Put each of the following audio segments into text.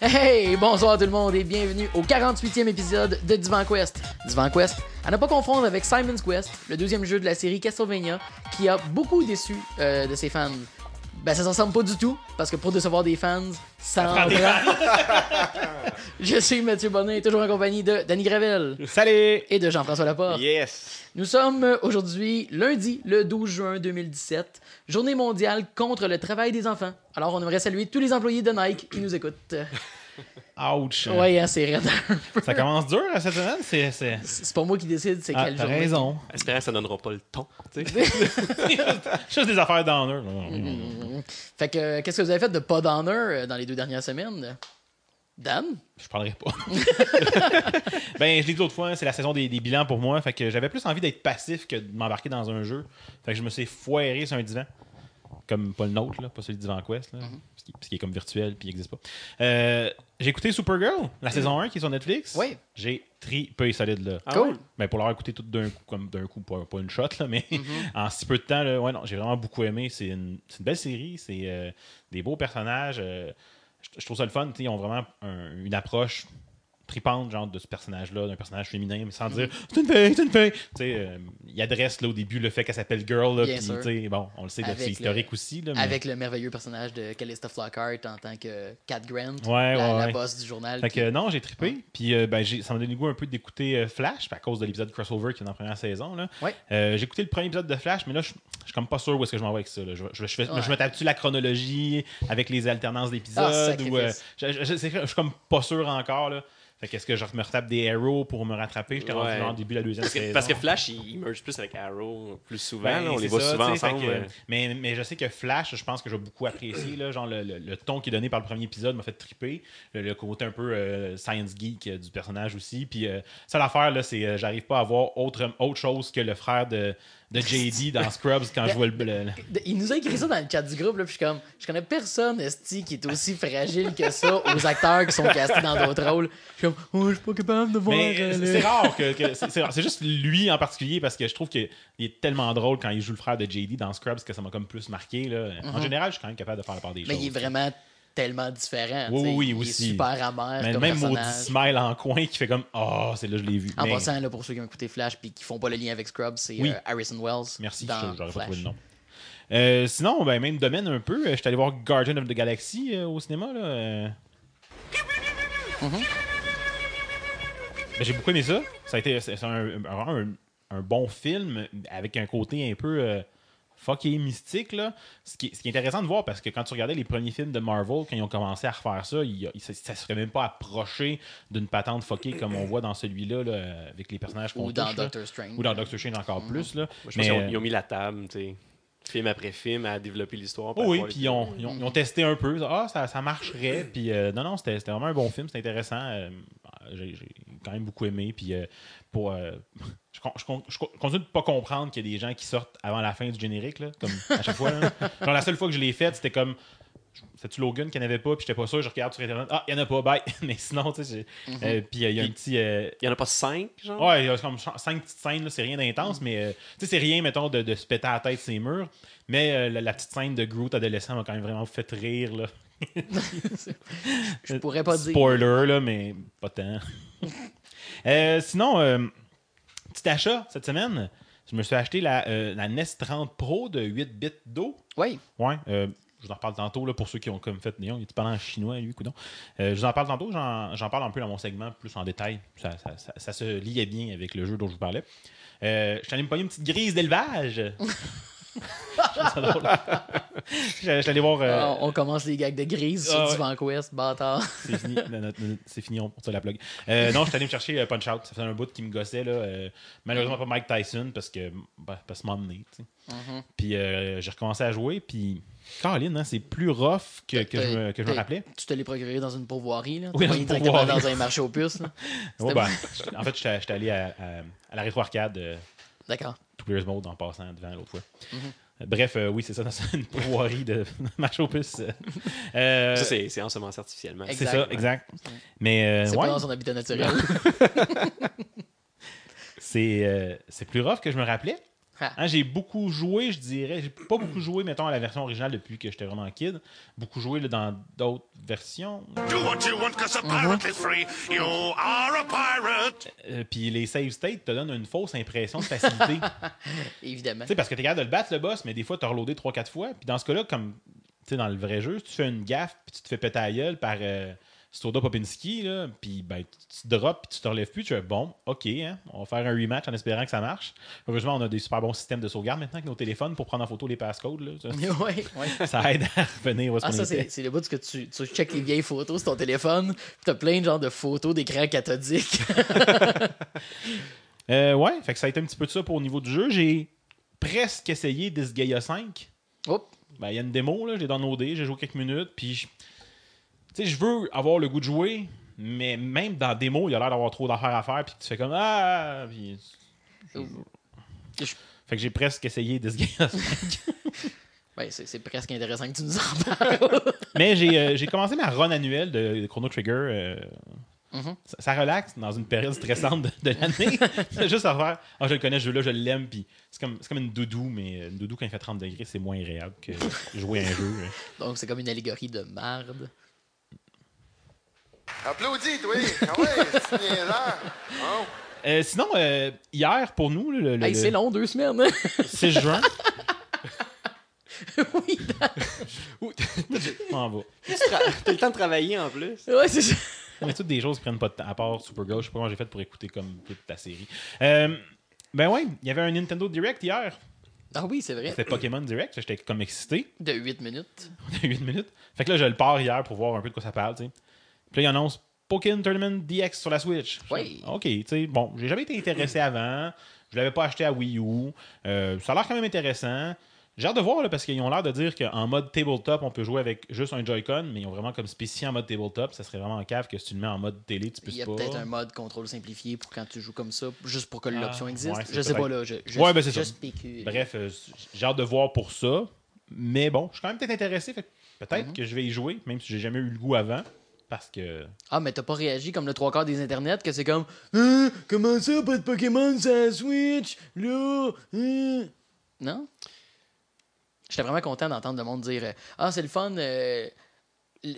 Hey, bonsoir tout le monde et bienvenue au 48e épisode de Divan Quest. Divan Quest, à ne pas confondre avec Simon's Quest, le deuxième jeu de la série Castlevania, qui a beaucoup déçu euh, de ses fans. Ben, ça s'en ressemble pas du tout, parce que pour décevoir des fans, ça en prend. Je suis Mathieu Bonnet, toujours en compagnie de Danny Gravel Salut! et de Jean-François Laporte. Yes! Nous sommes euh, aujourd'hui lundi, le 12 juin 2017, journée mondiale contre le travail des enfants. Alors, on aimerait saluer tous les employés de Nike qui nous écoutent. Ouch! Ouais, hein, c'est raide. Ça commence dur euh, cette semaine? C'est. c'est- C'est pas moi qui décide c'est Ah, t'as journée. raison. Espérant que ça donnera pas le ton. tu sais. Juste des affaires d'honneur. Fait que, euh, qu'est-ce que vous avez fait de pas d'honneur euh, dans les deux dernières semaines? Dan? Je parlerai pas. ben, je l'ai dit l'autre fois, c'est la saison des, des bilans pour moi. Fait que j'avais plus envie d'être passif que de m'embarquer dans un jeu. Fait que je me suis foiré sur un divan. Comme pas le nôtre, là, pas celui de Divan Quest, là, parce qu'il- parce qu'il est comme virtuel puis il n'existe pas. Euh, j'ai écouté Supergirl, la saison 1 qui est sur Netflix. Oui. J'ai tripé solide là. Ah Cool. ouais? Ben, pour l'avoir écouté tout d'un coup, comme d'un coup, pas, pas une shot, là, mais en si peu de temps, là, ouais, non, j'ai vraiment beaucoup aimé. C'est une, une belle série, c'est euh, des beaux personnages. euh, je, je trouve ça le fun. Ils ont vraiment un- une approche tripante genre de ce personnage-là, d'un personnage féminin, mais sans dire c'est une fille, c'est une fille. Tu sais, euh, il adresse là, au début le fait qu'elle s'appelle Girl. Là, Bien puis, sûr. tu sais, bon, on le sait, là, Avec c'est le- historique aussi. Là, mais- Avec le merveilleux personnage de Callista Flockhart en tant que Cat Grant, Ouais, la, ouais, la ouais. boss du journal. Fait qui- que euh, non, j'ai trippé. Puis euh, ben, j'ai- ça m'a donné le goût un peu d'écouter euh, Flash, puis à cause de l'épisode crossover qui est dans la première saison. Là. Ouais. Euh, j'ai écouté le premier épisode de Flash, mais là, je je suis comme pas sûr où est-ce que je m'en vais avec ça. là. Je, je, je, fais- Ouais. je me tape-tu la chronologie avec les alternances Ah, d'épisodes sacrifice. ou euh, je, je- je- c'est- je suis comme pas sûr encore. Là. Fait qu'est-ce que je me retape des arrows pour me rattraper? J'étais rendu au début de la deuxième Parce que, saison. parce que Flash, il, merge plus avec Arrow plus souvent. Ben, là, on les voit ça, souvent ensemble. que- euh. mais, mais je sais que Flash, je pense que j'ai beaucoup apprécié. Là, genre le, le- le ton qui est donné par le premier épisode m'a fait triper. Le, le côté un peu euh, science geek euh, du personnage aussi. Puis euh, ça l'affaire, là, c'est euh, j'arrive pas à voir autre, autre chose que le frère de, de JD dans Scrubs quand je vois le. Il nous a écrit ça dans le chat du groupe, là, puis je suis comme, je connais personne, Esti, qui est aussi fragile que ça aux acteurs qui sont castés dans d'autres rôles. Je suis comme, oh, je suis pas capable de voir. Mais euh, c'est rare que. que- c'est- juste lui en particulier parce que je trouve qu'il est tellement drôle quand il joue le frère de JD dans Scrubs que ça m'a comme plus marqué. Là. En général, je suis quand même capable de faire la part des Mhm. Mais choses. il est vraiment tellement différent. Oui, oui, il aussi. est super amer Mais comme même maudit smile en coin qui fait comme Oh, c'est là je l'ai vu. En Mais- passant, là, pour ceux qui ont écouté Flash puis qui font pas le lien avec Scrubs, c'est Oui. euh, Harrison Wells. Merci, dans je- j'aurais pas trouvé le nom. Euh, sinon, ben, même domaine un peu, euh, je suis allé voir Guardian of the Galaxy euh, au cinéma. Là. Mm-hmm. Ben, J'ai beaucoup aimé ça. Ça a été un bon film avec un côté un peu fucké mystique. Là. Ce, qui, est- ce qui est intéressant de voir parce que quand tu regardais les premiers films de Marvel, quand ils ont commencé à refaire ça, ça, ça serait même pas approché d'une patente fuckée comme on voit dans celui-là là, avec les personnages qu'on Ou dans touche, là. Doctor Strange. Ou dans Doctor Strange encore Mm-hmm. plus. Là. Moi, je pense Mais, qu'ils ont, euh, ils ont mis la table, tu sais, film après film, à développer l'histoire. Oh oui, puis ils ont, ils, ont, ils ont testé un peu. Ah, ça, ça marcherait. Puis euh, non, non, c'était c'était vraiment un bon film. C'était intéressant. Euh, J'ai j'ai quand même beaucoup aimé. Puis euh, pour. euh, je, con- je con- je con- continue de pas comprendre qu'il y a des gens qui sortent avant la fin du générique, là, comme à chaque fois. là. Genre, la seule fois que je l'ai faite, c'était comme. C'était-tu Logan qu'il n'y en avait pas, puis j'étais pas sûr, je regarde sur Internet, ah, il n'y en a pas, bye. Mais sinon, tu sais, j'ai- euh, puis euh, il y a un petit. euh, Il y en a pas cinq, genre? Ouais, il y a comme cinq petites scènes, là, c'est rien d'intense, mais euh, tu sais, c'est rien, mettons, de, de se péter à la tête ces murs. Mais euh, la, la petite scène de Groot adolescent m'a quand même vraiment fait rire. Là. Je pourrais pas dire. Spoiler, là, mais pas tant. Euh, sinon, euh, petit achat cette semaine, je me suis acheté la, euh, la NES 30 Pro de 8 bits d'eau. Oui. Ouais, euh, je vous en reparle tantôt là, pour ceux qui ont comme fait Néon. Il est parlant en chinois, lui, coudon. Je vous en parle tantôt, j'en j'en parle un peu dans mon segment, plus en détail. Ça, ça- ça- ça se liait bien avec le jeu dont je vous parlais. Je suis allé me pogner une petite grise d'élevage. Je trouve ça drôle. Je je suis allé voir. euh, Ah, on commence les gags de grise ah, sur ouais. Divan Quest, bâtard. c'est fini, Non, non, non, c'est fini, on se la plug. Euh, non, je suis allé me chercher euh, Punch Out. Ça faisait un bout qui me gossait. Là. Euh, malheureusement, pas Mike Tyson parce que bah, parce sais. Mm-hmm. Puis j'ai recommencé à jouer. Puis, Caroline, hein, c'est plus rough que, que je, me, que je me rappelais. Tu te l'es procuré dans une pourvoirie, là? Oui, dans une directement dans un marché aux puces, là? Ouais, C'était- ben, en fait, j'étais allé à, à- à la rétro-arcade euh, D'accord. Players Mode en passant devant l'autre fois. Mm-hmm. Euh, Bref, euh, oui, c'est ça, c'est une pourvoirie de marché aux puces. Euh, Ça, c'est ensemencé artificiellement. c'est Exact. ça, exact. Mais euh, C'est ouais, pas dans son habitat naturel. c'est euh, c'est plus rough que je me rappelais. Ah. Hein, j'ai beaucoup joué, je dirais. J'ai pas beaucoup joué, mettons, à la version originale depuis que j'étais vraiment kid. Beaucoup joué là, dans d'autres versions. Do what you want, cause a pirate is free. You are a pirate. Euh, Puis les save states te donnent une fausse impression de facilité. Évidemment. Tu sais, parce que t'es capable de le battre, le boss, mais des fois, t'as reloadé 3-4 fois. Puis dans ce cas-là, comme tu sais, dans le vrai jeu, si tu fais une gaffe, puis tu te fais péter la gueule par euh, Soda Popinski, là, puis ben, tu te drops, puis tu te relèves plus, tu fais bon, ok, hein, on va faire un rematch en espérant que ça marche. Heureusement, on a des super bons systèmes de sauvegarde maintenant avec nos téléphones pour prendre en photo les passcodes. Là. Ça, ouais, ouais. ça aide à revenir où Ah, ça, c'est le bout que tu, tu checkes les vieilles photos sur ton téléphone, puis t'as plein de genres de photos d'écran cathodique. Euh, ouais, fait que ça a été un petit peu de ça pour au niveau du jeu. J'ai presque essayé Disgaea 5. Hop. Ben, il y a une démo, là, j'ai downloadé, j'ai joué quelques minutes, puis sais, je veux avoir le goût de jouer, mais même dans la démo, il a l'air d'avoir trop d'affaires à faire, puis tu fais comme ah, puis- fait que j'ai presque essayé 5. Ouais, c'est presque intéressant que tu nous en parles. mais j'ai euh, j'ai commencé ma run annuelle de, de Chrono Trigger. euh, Mhm. ça, ça relaxe dans une période stressante de, de l'année. C'est juste à faire. Ah, je le connais, ce jeu-là, je l'aime, puis c'est comme, comme une doudou, mais une doudou quand il fait 30 degrés, c'est moins agréable que jouer à un jeu. hein. Donc, c'est comme une allégorie de marde. Applaudis, toi! Ah ouais, c'est niaiseur! Oh. Euh, sinon, euh, hier, pour nous, le, le- Hey, le c'est long, deux semaines. hein? 6 juin, oui, je m'en vais. Tu tra- T'as le temps de travailler en plus. ouais, c'est ça. Mais toutes des choses qui prennent pas de temps, à part Supergirl, je sais pas comment j'ai fait pour écouter comme toute ta série. Euh, ben ouais, il y avait un Nintendo Direct hier. Ah oui, c'est vrai. C'était Pokémon Direct, j'étais comme excité. De 8 minutes. On a 8 minutes. Fait que là, je le pars hier pour voir un peu de quoi ça parle, tu sais. Puis là, il annonce Pokémon Tournament DX sur la Switch. Oui. Ok, tu sais, bon, j'ai jamais été intéressé avant. Je l'avais pas acheté à Wii U. Euh, ça a l'air quand même intéressant. J'ai hâte de voir, là, parce qu'ils ont l'air de dire qu'en mode tabletop, on peut jouer avec juste un Joy-Con, mais ils ont vraiment comme spécifié en mode tabletop. Ça serait vraiment en cave que si tu le mets en mode télé, tu Il puisses y a pas. peut-être un mode contrôle simplifié pour quand tu joues comme ça, juste pour que Ah, l'option existe. ouais, je sais pas, là. Je, je, Ouais, ben, je spécule. Bref, euh, j'ai hâte de voir pour ça. Mais bon, je suis quand même peut-être intéressé. Peut-être Mhm. que je vais y jouer, même si j'ai jamais eu le goût avant. Parce que. Ah, mais t'as pas réagi comme le trois quarts des internets, que c'est comme Hein, Comment ça, pas de Pokémon sur la Switch Là hein? Non? J'étais vraiment content d'entendre le monde dire euh, Ah, c'est le fun. euh,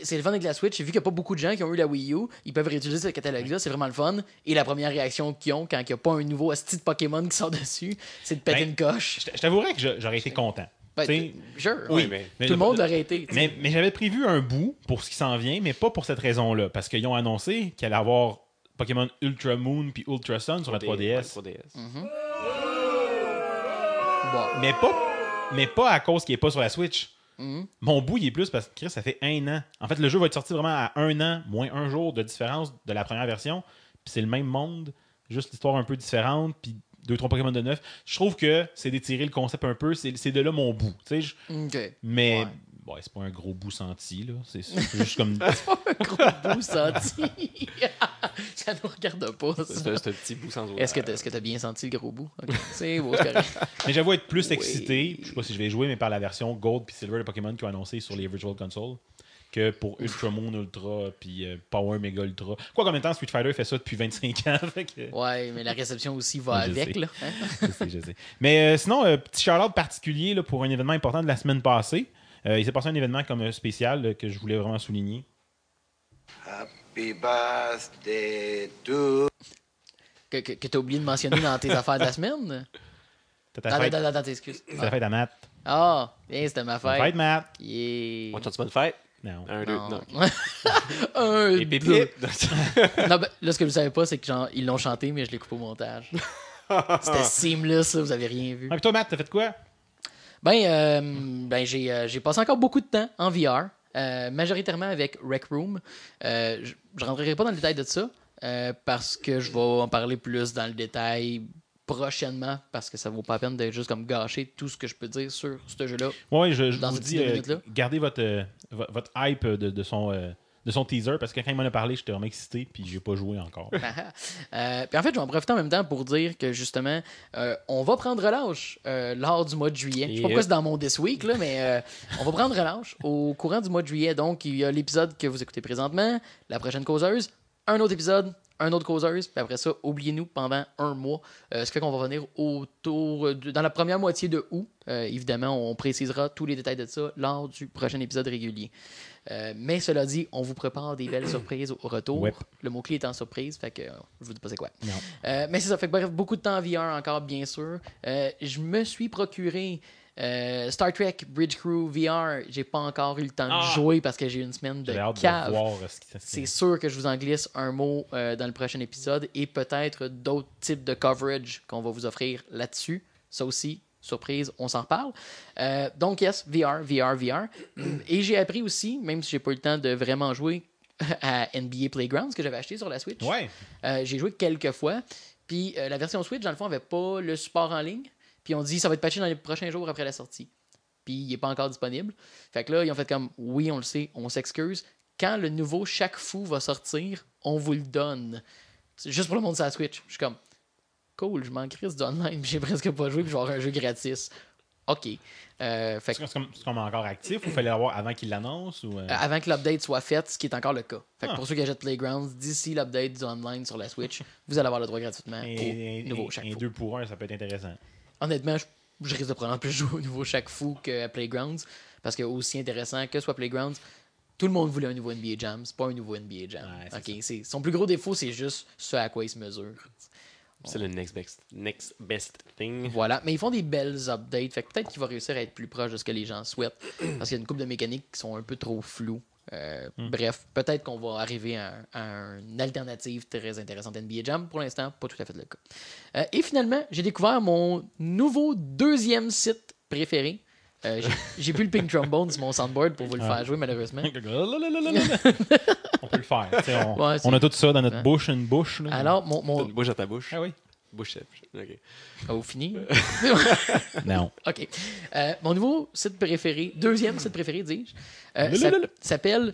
c'est le fun avec la Switch. Vu qu'il n'y a pas beaucoup de gens qui ont eu la Wii U. Ils peuvent réutiliser ce catalogue-là. C'est vraiment le fun. Et la première réaction qu'ils ont quand il n'y a pas un nouveau asti de Pokémon qui sort dessus, c'est de péter Ben, une coche. Je t'avouerais que j'aurais été content. Ben, sure. Oui, mais. mais- Tout le monde l'aurait été. tu sais. Mais, mais j'avais prévu un bout pour ce qui s'en vient, mais pas pour cette raison-là. Parce qu'ils ont annoncé qu'il allait avoir Pokémon Ultra Moon puis Ultra Sun sur la 3DS. 3DS. Bon. Mais pas, mais pas à cause qu'il n'est pas sur la Switch. Mhm. Mon bout, il est plus parce que Chris, ça fait un an. En fait, le jeu va être sorti vraiment à un an, moins un jour de différence de la première version. Puis c'est le même monde, juste l'histoire un peu différente, puis deux, trois Pokémon de neuf. Je trouve que c'est d'étirer le concept un peu. C'est c'est de là mon bout. tu sais. Mais Ouais. ouais, c'est pas un gros bout senti. là. C'est c'est juste comme. Gros bout senti. ça nous regarde pas. ça. C'est un c'est un petit bout sans. Est-ce que tu as bien senti le gros bout? C'est beau, c'est. Mais j'avoue être plus Oui. excité, je sais pas si je vais jouer, mais par la version Gold puis Silver de Pokémon qui ont annoncé sur les Virtual Console que pour Ultra Moon Ultra puis euh, Power Mega Ultra. Quoi qu'en même temps, Street Fighter fait ça depuis 25 ans? que- Ouais, mais la réception aussi va je avec, sais. là. je sais, je sais. Mais euh, sinon, euh, petit shout-out particulier là, pour un événement important de la semaine passée. Euh, il s'est passé un événement comme spécial là, que je voulais vraiment souligner. Happy birthday to Que, que, que t'as oublié de mentionner dans tes affaires de la semaine? T'as ta fête, attends, ta fête à Matt. Ah, bien, c'était ma Bonne fête. fête, Matt. Yeah. On chante bonne fête? Non. Un, deux, Non. non. Un, Et deux. Non, ben, là, ce que vous savez pas, c'est que genre, ils l'ont chanté, mais je l'ai coupé au montage. C'était seamless, là, vous avez rien vu. Ah, puis toi, Matt, t'as fait quoi? Ben, euh, ben j'ai, euh, j'ai passé encore beaucoup de temps en VR, euh, majoritairement avec Rec Room. Euh, je, je rentrerai pas dans le détail de ça euh, parce que je vais en parler plus dans le détail prochainement parce que ça vaut pas la peine de juste comme gâcher tout ce que je peux dire sur ce jeu-là. Oui, je, je Dans vous dis, euh, gardez votre, euh, vo- votre hype de, de son, euh, de son teaser parce que quand il m'en a parlé, j'étais vraiment excité puis j'ai pas joué encore. Euh, puis en fait, je vais en profiter en même temps pour dire que justement, euh, on va prendre relâche euh, lors du mois de juillet. Je sais pas pourquoi c'est dans mon This Week, là, mais euh, on va prendre relâche au courant du mois de juillet. Donc, il y a l'épisode que vous écoutez présentement, la prochaine causeuse, un autre épisode, un autre causeuse, puis après ça, oubliez-nous pendant un mois. Euh, ce fait qu'on va venir autour, de- dans la première moitié de août. Euh, évidemment, on précisera tous les détails de ça lors du prochain épisode régulier. Euh, mais cela dit, on vous prépare des belles surprises au retour. Le mot-clé est en surprise, fait que euh, je vous dis pas c'est quoi. Non. Mais c'est ça, fait que bref, beaucoup de temps en VR encore, bien sûr. Je me suis procuré euh, Star Trek Bridge Crew VR. J'ai pas encore eu le temps de Ah! jouer parce que j'ai une semaine de hâte cave. de voir euh, ce qui C'est sûr que je vous en glisse un mot euh, dans le prochain épisode et peut-être d'autres types de coverage qu'on va vous offrir là-dessus. Ça aussi, surprise, on s'en reparle. Euh, donc, yes, VR, VR, VR. Et j'ai appris aussi, même si j'ai pas eu le temps de vraiment jouer à NBA Playgrounds que j'avais acheté sur la Switch. Ouais. J'ai joué quelques fois. Puis la version Switch, dans le fond, avait pas le support en ligne. Puis on dit ça va être patché dans les prochains jours après la sortie. Puis il n'est pas encore disponible. Fait que là, ils ont fait comme oui, on le sait, on s'excuse. Quand le nouveau Chaque Fou va sortir, on vous le donne. C'est juste pour le monde sur la Switch. Je suis comme cool, je m'en crisse du online, puis j'ai presque pas joué, puis je vais avoir un jeu gratis. OK. Euh, fait comme encore actif ou fallait l'avoir avant qu'il l'annonce ou, euh, euh, avant que l'update soit faite, ce qui est encore le cas. Fait que Ah. pour ceux qui achètent Playgrounds, d'ici l'update du online sur la Switch, vous allez avoir le droit gratuitement et, au nouveau Chaque et deux pour un, ça peut être intéressant. Honnêtement, je, je risque de prendre plus jouer au nouveau Chaque Fou que à Playgrounds, parce que aussi intéressant que soit Playgrounds, tout le monde voulait un nouveau NBA Jam, c'est pas un nouveau NBA Jam. Ouais, c'est- Son plus gros défaut, c'est juste ce à quoi il se mesure. C'est le next best, next best thing. Voilà, mais ils font des belles updates, fait que peut-être qu'il va réussir à être plus proche de ce que les gens souhaitent, parce qu'il y a une couple de mécaniques qui sont un peu trop floues. Euh, Bref, peut-être qu'on va arriver à, à une alternative très intéressante à NBA Jam. Pour l'instant, pas tout à fait le cas. Euh, et finalement, j'ai découvert mon nouveau deuxième site préféré. Euh, j'ai- plus le Pink Trombone sur mon soundboard pour vous le Ah. faire jouer, malheureusement. on peut le faire. On, Ouais, c'est- on a tout ça dans notre Ouais. bouche, une bouche. là. Alors, mon. Mon... une bouche à ta bouche. Ah oui. Bouche sèche. Ok. Ah, vous fini? Non. OK. Euh, mon nouveau site préféré, deuxième site préféré, dis-je, euh, s'appelle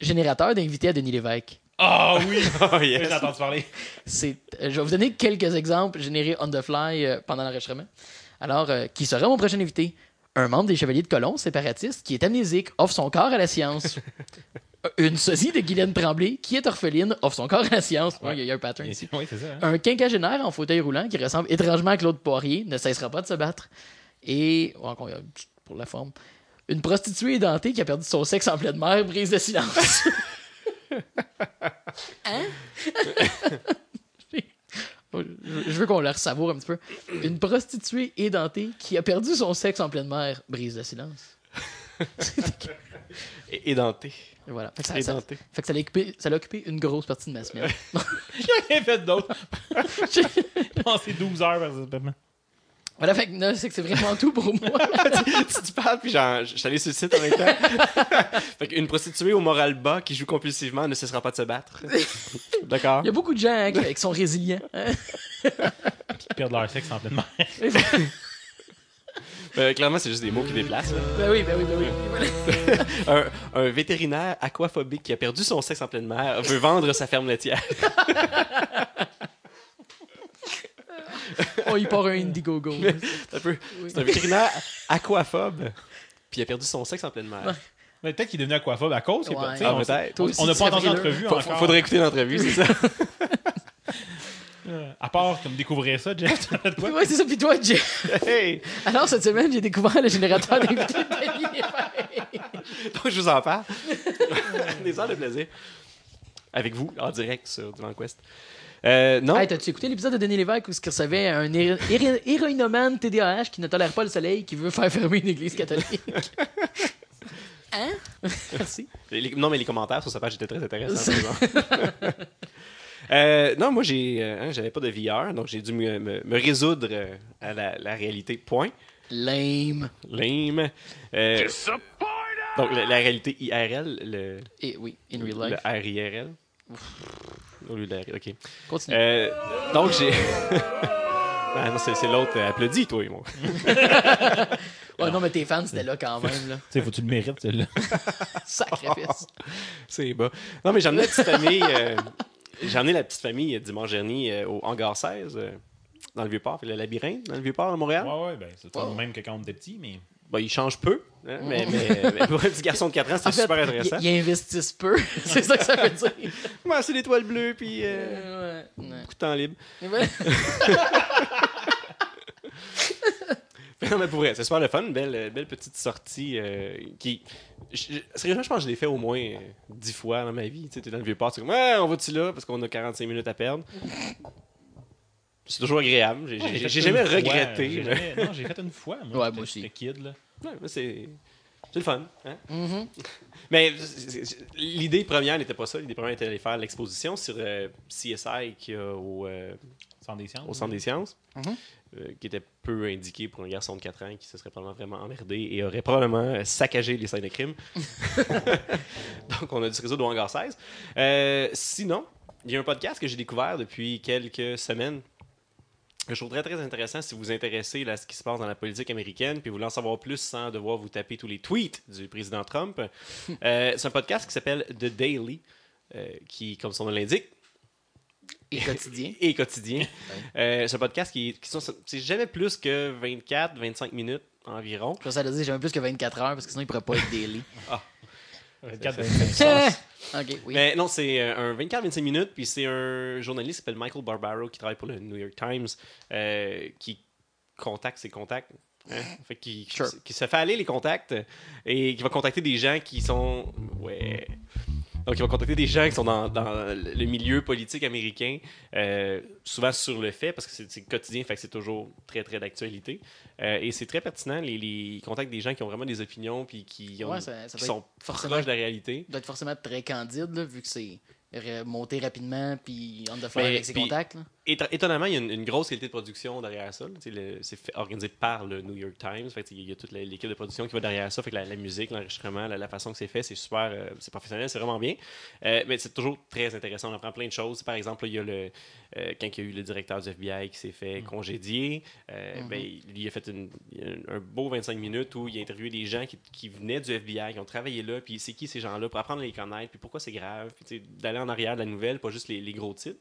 Générateur d'invités à Denis Lévesque. Ah oui! Oh J'ai yes. entendu parler. C'est, euh, je vais vous donner quelques exemples générés on the fly euh, pendant l'enregistrement. Alors, euh, qui sera mon prochain invité? Un membre des Chevaliers de Colomb, séparatiste, qui est amnésique, offre son corps à la science. Une sosie de Guylaine Tremblay, qui est orpheline, offre son corps à la science. Ouais, Il y a- il y, a un pattern ici. Oui, c'est ça. hein. Un quinquagénaire en fauteuil roulant qui ressemble étrangement à Claude Poirier ne cessera pas de se battre. Et, pour la forme, une prostituée édentée qui a perdu son sexe en pleine mer brise de silence. hein? Je veux qu'on le savoure un petit peu. Une prostituée édentée qui a perdu son sexe en pleine mer brise le silence. Et édenté. Et voilà. Fait que ça, ça- Édenté. fait que ça l'a occupé, ça l'a occupé une grosse partie de ma semaine. J'ai rien fait d'autre. J'ai passé 12 heures par paiement. voilà, fait que là, c'est que c'est vraiment tout pour moi. tu, tu parles, puis genre, je suis allé sur le site en même temps. fait qu'une prostituée au moral bas qui joue compulsivement ne cessera pas de se battre. D'accord? Il y a beaucoup de gens hein, qui, qui sont résilients. hein. Qui perdent leur sexe en pleine mer. Euh, clairement, c'est juste des mots qui déplacent. là. Ben oui, ben oui, ben oui. Voilà. Un, un vétérinaire aquaphobique qui a perdu son sexe en pleine mer veut vendre sa ferme laitière. Oh, il part un Indiegogo. Un peu. Oui. C'est un vétérinaire aquaphobe. Puis il a perdu son sexe en pleine mer. Mais peut-être qu'il est devenu aquaphobe à cause. qu'il a Ouais. pas- tu sais, Ah, on- peut-être. Toi aussi, On n'a tu pas serais entendu frileux. l'entrevue encore. faudrait écouter l'entrevue, c'est ça? Euh, À part comme découvrir ça, Jeff, tu as fait quoi? Ouais, c'est ça. Puis toi, Jeff. hey! Alors, cette semaine, j'ai découvert le générateur d'invités de Denis Lévesque. Donc, je vous en parle. Des heures de plaisir. Avec vous, en direct sur Divan Quest. Euh, non, Hey, t'as-tu écouté l'épisode de Denis Lévesque où il recevait un héro- héro- héroïnomane TDAH qui ne tolère pas le soleil, qui veut faire fermer une église catholique? Hein? Merci. les- non, mais les commentaires sur sa page étaient très intéressants. Euh, non, moi, j'ai, euh, hein, j'avais pas de VR, donc j'ai dû me, me- me résoudre euh, à la, la réalité. Point. Lame. Lame. Euh, Disappointed! donc, la, la réalité IRL, le, Et oui, in le real life. RIRL. Au lieu de la- OK. Continue. Euh, donc, j'ai. Ah non, c'est, c'est l'autre. Applaudis, toi, moi. Ouais, non, mais tes fans, c'était là quand même. Là. Tu sais, faut que tu le mérites, celui-là. Sacrifice. C'est bas. Non, mais j'ai emmené la petite famille. euh, j'ai emmené la petite famille euh, dimanche dernier euh, au hangar 16, euh, dans le Vieux-Port, le labyrinthe, dans le Vieux-Port à Montréal. Ouais, ouais, ben, c'est le même que quand on était petit, mais. bah, il change peu, hein, mais, mais- mais pour un petit garçon de 4 ans, fait, super ils- intéressant. ils investissent peu. c'est ça que ça veut dire. Ouais, c'est l'étoile bleue, puis euh, Euh, ouais, ouais. beaucoup de temps libre. Non, mais pour vrai, c'est super le fun. Belle, belle petite sortie euh, qui. je- Sérieusement, je pense que je l'ai fait au moins euh, 10 fois dans ma vie. Tu sais, t'es dans le vieux port, tu es comme, ouais, on va-tu là? Parce qu'on a 45 minutes à perdre. C'est toujours agréable. J'ai Ouais, jamais fois. regretté. Jamais- Non, j'ai fait une fois. Moi, Ouais, moi aussi. kid, là. Ouais, c'est. C'est le fun. Hein? Mhm. Mais l'idée première n'était pas ça. L'idée première était d'aller faire l'exposition sur euh, CSI qu'il y a au, euh, Sans des sciences. au Centre des sciences, Mhm. Euh, qui était peu indiqué pour un garçon de 4 ans qui se serait probablement vraiment emmerdé et aurait probablement saccagé les scènes de crime. Donc, on a dû se résoudre au hangar 16. Euh, sinon, il y a un podcast que j'ai découvert depuis quelques semaines que je trouve très, très intéressant si vous vous intéressez à ce qui se passe dans la politique américaine puis vous voulez en savoir plus sans devoir vous taper tous les tweets du président Trump. Euh, c'est un podcast qui s'appelle The Daily, euh, qui, comme son nom l'indique, Et quotidien. et quotidien. Euh, un podcast qui, qui sont, c'est jamais plus que 24-25 minutes environ. Je pense que ça veut dire jamais plus que 24 heures parce que sinon il pourrait pas être daily. 24, Ça- 25. ok, oui. Mais non, c'est euh, un 24-25 minutes, puis c'est un journaliste qui s'appelle Michael Barbaro qui travaille pour le New York Times, euh, qui contacte ses contacts. hein. Fait qui, Sure. qui se fait aller les contacts et qui va contacter des gens qui sont. Ouais. Donc, il va contacter des gens qui sont dans, dans le milieu politique américain, euh, souvent sur le fait, parce que c'est quotidien, fait que c'est toujours très, très d'actualité. Euh, et c'est très pertinent, les, les ils contactent des gens qui ont vraiment des opinions, puis qui, ont, Ouais, ça- ça qui doit sont forcément- de la réalité. doit être forcément très candide, là, vu que c'est monté rapidement puis on the fly Mais- avec ses puis- contacts. là. Éton- Étonnamment, il y a une, une grosse qualité de production derrière ça. C'est organisé par le New York Times. Fait il y a toute l'équipe de production qui va derrière ça. Fait que la, la musique, l'enregistrement, la, la façon que c'est fait, c'est super, euh, c'est professionnel, c'est vraiment bien. Euh, mais c'est toujours très intéressant. On apprend plein de choses. Par exemple, il y a le euh, quand il y a eu le directeur du FBI qui s'est fait congédier, euh, ben, lui il a fait une- un, beau 25 minutes où il a interviewé des gens qui, qui venaient du FBI, qui ont travaillé là, puis c'est qui ces gens-là, pour apprendre à les connaître, puis pourquoi c'est grave, puis d'aller en arrière de la nouvelle, pas juste les, les gros titres.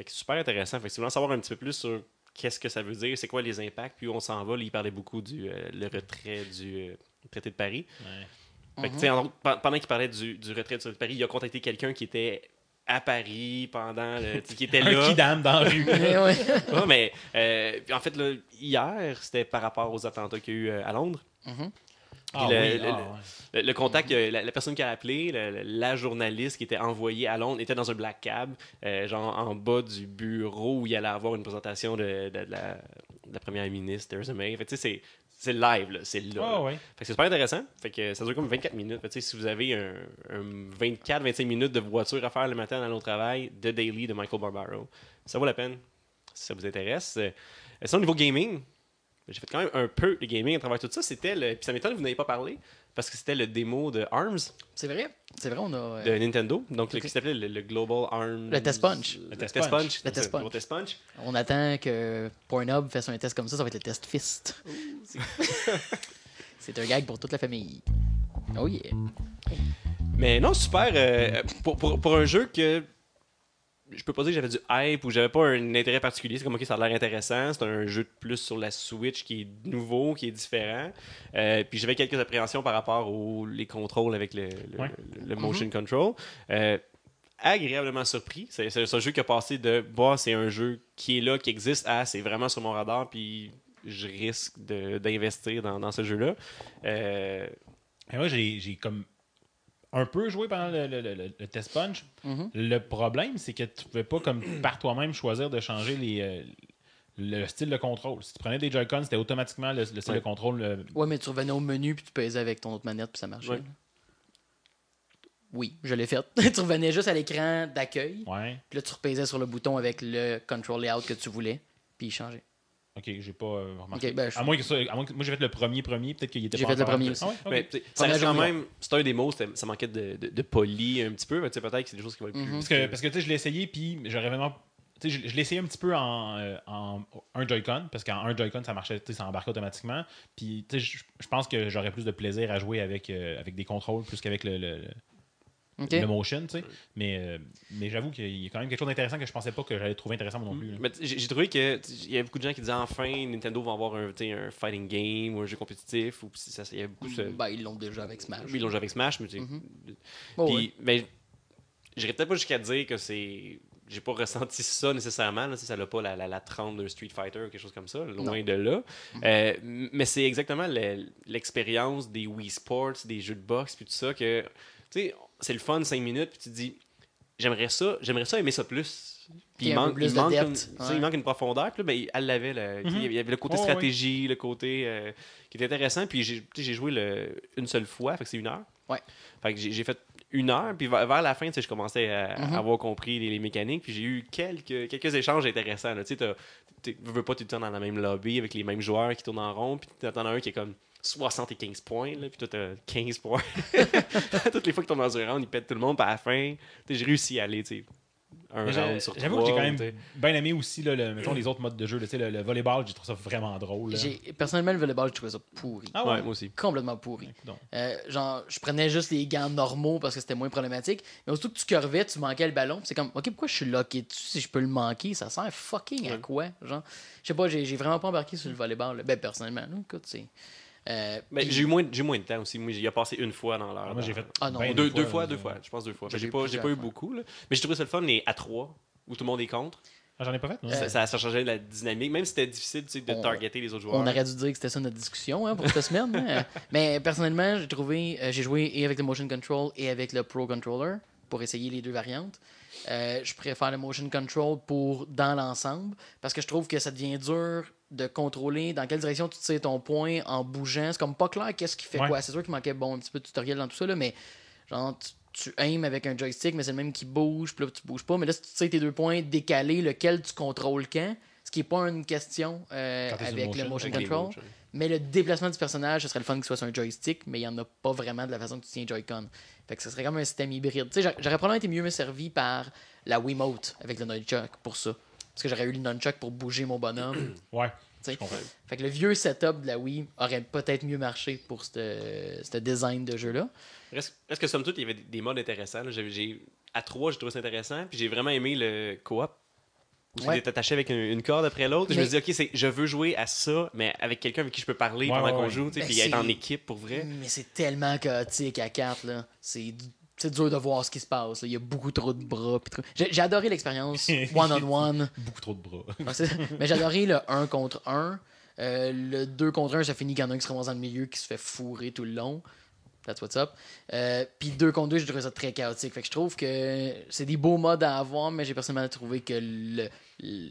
Fait que c'est super intéressant. Fait que si vous voulez en savoir un petit peu plus sur qu'est-ce que ça veut dire, c'est quoi les impacts, puis où on s'en va, là, il parlait beaucoup du euh, le retrait du euh, traité de Paris. Ouais. Fait que, pe- pendant qu'il parlait du, du retrait du traité de Paris, il a contacté quelqu'un qui était à Paris pendant le, qui était Un là. kidam dans la rue. Ouais. Ouais, mais euh, puis en fait, là, hier, c'était par rapport aux attentats qu'il y a eu à Londres. Ah le- oui, le- ah. Le, le contact, euh, la, la personne qui a appelé, la journaliste qui était envoyée à Londres, était dans un black cab, euh, genre en bas du bureau où il allait avoir une présentation de, de- de la, de la première ministre, Theresa May. Fait que, tu sais, c'est c'est live, là, c'est là. Ah, là. ouais. Fait que c'est super intéressant. Fait que ça dure comme 24 minutes. Fait que, si vous avez un, 24-25 minutes de voiture à faire le matin dans au travail, The Daily de Michael Barbaro, ça vaut la peine si ça vous intéresse. Euh, sinon, au niveau gaming, j'ai fait quand même un peu de gaming à travers tout ça. C'était le. Puis ça m'étonne que vous n'ayez pas parlé, parce que c'était le démo de ARMS C'est vrai. C'est vrai, on a. euh, de Nintendo. Donc, le, qui s'appelait le, le Global ARMS. Le test punch. Le Le test test punch. Le test punch. test punch. On attend que Pornhub fasse un test comme ça, ça va être le test fist. C'est un gag pour toute la famille. Oh yeah. Mais non, super. euh, pour, pour, pour un jeu que je peux pas dire que j'avais du hype ou j'avais pas un intérêt particulier. C'est comme, ok, ça a l'air intéressant. C'est un jeu de plus sur la Switch qui est nouveau, qui est différent. Euh, puis j'avais quelques appréhensions par rapport aux les contrôles avec le, le, Ouais. le- le motion control. Euh, agréablement surpris. C'est un jeu qui a passé de bah, c'est un jeu qui est là, qui existe, à c'est vraiment sur mon radar, puis je risque d'investir dans, dans ce jeu-là. Euh, moi, j'ai comme un peu joué pendant le, le- le- le test punch. Mhm. Le problème, c'est que tu pouvais pas, comme par toi-même, choisir de changer les, euh, le style de contrôle. Si tu prenais des Joy-Con, c'était automatiquement le, le style Ouais. de contrôle. euh, Ouais, mais tu revenais au menu puis tu pesais avec ton autre manette puis ça marchait. Ouais. Oui, je l'ai fait. tu revenais juste à l'écran d'accueil, ouais. puis là tu repaisais sur le bouton avec le control layout que tu voulais, puis il changeait. Ok, j'ai pas euh, remarqué. Ben, je- à, moins que ça- à moins que moi j'ai fait le premier premier, peut-être qu'il était J'ai fait le premier aussi. Ah ouais? Mais, ça reste quand même. C'est un démo, c'était- ça manquait de, de, de poli un petit peu. mais tu sais, Peut-être que c'est des choses qui vont être plus. Mhm. Parce que, parce que tu sais, je l'ai essayé, puis j'aurais vraiment. Tu sais, je, je l'ai essayé un petit peu en, euh, en un Joy-Con, parce qu'en un Joy-Con, ça marchait, tu sais, ça embarquait automatiquement. Puis, tu sais, je, je pense que j'aurais plus de plaisir à jouer avec, euh, avec des contrôles plus qu'avec le, le- le- Ok. le motion, tu sais. Mais, euh, mais j'avoue qu'il y a quand même quelque chose d'intéressant que je pensais pas que j'allais trouver intéressant moi non plus. là. Mais j'ai trouvé que t- il y a beaucoup de gens qui disaient enfin Nintendo va avoir un, un fighting game ou un jeu compétitif ou ça, ça- il y a beaucoup ce Ben, ils l'ont déjà avec Smash. oui, ils l'ont joué avec Smash mais tu sais, Oh, puis ouais. ben j'irais peut-être pas jusqu'à dire que c'est j'ai pas ressenti ça nécessairement là, ça n'a pas la, la, la trempe d'un Street Fighter ou quelque chose comme ça loin de là Euh, m- mais c'est exactement le- l'expérience des Wii Sports des jeux de boxe puis tout ça que tu sais c'est le fun 5 minutes puis tu te dis j'aimerais ça j'aimerais ça aimer ça plus puis il manque, il manque, une, ouais. il manque une profondeur. Puis là, ben, elle l'avait. sais, Il y avait le côté Oh, stratégie, le côté euh, qui était intéressant. Puis j'ai joué le, une seule fois, fait que c'est une heure. Ouais. Fait que j'ai fait une heure, puis vers la fin, tu sais, je commençais à, Mhm. avoir compris les, les mécaniques, puis j'ai eu quelques, quelques échanges intéressants. tu veux pas tout le temps dans la même lobby avec les mêmes joueurs qui tournent en rond, puis t'en as un qui est comme 75 points, là, puis toi t'as 15 points. Toutes les fois que tu tombes dans un round, il pète tout le monde, puis à la fin, tu sais, j'ai réussi à aller, tu sais, un Mais j'a- round sur J'avoue que j'ai quand même bien aimé aussi là, le, mettons, les autres modes de jeu. là, tu sais, Le, le volleyball, j'ai trouvé ça vraiment drôle. J'ai- Personnellement, le volleyball, je trouvais ça pourri. Ah Ouais, ouais, moi aussi. Complètement pourri. Euh, genre, je prenais juste les gants normaux parce que c'était moins problématique. Mais aussitôt que tu curvais, tu manquais le ballon. C'est comme, ok, pourquoi je suis locké dessus si je peux le manquer? Ça sert fucking à quoi Genre, je sais pas, j'ai j'ai vraiment pas embarqué sur le volleyball. là. Ben, personnellement, là, écoute, c'est. Euh, puis- j'ai eu moins, j'ai eu moins de temps aussi. Moi, j'y ai passé une fois dans l'heure. moi, j'ai dans- fait. Ah non, ben deux, fois, deux je- fois. Je pense deux fois. J'ai pas, j'ai pas eu fois. beaucoup. là. Mais j'ai trouvé ça le fun, les à trois, où tout le monde est contre. Ah, j'en ai pas fait, non? Euh, Ça, ça, ça changeait la dynamique. Même si c'était difficile tu sais, de On- targeter les autres joueurs. On aurait dû dire que c'était ça notre discussion hein, pour cette semaine. hein. Mais personnellement, j'ai trouvé, euh, j'ai joué et avec le motion control et avec le pro controller pour essayer les deux variantes. Euh, je préfère le motion control pour dans l'ensemble parce que je trouve que ça devient dur de contrôler dans quelle direction tu tires ton point en bougeant. C'est comme pas clair qu'est-ce qui fait Ouais. quoi. C'est sûr qu'il manquait bon un petit peu de tutoriel dans tout ça là, mais genre tu, tu aimes avec un joystick, mais c'est le même qui bouge, puis là tu bouges pas. Mais là si tu tires tes deux points décalés, lequel tu contrôles quand, ce qui est pas une question euh, le avec le motion, control. Mais le déplacement du personnage, ce serait le fun qu'il soit sur un joystick, mais il n'y en a pas vraiment de la façon que tu tiens Joy-Con. Fait que ce serait comme un système hybride. J'aurais probablement été mieux servi par la Wiimote avec le nunchuck pour ça. Parce que j'aurais eu le nunchuck pour bouger mon bonhomme. Ouais. fait que le vieux setup de la Wii aurait peut-être mieux marché pour ce design de jeu-là. Reste que somme toute, il y avait des, des modes intéressants. là. J'avais- j'ai- à trois, j'ai trouvé ça intéressant. Puis j'ai vraiment aimé le co-op. Où Ouais. attaché avec une, une corde après l'autre. Je me dis, OK, c'est, je veux jouer à ça, mais avec quelqu'un avec qui je peux parler Ouais, pendant ouais, qu'on joue. tu sais, Ben, puis être c'est- en équipe pour vrai. Mais c'est tellement chaotique à 4, là. C'est c'est dur de voir ce qui se passe. là. Il y a beaucoup trop de bras. trop- J'ai adoré l'expérience one-on-one. Beaucoup trop de bras. Ouais. Mais j'ai adoré le 1 contre 1. Euh, le 2 contre 1, ça finit qu'il y en a un qui se ramasse dans le milieu qui se fait fourrer tout le long. That's what's up. Euh, Puis 2 contre 2, j'ai trouvé ça très chaotique. Fait que je trouve que c'est des beaux modes à avoir, mais j'ai personnellement trouvé que le-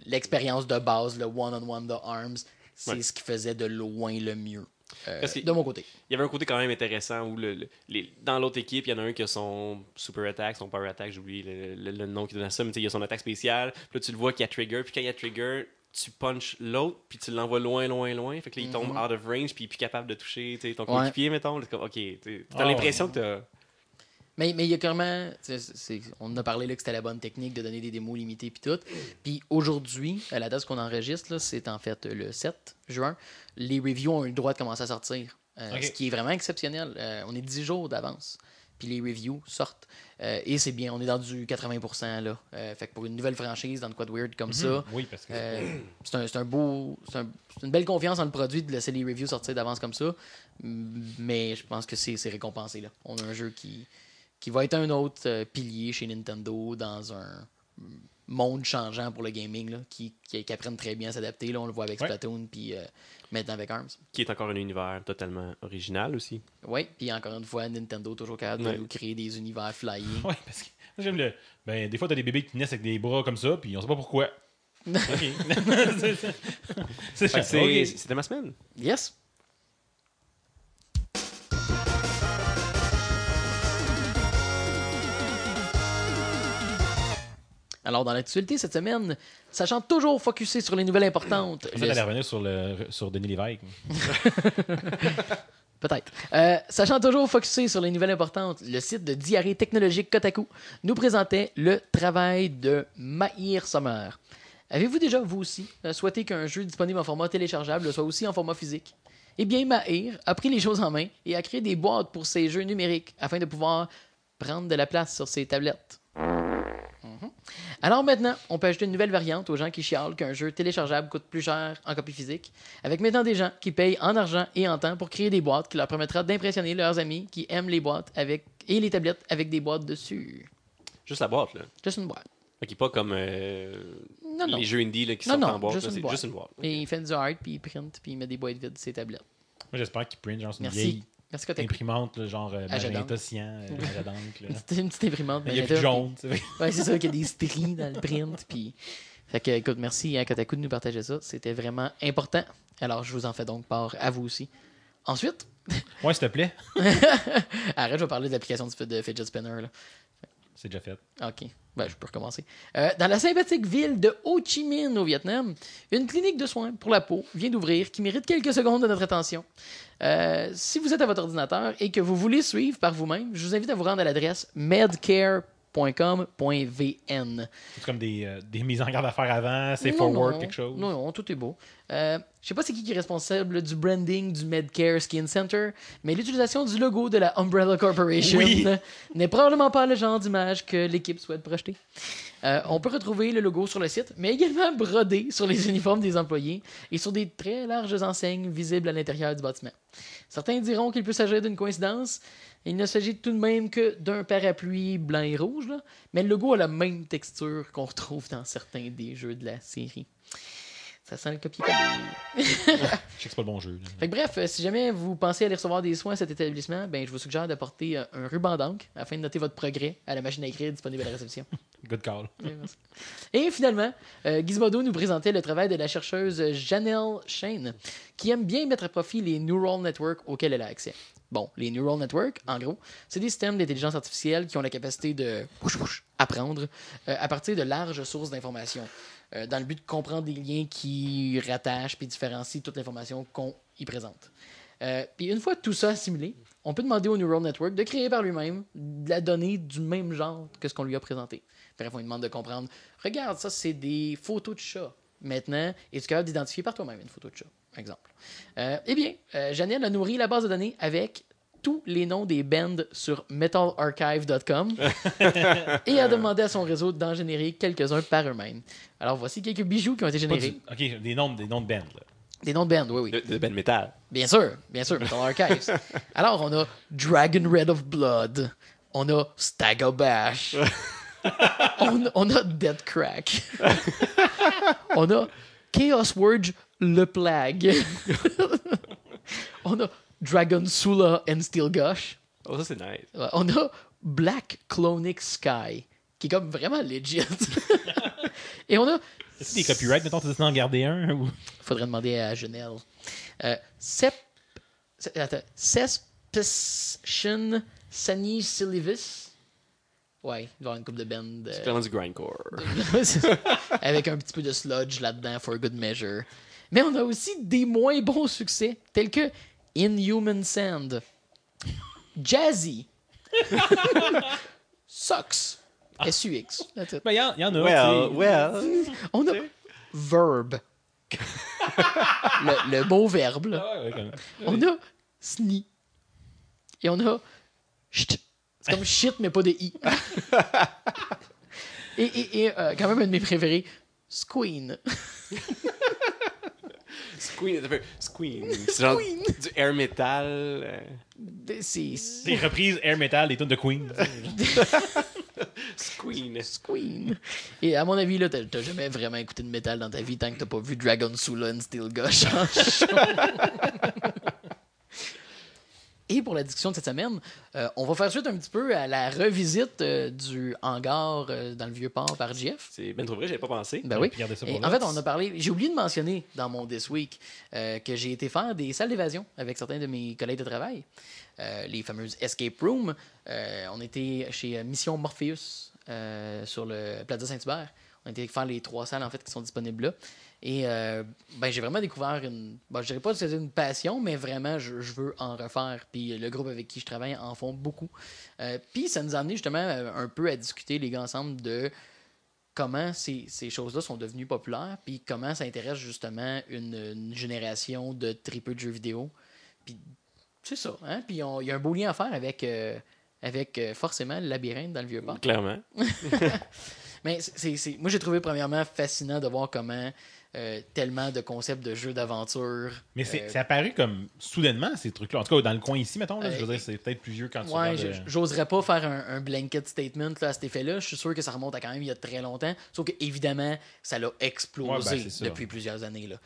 l'expérience de base, le one-on-one de Arms, c'est Ouais. ce qui faisait de loin le mieux. Euh, de mon côté. Il y avait un côté quand même intéressant où le, le- les- dans l'autre équipe, il y en a un qui a son super attack, son power attack, j'oublie le, le- le nom qui donne à ça, mais tu sais, il y a son attaque spéciale. Puis là, tu le vois qu'il y a trigger, puis quand il y a trigger, tu punches l'autre, puis tu l'envoies loin, loin, loin. Fait que là, il tombe out of range, puis il est plus capable de toucher tu sais, ton Mhm. Ouais. coéquipier, mettons. Comme, ok, tu as Ah, l'impression ouais. que t'as. Mais mais il y a c'est- on en a parlé là que c'était la bonne technique de donner des démos limitées puis tout. Puis aujourd'hui, à la date qu'on enregistre, c'est en fait le 7 juin, les reviews ont eu le droit de commencer à sortir. Euh. Ce qui est vraiment exceptionnel. Euh, on est 10 jours d'avance. Puis les reviews sortent. Euh, et c'est bien, on est dans du 80%. Là. Fait que pour une nouvelle franchise dans le quoi de weird comme ça, Oui, parce que. c'est un, c'est un beau. C'est un- c'est une belle confiance dans le produit de laisser les reviews sortir d'avance comme ça. Mais je pense que c'est c'est récompensé. Là. On a un jeu qui, qui va être un autre euh, pilier chez Nintendo dans un monde changeant pour le gaming, là, qui, qui, qui apprennent très bien à s'adapter. Là, on le voit avec. Splatoon, puis euh, maintenant avec ARMS. qui est encore un univers totalement original aussi. Oui, puis encore une fois, Nintendo toujours capable de nous créer des univers flyés. Ouais, parce que moi, j'aime le. Ben, des fois, t'as des bébés qui naissent avec des bras comme ça, puis on sait pas pourquoi. Ok. c'est ça. C'était ma semaine. Yes! Alors, dans l'actualité cette semaine, sachant toujours focuser sur les nouvelles importantes, En fait, le- elle allait revenir sur, le, sur Denis Lévesque. Peut-être. Euh, sachant toujours focuser sur les nouvelles importantes, le site de diarrhée technologique Kotaku nous présentait le travail de Mahir Sommer. Avez-vous déjà, vous aussi, euh, souhaité qu'un jeu disponible en format téléchargeable soit aussi en format physique? Eh bien, Mahir a pris les choses en main et a créé des boîtes pour ces jeux numériques afin de pouvoir prendre de la place sur ses tablettes. Mhm. Alors maintenant, on peut ajouter une nouvelle variante aux gens qui chialent qu'un jeu téléchargeable coûte plus cher en copie physique, avec maintenant des gens qui payent en argent et en temps pour créer des boîtes qui leur permettra d'impressionner leurs amis qui aiment les boîtes avec et les tablettes avec des boîtes dessus. Juste la boîte, là. Juste une boîte. Fait pas comme euh, Non, non. les jeux indie là, qui Non, sortent non, en boîte. juste là, une C'est boîte. juste une boîte. Et il fait du art, puis il print, puis il met des boîtes vides sur ses tablettes. Moi, j'espère qu'il print genre c'est une Merci. vieille Merci que imprimante, là, genre euh, Agenda. magenta cyan, euh. C'était une petite imprimante. Il y a plus jaune, sais. puis- Ouais, c'est ça, qu'il y a des stries dans le print. Puis... Fait que, écoute, merci à Kotaku de nous partager ça. C'était vraiment important. Alors, je vous en fais donc part à vous aussi. Ensuite, Ouais, s'il te plaît. arrête, je vais parler de l'application de Fidget Spinner. C'est déjà fait. OK. Ben, je peux recommencer. Euh, dans la sympathique ville de Ho Chi Minh, au Vietnam, une clinique de soins pour la peau vient d'ouvrir qui mérite quelques secondes de notre attention. Euh, si vous êtes à votre ordinateur et que vous voulez suivre par vous-même, je vous invite à vous rendre à l'adresse medcare.com.vn. C'est comme des, euh, des mises en garde à faire avant, c'est forward, non. quelque chose. Non, non, tout est beau. Euh, je sais pas c'est qui qui est responsable du branding du Medcare Skin Center, mais l'utilisation du logo de la Umbrella Corporation Oui. n'est probablement pas le genre d'image que l'équipe souhaite projeter. Euh, on peut retrouver le logo sur le site, mais également brodé sur les uniformes des employés et sur des très larges enseignes visibles à l'intérieur du bâtiment. Certains diront qu'il peut s'agir d'une coïncidence. Il ne s'agit tout de même que d'un parapluie blanc et rouge, là, mais le logo a la même texture qu'on retrouve dans certains des jeux de la série. Ça sent le copier-coller. Je sais que c'est pas le bon jeu. Fait que bref, euh, si jamais vous pensez aller recevoir des soins à cet établissement, ben, je vous suggère de porter euh, un ruban d'encre afin de noter votre progrès à la machine à écrire disponible à la réception. Good call. Merci. Et finalement, euh, Gizmodo nous présentait le travail de la chercheuse Janelle Shane, qui aime bien mettre à profit les neural networks auxquels elle a accès. Bon, les neural networks, en gros, c'est des systèmes d'intelligence artificielle qui ont la capacité de apprendre euh, à partir de larges sources d'informations, euh, dans le but de comprendre des liens qui rattachent puis différencient toute l'information qu'on y présente. Euh, puis une fois tout ça assimilé, on peut demander au neural network de créer par lui-même de la donnée du même genre que ce qu'on lui a présenté. Bref, on lui demande de comprendre. Regarde, ça, c'est des photos de chats. Maintenant, es-tu capable d'identifier par toi-même une photo de chat, par exemple? Euh, eh bien, euh, Janelle a nourri la base de données avec tous les noms des bands sur metalarchive.com et a demandé à son réseau d'en générer quelques-uns par eux-mêmes. Alors, voici quelques bijoux qui ont été générés. du- Ok, des noms, des noms de band. Là. Des noms de bands, oui, oui. De, de Ben Metal. Bien sûr, bien sûr, Metal Archives. Alors, on a Dragon Red of Blood. On a Stagger Bash. on, on a Dead Crack. on a Chaos Word Le Plague. on a Dragon Sula and Steel Gush. Oh, ça, c'est nice. On a Black Clonic Sky, qui est comme vraiment legit. Et on a Est-ce des copyrights, mettons, tu décides d'en garder un ou... faudrait demander à Genel. Euh, Sep... Se- Attends. Cespician Sani Silivis. Ouais, il va y avoir une coupe de band. euh, C'est du grindcore. Avec un petit peu de sludge là-dedans, for good measure. Mais on a aussi des moins bons succès, tels que Inhuman Sand, Jazzy, Sucks, S-U-X. It. Ben, il y, en- il y en a. Well, well. On a Verb. le, le beau verbe, là. Ah ouais, ouais, comme- On a Sni. Et on a Chut. C'est comme shit, mais pas de i. et et, et euh, quand même un de mes préférés, Squeen. Squeen. Squeen. C'est genre Squeen. du air metal. euh, C'est Des reprises air metal des tunes de Queen. Squeen. Squeen. Et à mon avis, là, t'as jamais vraiment écouté de métal dans ta vie tant que t'as pas vu Dragon Sula and Steel Gush en show. Et pour la discussion de cette semaine, euh, on va faire suite un petit peu à la revisite euh, du hangar euh, dans le vieux port par Jeff. C'est trop vrai, j'avais pas pensé. Ben oui. Ça Et en fait, on a parlé. J'ai oublié de mentionner dans mon This Week euh, que j'ai été faire des salles d'évasion avec certains de mes collègues de travail. Euh, les fameuses Escape Room. Euh, on était chez Mission Morpheus euh, sur le Plaza Saint-Hubert. On était faire les trois salles en fait qui sont disponibles là. Et euh, ben, j'ai vraiment découvert une. Bon, je dirais pas que c'était une passion, mais vraiment, je, je veux en refaire. Puis le groupe avec qui je travaille en font beaucoup. Euh, puis ça nous a amené justement euh, un peu à discuter, les gars, ensemble, de comment ces, ces choses-là sont devenues populaires, puis comment ça intéresse justement une, une génération de tripeux de jeux vidéo. Puis c'est ça, hein? Puis il y a un beau lien à faire avec euh, avec euh, forcément le labyrinthe dans le vieux port. Clairement. Mais c'est- moi, j'ai trouvé premièrement fascinant de voir comment euh, tellement de concepts de jeux d'aventure. Mais c'est euh, apparu comme soudainement, ces trucs-là. En tout cas, dans le coin ici, mettons, là, je veux Euh, dire, c'est peut-être plus vieux quand tu Ouais, regardes, je- euh, j'oserais pas faire un, un blanket statement là, à cet effet-là. Je suis sûr que ça remonte à quand même il y a très longtemps. Sauf que évidemment, ça l'a explosé Ouais, ben, depuis plusieurs années. Là.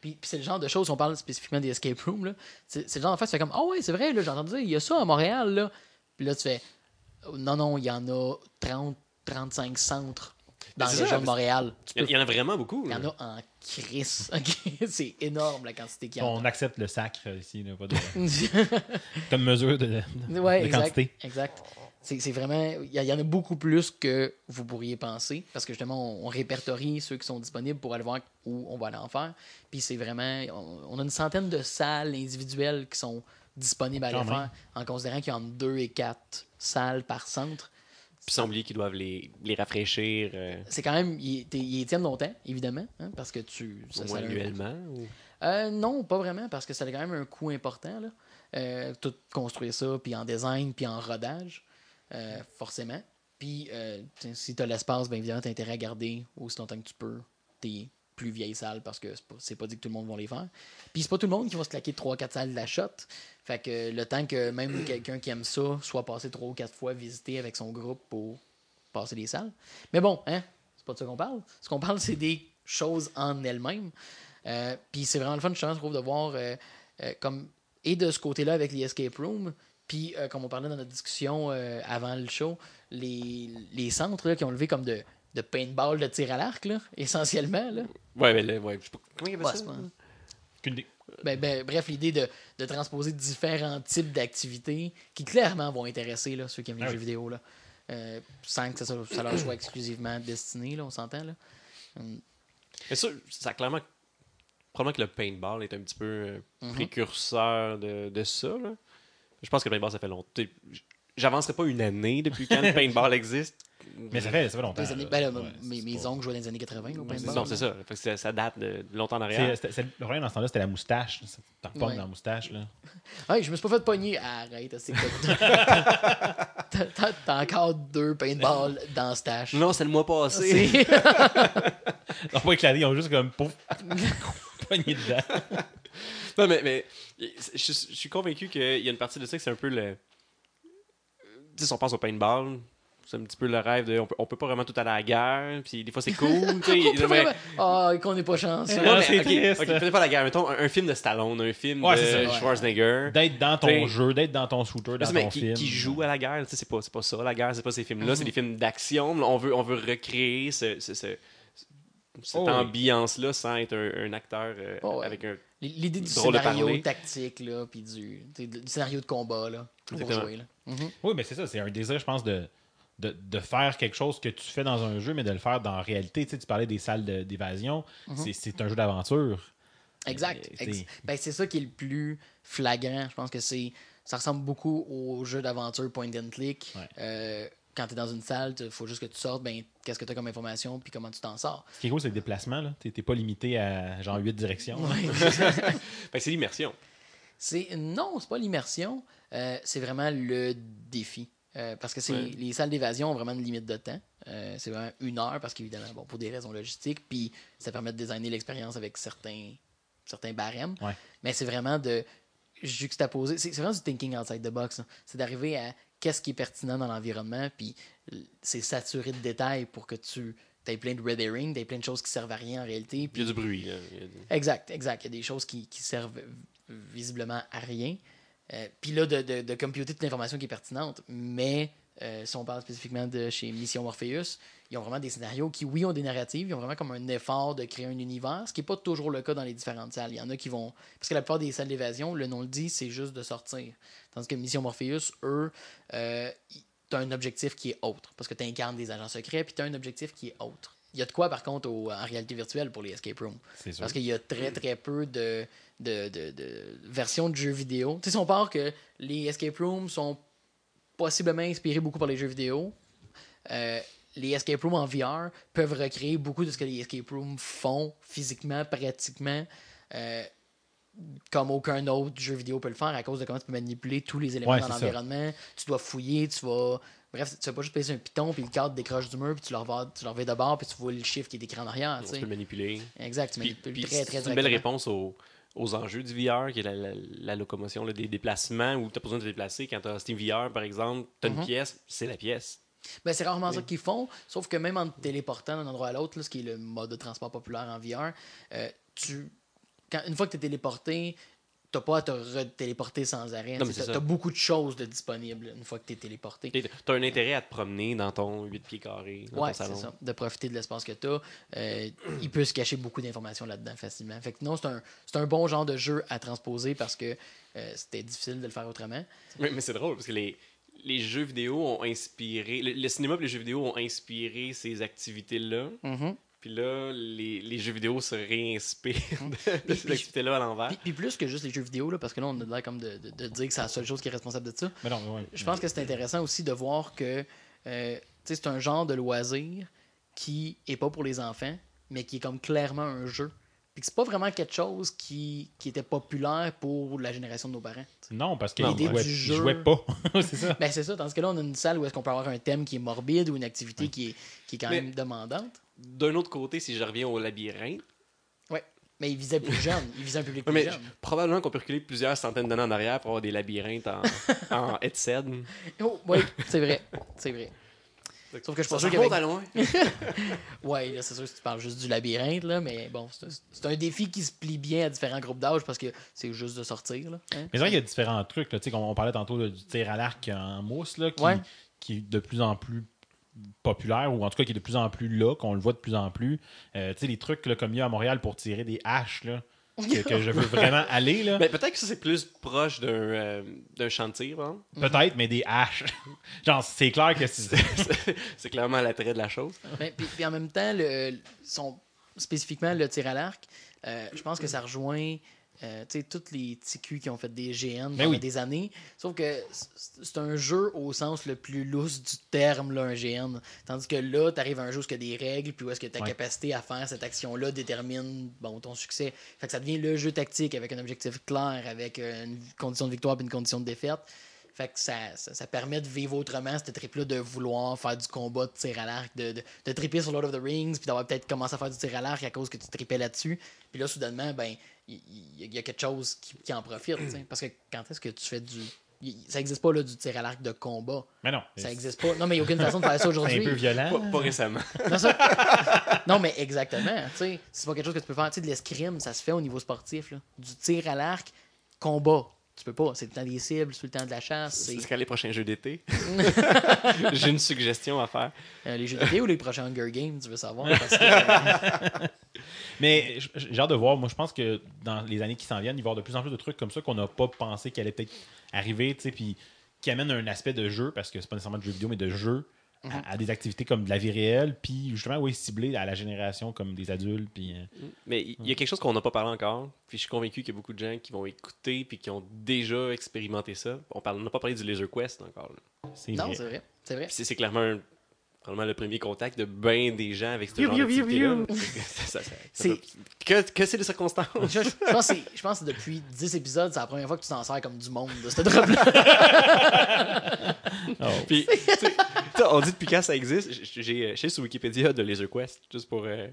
Puis, puis c'est le genre de choses, on parle spécifiquement des escape rooms, là, c'est, le genre de fait, tu fais comme Ah ouais, c'est vrai, j'ai entendu dire, il y a ça à Montréal. Là. Puis là, tu fais Oh, Non, non, il y en a 30, 35 centres dans ça, région de Montréal. Il y, peux- il y en a vraiment beaucoup. Il y en a en crise. c'est énorme la quantité qu'il y en on a. accepte le sacre euh, ici, là, pas de- comme mesure de, de- Ouais, de exact. quantité. Exact. C'est vraiment. Il y, a- en a beaucoup plus que vous pourriez penser. Parce que justement, on, on répertorie ceux qui sont disponibles pour aller voir où on va aller en faire. Puis c'est vraiment. On, on a une centaine de salles individuelles qui sont disponibles à aller faire. En considérant qu'il y a entre 2 et 4 salles par centre. Puis sans oublier qu'ils doivent les, les rafraîchir euh, C'est quand même. Ils ils tiennent longtemps, évidemment. hein, parce que tu. au ça- moins ça annuellement. ou- Euh, non, pas vraiment, parce que ça a quand même un coût important. Là. Euh, tout construire ça, puis en design, puis en rodage, forcément. Puis euh, si tu as l'espace, bien évidemment, tu as intérêt à garder aussi longtemps que tu peux tes plus vieilles salles, parce que c'est pas, pas dit que tout le monde va les faire. Puis c'est pas tout le monde qui va se claquer 3-4 salles de la shot. Fait que le temps que même quelqu'un qui aime ça soit passé 3 ou 4 fois visiter avec son groupe pour passer les salles. Mais bon, hein, c'est pas de ça qu'on parle. Ce qu'on parle, c'est des choses en elles-mêmes. Euh, Puis c'est vraiment le fun, je trouve, de voir euh, euh, comme et de ce côté-là avec les escape rooms. Puis, euh, comme on parlait dans notre discussion euh, avant le show, les, les centres là, qui ont levé comme de, de paintball de tir à l'arc, là, essentiellement. Là. Ouais, mais là, ouais, je sais pas- comment il appelle Ouais, ça? Qu'une Ben, ben, bref, l'idée de, de transposer différents types d'activités qui clairement vont intéresser là, ceux qui aiment les Ah jeux vidéo. Là, Euh, sans que ça, soit- ça leur soit exclusivement destiné, là, on s'entend. Là. Hum, Mais ça, ça a clairement. Probablement que le paintball est un petit peu euh, Mhm. précurseur de, de ça. là. Je pense que le paintball, ça fait longtemps. J'avancerai pas une année depuis quand le paintball existe. Mais ça fait, ça fait longtemps. années- là. ben, là, Ouais, mes, mes pas- oncles jouaient dans les années 80 au paintball. Non, c'est ça. Fait que ça. Ça date de de longtemps en arrière. c'était- c'est- le problème dans ce temps-là, c'était la moustache. T'en repognes Ouais. dans la moustache. Là. Hey, je me suis pas fait pogner. Arrête, c'est quoi? T'as- encore deux paintballs dans la stash. Non, c'est le mois passé. Ils ont pas éclaté, ils ont juste comme pouf, pogné dedans. Non, mais, mais je, je suis convaincu qu'il y a une partie de ça que c'est un peu le. Tu sais, si on pense au paintball, c'est un petit peu le rêve de. On peut, on peut pas vraiment tout aller à la guerre, puis des fois c'est cool. tu sais, On peut mais- vraiment- Ah, qu'on n'est pas chanceux. Non, Non, mais, c'est ok, triste. ok, peut-être pas la guerre. Mettons un, un film de Stallone, un film Ouais, de ça. Schwarzenegger. D'être dans ton T'sais- jeu, d'être dans ton shooter, dans Mais ton qui, film. qui joue à la guerre, c'est pas, c'est pas ça la guerre, c'est pas ces films-là, Mhm. c'est des films d'action. On veut, on veut recréer ce, ce- ce- cette Oh oui. ambiance-là sans être un, un acteur euh, Oh ouais. avec un. L'idée du scénario tactique, là, puis du, du scénario de combat, là, pour jouer, là. Mhm. Oui, mais c'est ça, c'est un désir, je pense, de, de, de faire quelque chose que tu fais dans un jeu, mais de le faire dans la réalité. Tu, sais, tu parlais des salles de- d'évasion, c'est, c'est un jeu d'aventure. Exact. Euh, ben, c'est ça qui est le plus flagrant. Je pense que c'est ça ressemble beaucoup au jeu d'aventure point and click. Ouais. Euh, quand tu es dans une salle, il faut juste que tu sortes, ben, qu'est-ce que tu as comme information, puis comment tu t'en sors. Ce qui est cool, c'est le déplacement. Là. T'es, t'es pas limité à genre 8 directions. Que c'est l'immersion. C'est non, c'est pas l'immersion, euh, c'est vraiment le défi. Euh, parce que c'est Ouais. les salles d'évasion ont vraiment une limite de temps. Euh, c'est vraiment une heure parce qu'évidemment, bon, pour des raisons logistiques, puis ça permet de designer l'expérience avec certains, certains barèmes. Ouais. Mais c'est vraiment de juxtaposer. C'est vraiment du thinking outside the box. hein. C'est d'arriver à qu'est-ce qui est pertinent dans l'environnement, puis c'est saturé de détails pour que tu aies plein de red herring, t'aies plein de choses qui servent à rien en réalité. Il y Puis a du bruit. Là. A du- Exact, exact. Il y a des choses qui, qui servent visiblement à rien. Euh, Puis là, de, de, de computer toute l'information qui est pertinente. Mais euh, si on parle spécifiquement de chez Mission Morpheus, ils ont vraiment des scénarios qui, oui, ont des narratives. Ils ont vraiment comme un effort de créer un univers, ce qui n'est pas toujours le cas dans les différentes salles. Il y en a qui vont. Parce que la plupart des salles d'évasion, le nom le dit, c'est juste de sortir. Tandis que Mission Morpheus, eux, euh, tu as un objectif qui est autre. Parce que tu incarnes des agents secrets, puis tu as un objectif qui est autre. Il y a de quoi, par contre, au- en réalité virtuelle pour les escape rooms. Parce qu'il y a très très peu de, de, de, de versions de jeux vidéo. Tu sais, si on part que les escape rooms sont possiblement inspirés beaucoup par les jeux vidéo, euh, les escape rooms en VR peuvent recréer beaucoup de ce que les escape rooms font physiquement, pratiquement. Euh, comme aucun autre jeu vidéo peut le faire à cause de comment tu peux manipuler tous les éléments Ouais, dans l'environnement. Tu dois fouiller, tu vas. Bref, tu vas pas juste passer un piton, puis le cadre décroche du mur, puis tu le reviens de bord, puis tu vois le chiffre qui est écrit en arrière. Tu le manipuler. Exact, tu Puis, manipules puis très, très c'est une belle réponse aux, aux enjeux du VR, qui est la, la- la locomotion, là, des déplacements, où tu as besoin de te déplacer. Quand tu as Steam VR, par exemple, tu as Mhm. une pièce, c'est la pièce. Ben, c'est rarement ça qu'ils font, sauf que même en te téléportant d'un endroit à l'autre, ce qui est le mode de transport populaire en VR, euh, tu, quand, une fois que tu es téléporté, t'as pas à te re-téléporter sans arrêt. Non, mais Tu c'est as ça. beaucoup de choses de disponibles une fois que tu es téléporté. Tu as un intérêt à te promener dans ton 8 pieds carrés, dans Ouais, c'est ça. De profiter de l'espace que tu as. il peut se cacher beaucoup d'informations là-dedans facilement. Fait que non, c'est un, un bon genre de jeu à transposer parce que euh, c'était difficile de le faire autrement. Mais, mais c'est drôle, parce que les, les jeux vidéo ont inspiré... Le, le cinéma et les jeux vidéo ont inspiré ces activités-là. Puis là, les, les jeux vidéo se réinspirent de, de puis- activités-là à l'envers. Puis, puis plus que juste les jeux vidéo, là, parce que là, on a l'air comme de, de- de dire que c'est la seule chose qui est responsable de ça. Mais non, mais ouais. Je pense que c'est intéressant aussi de voir que euh, tu sais, c'est un genre de loisir qui est pas pour les enfants, mais qui est comme clairement un jeu. Puis que c'est pas vraiment quelque chose qui, qui était populaire pour la génération de nos parents. Non, parce du ils jeu- jouaient pas. c'est ça. Ben c'est ça, tandis que là, on a une salle où est-ce qu'on peut avoir un thème qui est morbide ou une activité qui, est, qui est quand Mais- même demandante. D'un autre côté, si je reviens au labyrinthe, Ouais. Mais il visait plus jeune. Il visait un public plus mais jeune. probablement qu'on peut reculer plusieurs centaines d'années en arrière pour avoir des labyrinthes en, en headset. Oh, oui, c'est vrai. C'est vrai. Sauf que je suis pas Ça sûr remonte qu'avec... à loin. Ouais, là, c'est sûr que tu parles juste du labyrinthe, là, mais bon, c'est un, défi qui se plie bien à différents groupes d'âge parce que c'est juste de sortir, là. hein. Mais c'est vrai qu'il y a différents trucs. Là. Tu sais, comme on parlait tantôt là, du tir à l'arc en mousse, là, qui, Ouais. qui est de plus en plus populaire, ou en tout cas qui est de plus en plus là, qu'on le voit de plus en plus. Euh, tu sais, les trucs là, comme il y a à Montréal pour tirer des haches, là, que, que je veux vraiment aller. Là. Ben, peut-être que ça, c'est plus proche d'un euh, d'un champ de tir. hein. Peut-être, mais des haches. Genre, c'est clair que c'est. c'est clairement l'attrait de la chose. Ben, puis, puis en même temps, le, son, spécifiquement le tir à l'arc, euh, je pense que ça rejoint euh, tu sais, tous les TQ qui ont fait des GN pendant oui. des années. Sauf que c'est un jeu au sens le plus lousse du terme, là, un GN. Tandis que là, tu arrives à un jeu où il y a des règles, puis où est-ce que ta Ouais. capacité à faire cette action-là détermine bon, ton succès. Fait que ça devient le jeu tactique avec un objectif clair, avec euh, une condition de victoire et une condition de défaite. Fait que ça, ça, ça permet de vivre autrement ce trip-là de vouloir faire du combat de tir à l'arc, de, de, de triper sur Lord of the Rings, puis d'avoir peut-être commencé à faire du tir à l'arc à cause que tu tripais là-dessus. Puis là, soudainement, ben, il y, a quelque chose qui, qui en profite. Parce que quand est-ce que tu fais du. Ça n'existe pas là, du tir à l'arc de combat. Mais non. Ça c'est n'existe pas. Non, mais il n'y a aucune façon de faire ça un aujourd'hui. peu violent. Pas, pas récemment. Non, ça- non, mais exactement. tu sais, C'est pas quelque chose que tu peux faire. Tu sais, de l'escrime, ça se fait au niveau sportif. Là. Du tir à l'arc, combat. Tu peux pas. C'est le temps des cibles, c'est le temps de la chasse. C'est quand les prochains jeux d'été. J'ai une suggestion à faire. euh, les jeux d'été ou les prochains Hunger Games, tu veux savoir? Parce que, Mais j'ai hâte de voir. Moi, je pense que dans les années qui s'en viennent, il va y avoir de plus en plus de trucs comme ça qu'on n'a pas pensé qu'elle allait peut-être arriver, tu sais, puis qui amènent un aspect de jeu, parce que c'est pas nécessairement de jeu vidéo, mais de jeu, à, à des activités comme de la vie réelle, puis justement, oui, ciblé à la génération comme des adultes, puis... euh, Mais il y a quelque chose qu'on n'a pas parlé encore. Puis je suis convaincu qu'il y a beaucoup de gens qui vont écouter puis qui ont déjà expérimenté ça. On parle- on n'a pas parlé du Laser Quest encore. là. non, c'est vrai. C'est vrai. C'est clairement un- probablement le premier contact de bien des gens avec ce Piou, genre d'activité-là. Que, que c'est de circonstances? Je, je- je pense que je pense que depuis 10 épisodes, c'est la première fois que tu t'en sers comme du monde de cette drop-là. Oh. Puis, sais, on dit depuis quand ça existe? J'ai- J'ai je sais sur Wikipédia de Laser Quest, juste pour. euh,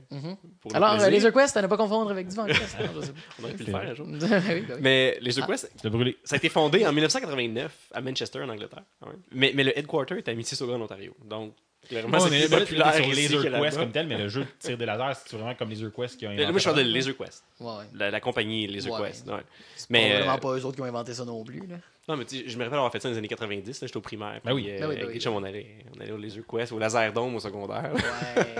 pour le Alors, euh, plaisir. Laser Quest, à ne pas confondre avec du Quest. On aurait pu le faire un jour. oui, ben oui. Mais Laser Ah. Quest, brûler. ça a été fondé en 1989 à Manchester, en Angleterre. Mais, mais le headquarter est à Mississauga, en Ontario. Donc, clairement, Moi, c'est plus populaire sur Laser que Quest comme tel, mais le jeu de tir des lasers, c'est vraiment comme Laser Quest qui a inventé Moi, je parle de. Laser Quest. Ouais. La, la compagnie Laser Ouais. Quest. ouais. C'est Mais, pas euh, vraiment pas eux autres qui ont inventé ça non plus. Là. Non, mais tu sais, je me rappelle avoir fait ça dans les années 90. là, J'étais au primaire. Ben oui. puis, euh, Ben oui, ben avec oui. Richard, on allait, on allait au Laser Quest, au Laser Dome au secondaire. Ouais.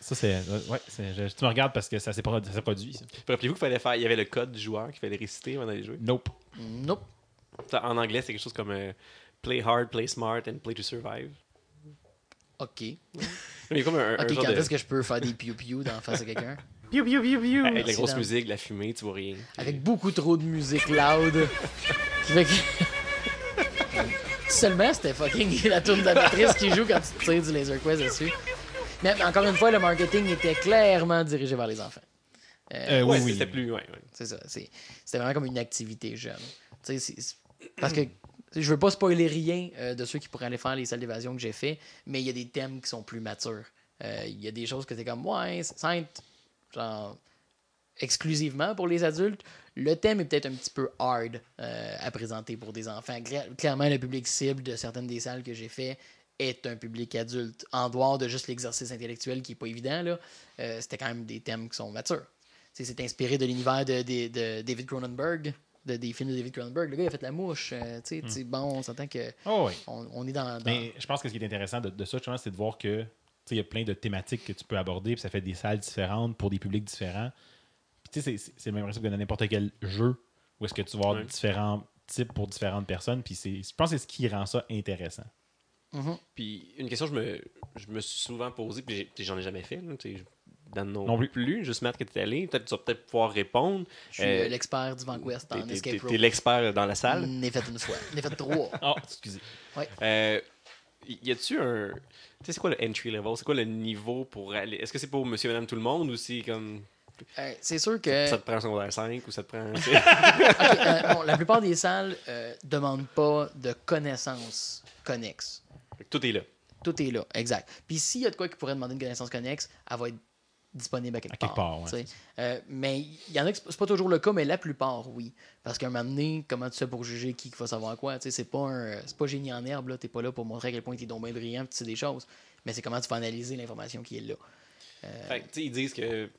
Ça, c'est. Ouais, c'est- je- tu me regardes parce que ça s'est pro- ça s'est produit, ça. Puis Rappelez-vous qu'il fallait faire. Il y avait le code du joueur qu'il fallait réciter avant d'aller jouer? Nope. nope. En anglais, c'est quelque chose comme euh, Play hard, play smart and play to survive. OK. A comme un, un OK, genre quand de. est-ce que je peux faire des piou-piou dans la face de quelqu'un? Avec la grosse musique, la fumée, tu vois rien. Avec beaucoup trop de musique loud. qui fait que... Seulement, c'était fucking la tourne de la matrice qui joue quand tu tires du Laser Quest dessus. Mais, mais encore une fois, le marketing était clairement dirigé vers les enfants. Euh, Ouais, oui, oui. c'était plus. Ouais, ouais. C'est ça. c'est- C'était vraiment comme une activité jeune. Tu sais, c'est- c'est- parce que je veux pas spoiler rien euh, de ceux qui pourraient aller faire les salles d'évasion que j'ai fait, mais il y a des thèmes qui sont plus matures. Euh, Il y a des choses que t'es comme, ouais, ça genre exclusivement pour les adultes. Le thème est peut-être un petit peu hard euh, à présenter pour des enfants. Cla- Clairement, le public cible de certaines des salles que j'ai fait est un public adulte. En dehors de juste l'exercice intellectuel qui est pas évident, là, c'était quand même des thèmes qui sont matures. C'est inspiré de l'univers de- de David Cronenberg, de, des films de David Cronenberg. Le gars, il a fait La Mouche. euh, tu sais, tu sais, Bon, on s'entend que Oh, oui. on, on est dans... dans- Mais je pense que ce qui est intéressant de, de ça, justement, c'est de voir que tu sais, il y a plein de thématiques que tu peux aborder, puis ça fait des salles différentes pour des publics différents. Puis tu sais, c'est- le même principe que dans n'importe quel jeu où est-ce que tu vas avoir différents types pour différentes personnes. Puis c'est- je pense que c'est ce qui rend ça intéressant. Puis une question que je me, je me suis souvent posée, puis j'en ai jamais fait. Là, tu sais, Dan non, Non plus. plus. Juste Matt que tu es allé. Peut-être tu vas peut-être pouvoir répondre. je suis Euh, euh, l'expert du Vanquest T'es- en t'es- Escape Room. T'es l'expert dans la salle. J'en ai fait une fois. J'en ai fait trois. Oh, excusez. Euh, y a-tu un. Tu sais, c'est quoi le entry level? C'est quoi le niveau pour aller? Est-ce que c'est pour monsieur, madame, tout le monde ou c'est comme. Euh, c'est sûr que... Ça te prend un secondaire 5 ou ça te prend. tu sais? Ok, euh, bon, la plupart des salles euh, demandent pas de connaissances connexes. Tout est là. Tout est là, exact. Puis s'il y a de quoi qui pourrait demander une connaissance connexe, elle va être disponible à quelque À quelque part. part, ouais, tu. Euh, mais il y en a que c'est pas toujours le cas, mais la plupart, oui. Parce qu'à un moment donné, comment tu fais pour juger qui va savoir quoi? Tu sais, C'est pas, un- c'est pas génie en herbe, là. T'es pas là pour montrer à quel point t'es donc bien brillant, tu sais des choses. Mais c'est comment tu vas analyser l'information qui est là. Fait que, tu sais, ils disent que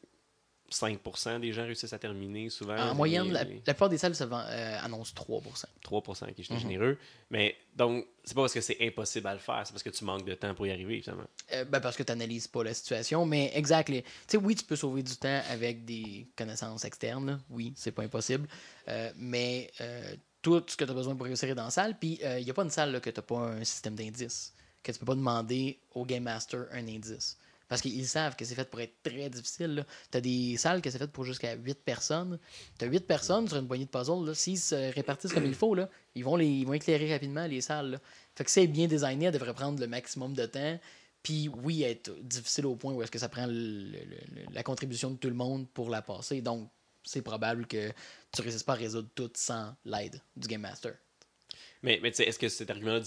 5% des gens réussissent à terminer souvent. En moyenne, Les- la, plupart des salles se vend- euh, annoncent 3%. 3% qui Mhm. j'étais généreux. Mais donc, c'est pas parce que c'est impossible à le faire, c'est parce que tu manques de temps pour y arriver, finalement. Euh, ben, parce que tu n'analyses pas la situation, mais exact. les- Tu sais, oui, tu peux sauver du temps avec des connaissances externes. là. Oui, c'est pas impossible. Euh, mais euh, tout ce que tu as besoin pour réussir est dans la salle. Puis, il n'y a pas une salle là, que tu n'as pas un système d'indices. Que tu peux pas demander au Game Master un indice. Parce qu'ils savent que c'est fait pour être très difficile. Tu as des salles que c'est fait pour jusqu'à 8 personnes. Tu as 8 personnes sur une poignée de puzzle. S'ils se répartissent comme il faut, là, ils, vont les, ils vont éclairer rapidement les salles. là. Fait que si elle est bien designée, elle devrait prendre le maximum de temps. Puis oui, être difficile au point où est-ce que ça prend la contribution de tout le monde pour la passer. Donc, c'est probable que tu ne réussisses pas à résoudre tout sans l'aide du Game Master. Mais, mais tu sais, est-ce que cet argument-là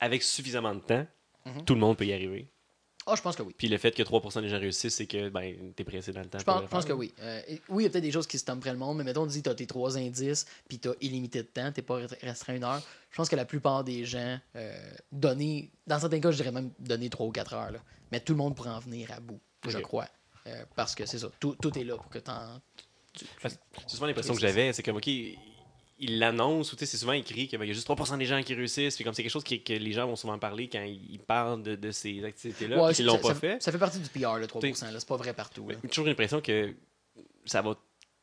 avec suffisamment de temps, Mhm. tout le monde peut y arriver? Ah, je pense que oui. Puis le fait que 3% des gens réussississent, c'est que ben, t'es pressé dans le temps. Je pense, que oui. Euh, oui, il y a peut-être des choses qui se tombent le monde, mais mettons, tu as tes trois indices, puis tu as illimité de temps, tu pas restreint une heure. Je pense que la plupart des gens, euh, donner, dans certains cas, je dirais même donner 3 ou 4 heures. là. Mais tout le monde pourra en venir à bout, je crois. Euh, parce que c'est ça, tout, tout est là pour que tu Parce- C'est souvent l'impression que j'avais, c'est comme, OK, il l'annonce, ou c'est souvent écrit qu'il y a juste 3% des gens qui réussissent, puis comme c'est quelque chose qui- que les gens vont souvent parler quand ils parlent de, de ces activités-là, puis qu'ils l'ont pas fait. Ça fait partie du PR, le 3%. là. C'est pas vrai partout. J'ai toujours l'impression que ça va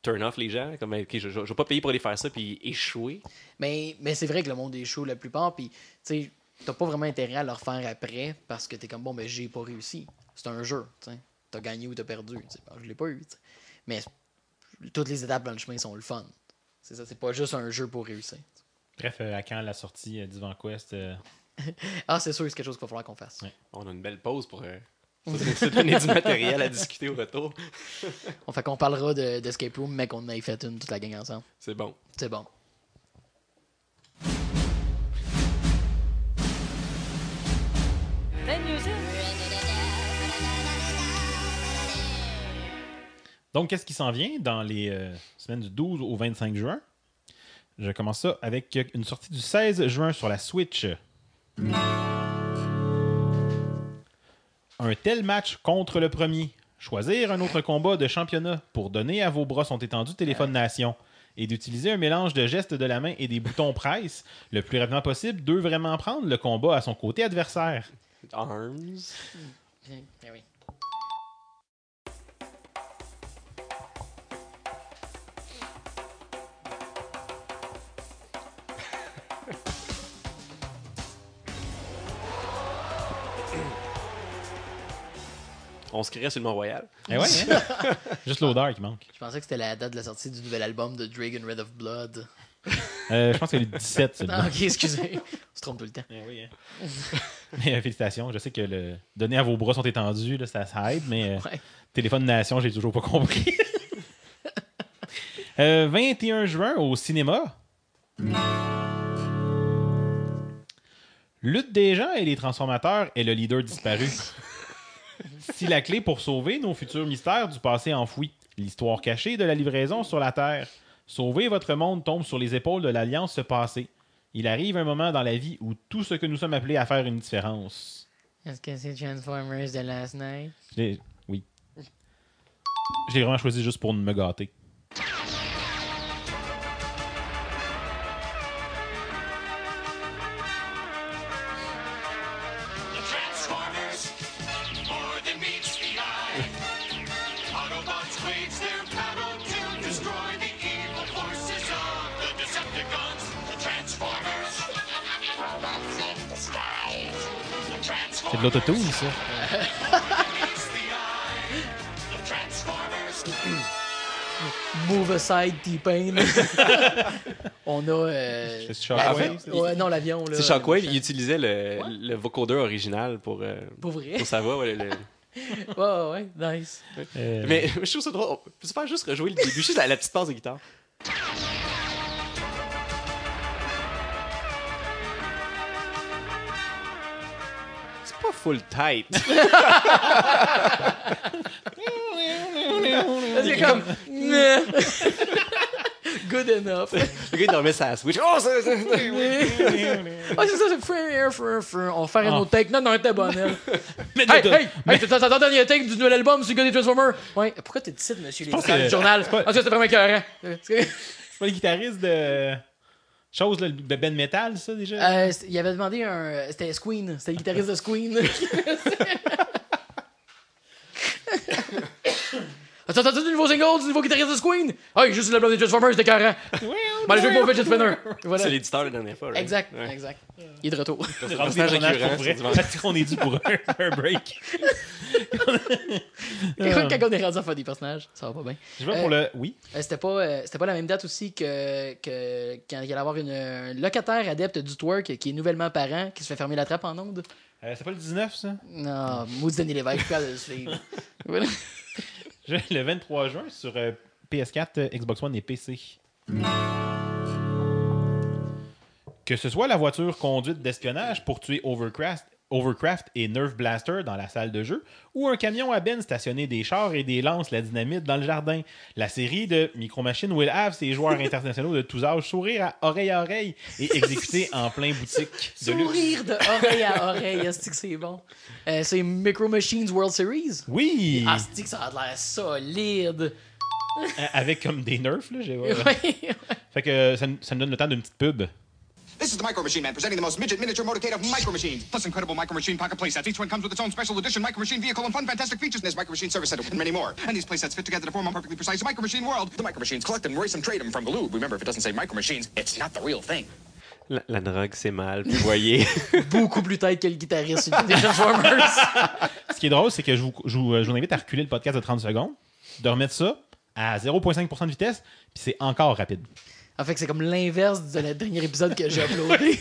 turn off les gens, comme, OK, je, je vais pas payer pour aller faire ça, puis échouer. Mais, mais c'est vrai que le monde chaud la plupart, puis tu sais, t'as pas vraiment intérêt à le refaire après parce que t'es comme bon, ben j'ai pas réussi. C'est un jeu, tu. T'as gagné ou t'as perdu. Ben, je l'ai pas eu. Mais toutes les étapes dans le chemin sont le fun. C'est ça, c'est pas juste un jeu pour réussir. Bref, euh, à quand la sortie euh, d'Ivan Quest euh, Ah, c'est sûr, c'est quelque chose qu'il va falloir qu'on fasse. Ouais. On a une belle pause pour euh, se donner du matériel à discuter au retour. On fait qu'on parlera de- d'Escape Room, mais qu'on ait fait une toute la gang ensemble. C'est bon. C'est bon. Donc, qu'est-ce qui s'en vient dans les euh, du 12 au 25 juin? Je commence ça avec une sortie du 16 juin sur la Switch. Un tel match contre le premier. Choisir un autre combat de championnat pour donner à vos bras son étendu téléphone nation et d'utiliser un mélange de gestes de la main et des boutons presse le plus rapidement possible, deux vraiment prendre le combat à son côté adversaire. Arms. Bien, bien oui. On se crierait sur le Mont-Royal. Eh ouais, hein? Juste l'odeur qui manque. Je pensais que c'était la date de la sortie du nouvel album de Dragon Red of Blood. Euh, je pense que c'est le 17, c'est le Ah, ok, excusez. On se trompe tout le temps. Eh oui, hein. mais euh, félicitations. Je sais que le donner à vos bras sont étendus, là, ça, ça aide, mais euh, Ouais. téléphone nation, j'ai toujours pas compris. Euh, 21 juin au cinéma. Lutte des gens et les transformateurs est le leader disparu. Si la clé pour sauver nos futurs mystères du passé enfoui, l'histoire cachée de la livraison sur la Terre, sauver votre monde tombe sur les épaules de l'Alliance passée. Il arrive un moment dans la vie où tout ce que nous sommes appelés à faire une différence. Est-ce que c'est Transformers de Last Night? Oui. Je l'ai vraiment choisi juste pour me gâter. De l'autotune, ça. Move aside, T-Pain. On a. Euh, C'est Shockwave, ouais, non, l'avion. là. C'est Shockwave, il utilisait le, le vocodeur original pour, euh, Pour vrai? pour sa voix. ouais, le- Ouais, ouais, ouais, nice. Euh, Mais je trouve ça drôle. On peut faire juste rejouer le début, juste la, la petite passe de guitare? Pas full tight. C'est comme. Good enough. Le gars, il dormait sa Switch. Oh, c'est. c'est- Ah, c'est ça, c'est. On va faire un Ah. autre take. Non, non, elle était bonne, elle. mais Hey, hey, hey, t'as t'as entendu le take du nouvel album sur le gars des Transformers? Ouais. Pourquoi t'es ici, monsieur les pense du que- journal? Ah, ça, c'est vraiment écœurant. C'est pas le guitariste de. Chose de Ben Metal, ça, déjà? Euh, il avait demandé un. C'était Squeen. C'était le guitariste de Squeen. T'as entendu du nouveau single du nouveau guitariste de Squeen? Ah, il joue sur l'album des Transformers, c'était carré. Bon, allez jouer pour Fidget Spinner. Voilà. C'est l'éditeur la dernière fois. right? Exact, Ouais. exact. Il est de retour. C'est un personnage récurrent, qu'on est dû pour un, un break? Quand on est rendu à faire des personnages, ça va pas bien. Je vais pour le. Oui. Euh, c'était pas euh, c'était pas la même date aussi que, que quand il allait avoir une, un locataire adepte du twerk qui est nouvellement parent qui se fait fermer la trappe en onde. Euh, c'est pas le 19, ça? Non, maudit Denis Lévesque, je suis le suivre. Voilà. Je- Le 23 juin sur euh, PS4, euh, Xbox One et PC. Que ce soit la voiture conduite d'espionnage pour tuer Overcraft, Overcraft et Nerf Blaster dans la salle de jeu, ou un camion à Ben stationner des chars et des lances la dynamite dans le jardin, la série de Micro Machines will have ses joueurs internationaux de tous âges sourire à oreille à oreille et exécuter en plein boutique de. Sourire de oreille à oreille, est-ce que c'est bon? Euh, c'est Micro Machines World Series? Oui! Ah, que ça a l'air solide? Euh, Avec comme des nerfs, là. j'ai- ouais. Fait que ça, ça nous donne le temps d'une petite pub. This is the Micro Machine Man presenting the most midget miniature motorcade of micro machines. Plus incredible micro machine pocket playsets. Each one comes with its own special edition micro machine vehicle and fun, fantastic features in this micro machine service center and many more. And these playsets fit together to form a perfectly precise micro machine world. The micro machines collect them, race them, trade them from Galoob. Remember, if it doesn't say micro machines, it's not the real thing. La, la drogue, c'est mal. Vous voyez. Beaucoup plus tête que le guitariste des Transformers. Ce qui est drôle, c'est que je vous, je vous- je vous invite à reculer le podcast de 30 secondes, de remettre ça à 0,5% de vitesse, puis c'est encore rapide. En fait, c'est comme l'inverse de le dernier épisode que j'ai uploadé.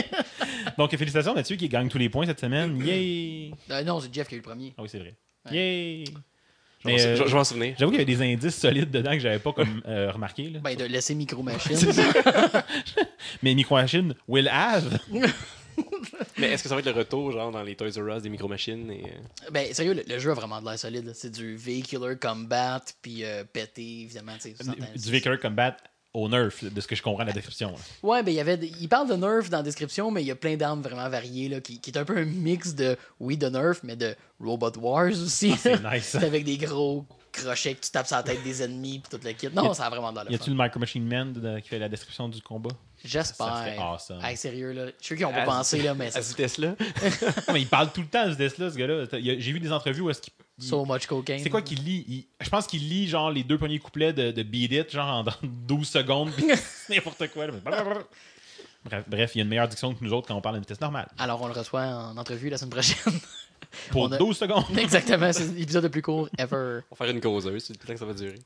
Donc, félicitations là-dessus qui gagne tous les points cette semaine. Yay! Euh, non, c'est Jeff qui a eu le premier. Ah oui, c'est vrai. Yay! Mais, euh, je m'en souvenir. J'avoue qu'il y avait des indices solides dedans que j'avais pas comme euh, remarqué. là. Ben, de laisser Micro Machines. Mais Micro Machine will have. Mais est-ce que ça va être le retour, genre, dans les Toys R Us des micro-machines et, euh, Ben, sérieux, le, le jeu a vraiment de l'air solide. C'est du Vehicular Combat, puis euh, pété, évidemment. tu sais, tu s'entends. du Vicar Combat au Nerf, de ce que je comprends de la description. là. Ouais, ben, il y avait. Il parle de Nerf dans la description, mais il y a plein d'armes vraiment variées, là, qui, qui est un peu un mix de, oui, de Nerf, mais de Robot Wars aussi. Ah, c'est nice, ça. C'est avec des gros crochets que tu tapes sur la tête des ennemis, puis tout le kit. Non, Y a- ça a vraiment de Y l'air. a-tu le Micro Machine Man de- qui fait la description du combat? J'espère. awesome. Hey, sérieux, là. Je suis sûr qu'ils ont pas À- pensé, là, mais à? Non, mais il parle tout le temps de ce Tesla, ce gars-là. Y J'ai vu des entrevues où est-ce qu'il. So much cocaine. C'est quoi qu'il lit? Il- Je pense qu'il lit genre les deux premiers couplets de, de Beat It, genre en dans 12 secondes, puis c'est n'importe quoi. là. Bref, bref, il y a une meilleure diction que nous autres quand on parle à une vitesse normale. Alors, on le reçoit en entrevue la semaine prochaine. Pour On a- 12 secondes. Exactement, c'est l'épisode le plus court ever. On va faire une causeuse, c'est le temps que ça va durer.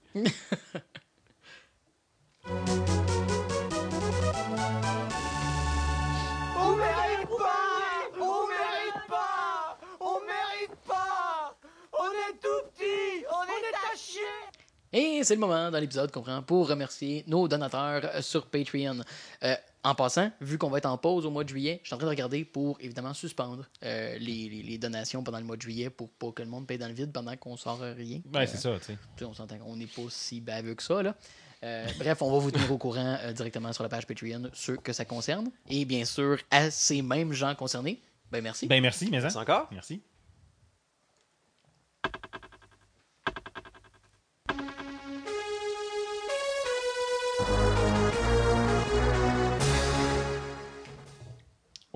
Et c'est le moment dans l'épisode qu'on prend pour remercier nos donateurs euh, sur Patreon. Euh, en passant, vu qu'on va être en pause au mois de juillet, je suis en train de regarder pour évidemment suspendre euh, les, les- les donations pendant le mois de juillet pour pas que le monde paye dans le vide pendant qu'on sort euh, rien. Ben, c'est ça, tu sais. On s'entend qu'on n'est pas si baveux que ça. Là. Euh, bref, on va vous tenir au courant euh, directement sur la page Patreon, ceux que ça concerne. Et bien sûr, à ces mêmes gens concernés, ben merci. Ben, merci, mais. C'est encore? Merci.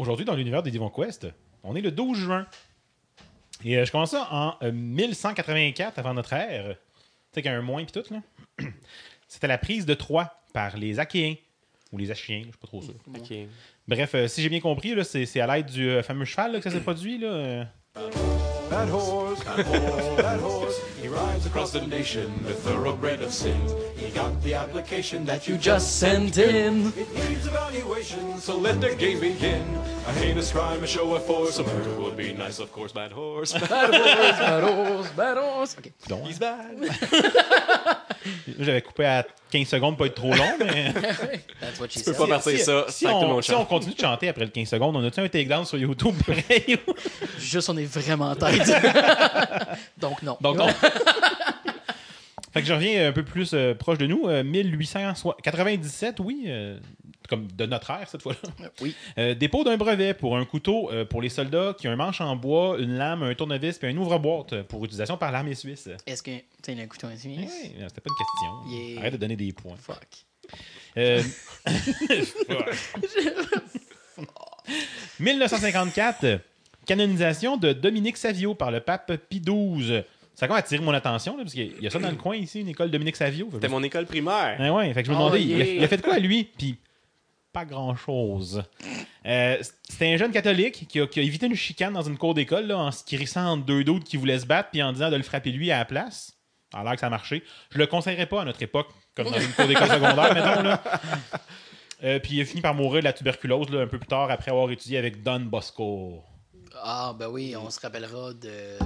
Aujourd'hui, dans l'univers des Divon Quest, on est le 12 juin. Et euh, je commence ça en euh, 1184 avant notre ère. Tu sais qu'il y a un moins puis tout, là. C'était la prise de Troie par les Achéens. Ou les Achiens, je suis pas trop sûr. Ok. Bref, euh, si j'ai bien compris, c'est, à l'aide du euh, fameux cheval là, que ça s'est produit. Là. That horse, that horse, that horse, he rides across the nation, the thoroughbred of sin. He got the application that you Just sent in. It needs evaluation, so let the game begin. A heinous crime, a show of force, a murder would be nice, of course, bad horse. bad horse, bad horse, bad horse. Ok. Donc, He's bad. j'avais coupé à 15 secondes pour être trop long, mais. That's what she peux said. pas partir si, ça si on, si on continue de chanter après le 15 secondes, on a-tu un takedown sur YouTube pareil? Juste, on est vraiment en tête. Donc, non. Donc, on- fait que je reviens un peu plus euh, proche de nous. euh, 1897, oui, euh, comme de notre ère cette fois-là. Oui. Euh, dépôt d'un brevet pour un couteau euh, pour les soldats qui a un manche en bois, une lame, un tournevis et un ouvre-boîte pour utilisation par l'armée suisse. Est-ce que. Tu a un couteau ici? Ouais, c'était pas une question. Yeah. Arrête de donner des points. Fuck. Euh, 1954, canonisation de Dominique Savio par le pape Pie XII. Ça a quand même attiré mon attention, là, parce qu'il y a ça dans le coin ici, une école Dominique Savio. C'était mon école primaire. Ouais, ouais, fait que je me Oh, demandais, il, a, yeah. il a fait de quoi lui? Puis pas grand-chose. Euh, C'était un jeune catholique qui a, qui a évité une chicane dans une cour d'école là, en se crissant entre deux d'autres qui voulaient se battre puis en disant de le frapper lui à la place. Ça a l'air que ça a marché. Je le conseillerais pas à notre époque, comme dans une cour d'école secondaire, mettons. Là. Euh, puis il a fini par mourir de la tuberculose là, un peu plus tard après avoir étudié avec Don Bosco. Ah, ben oui, on se rappellera de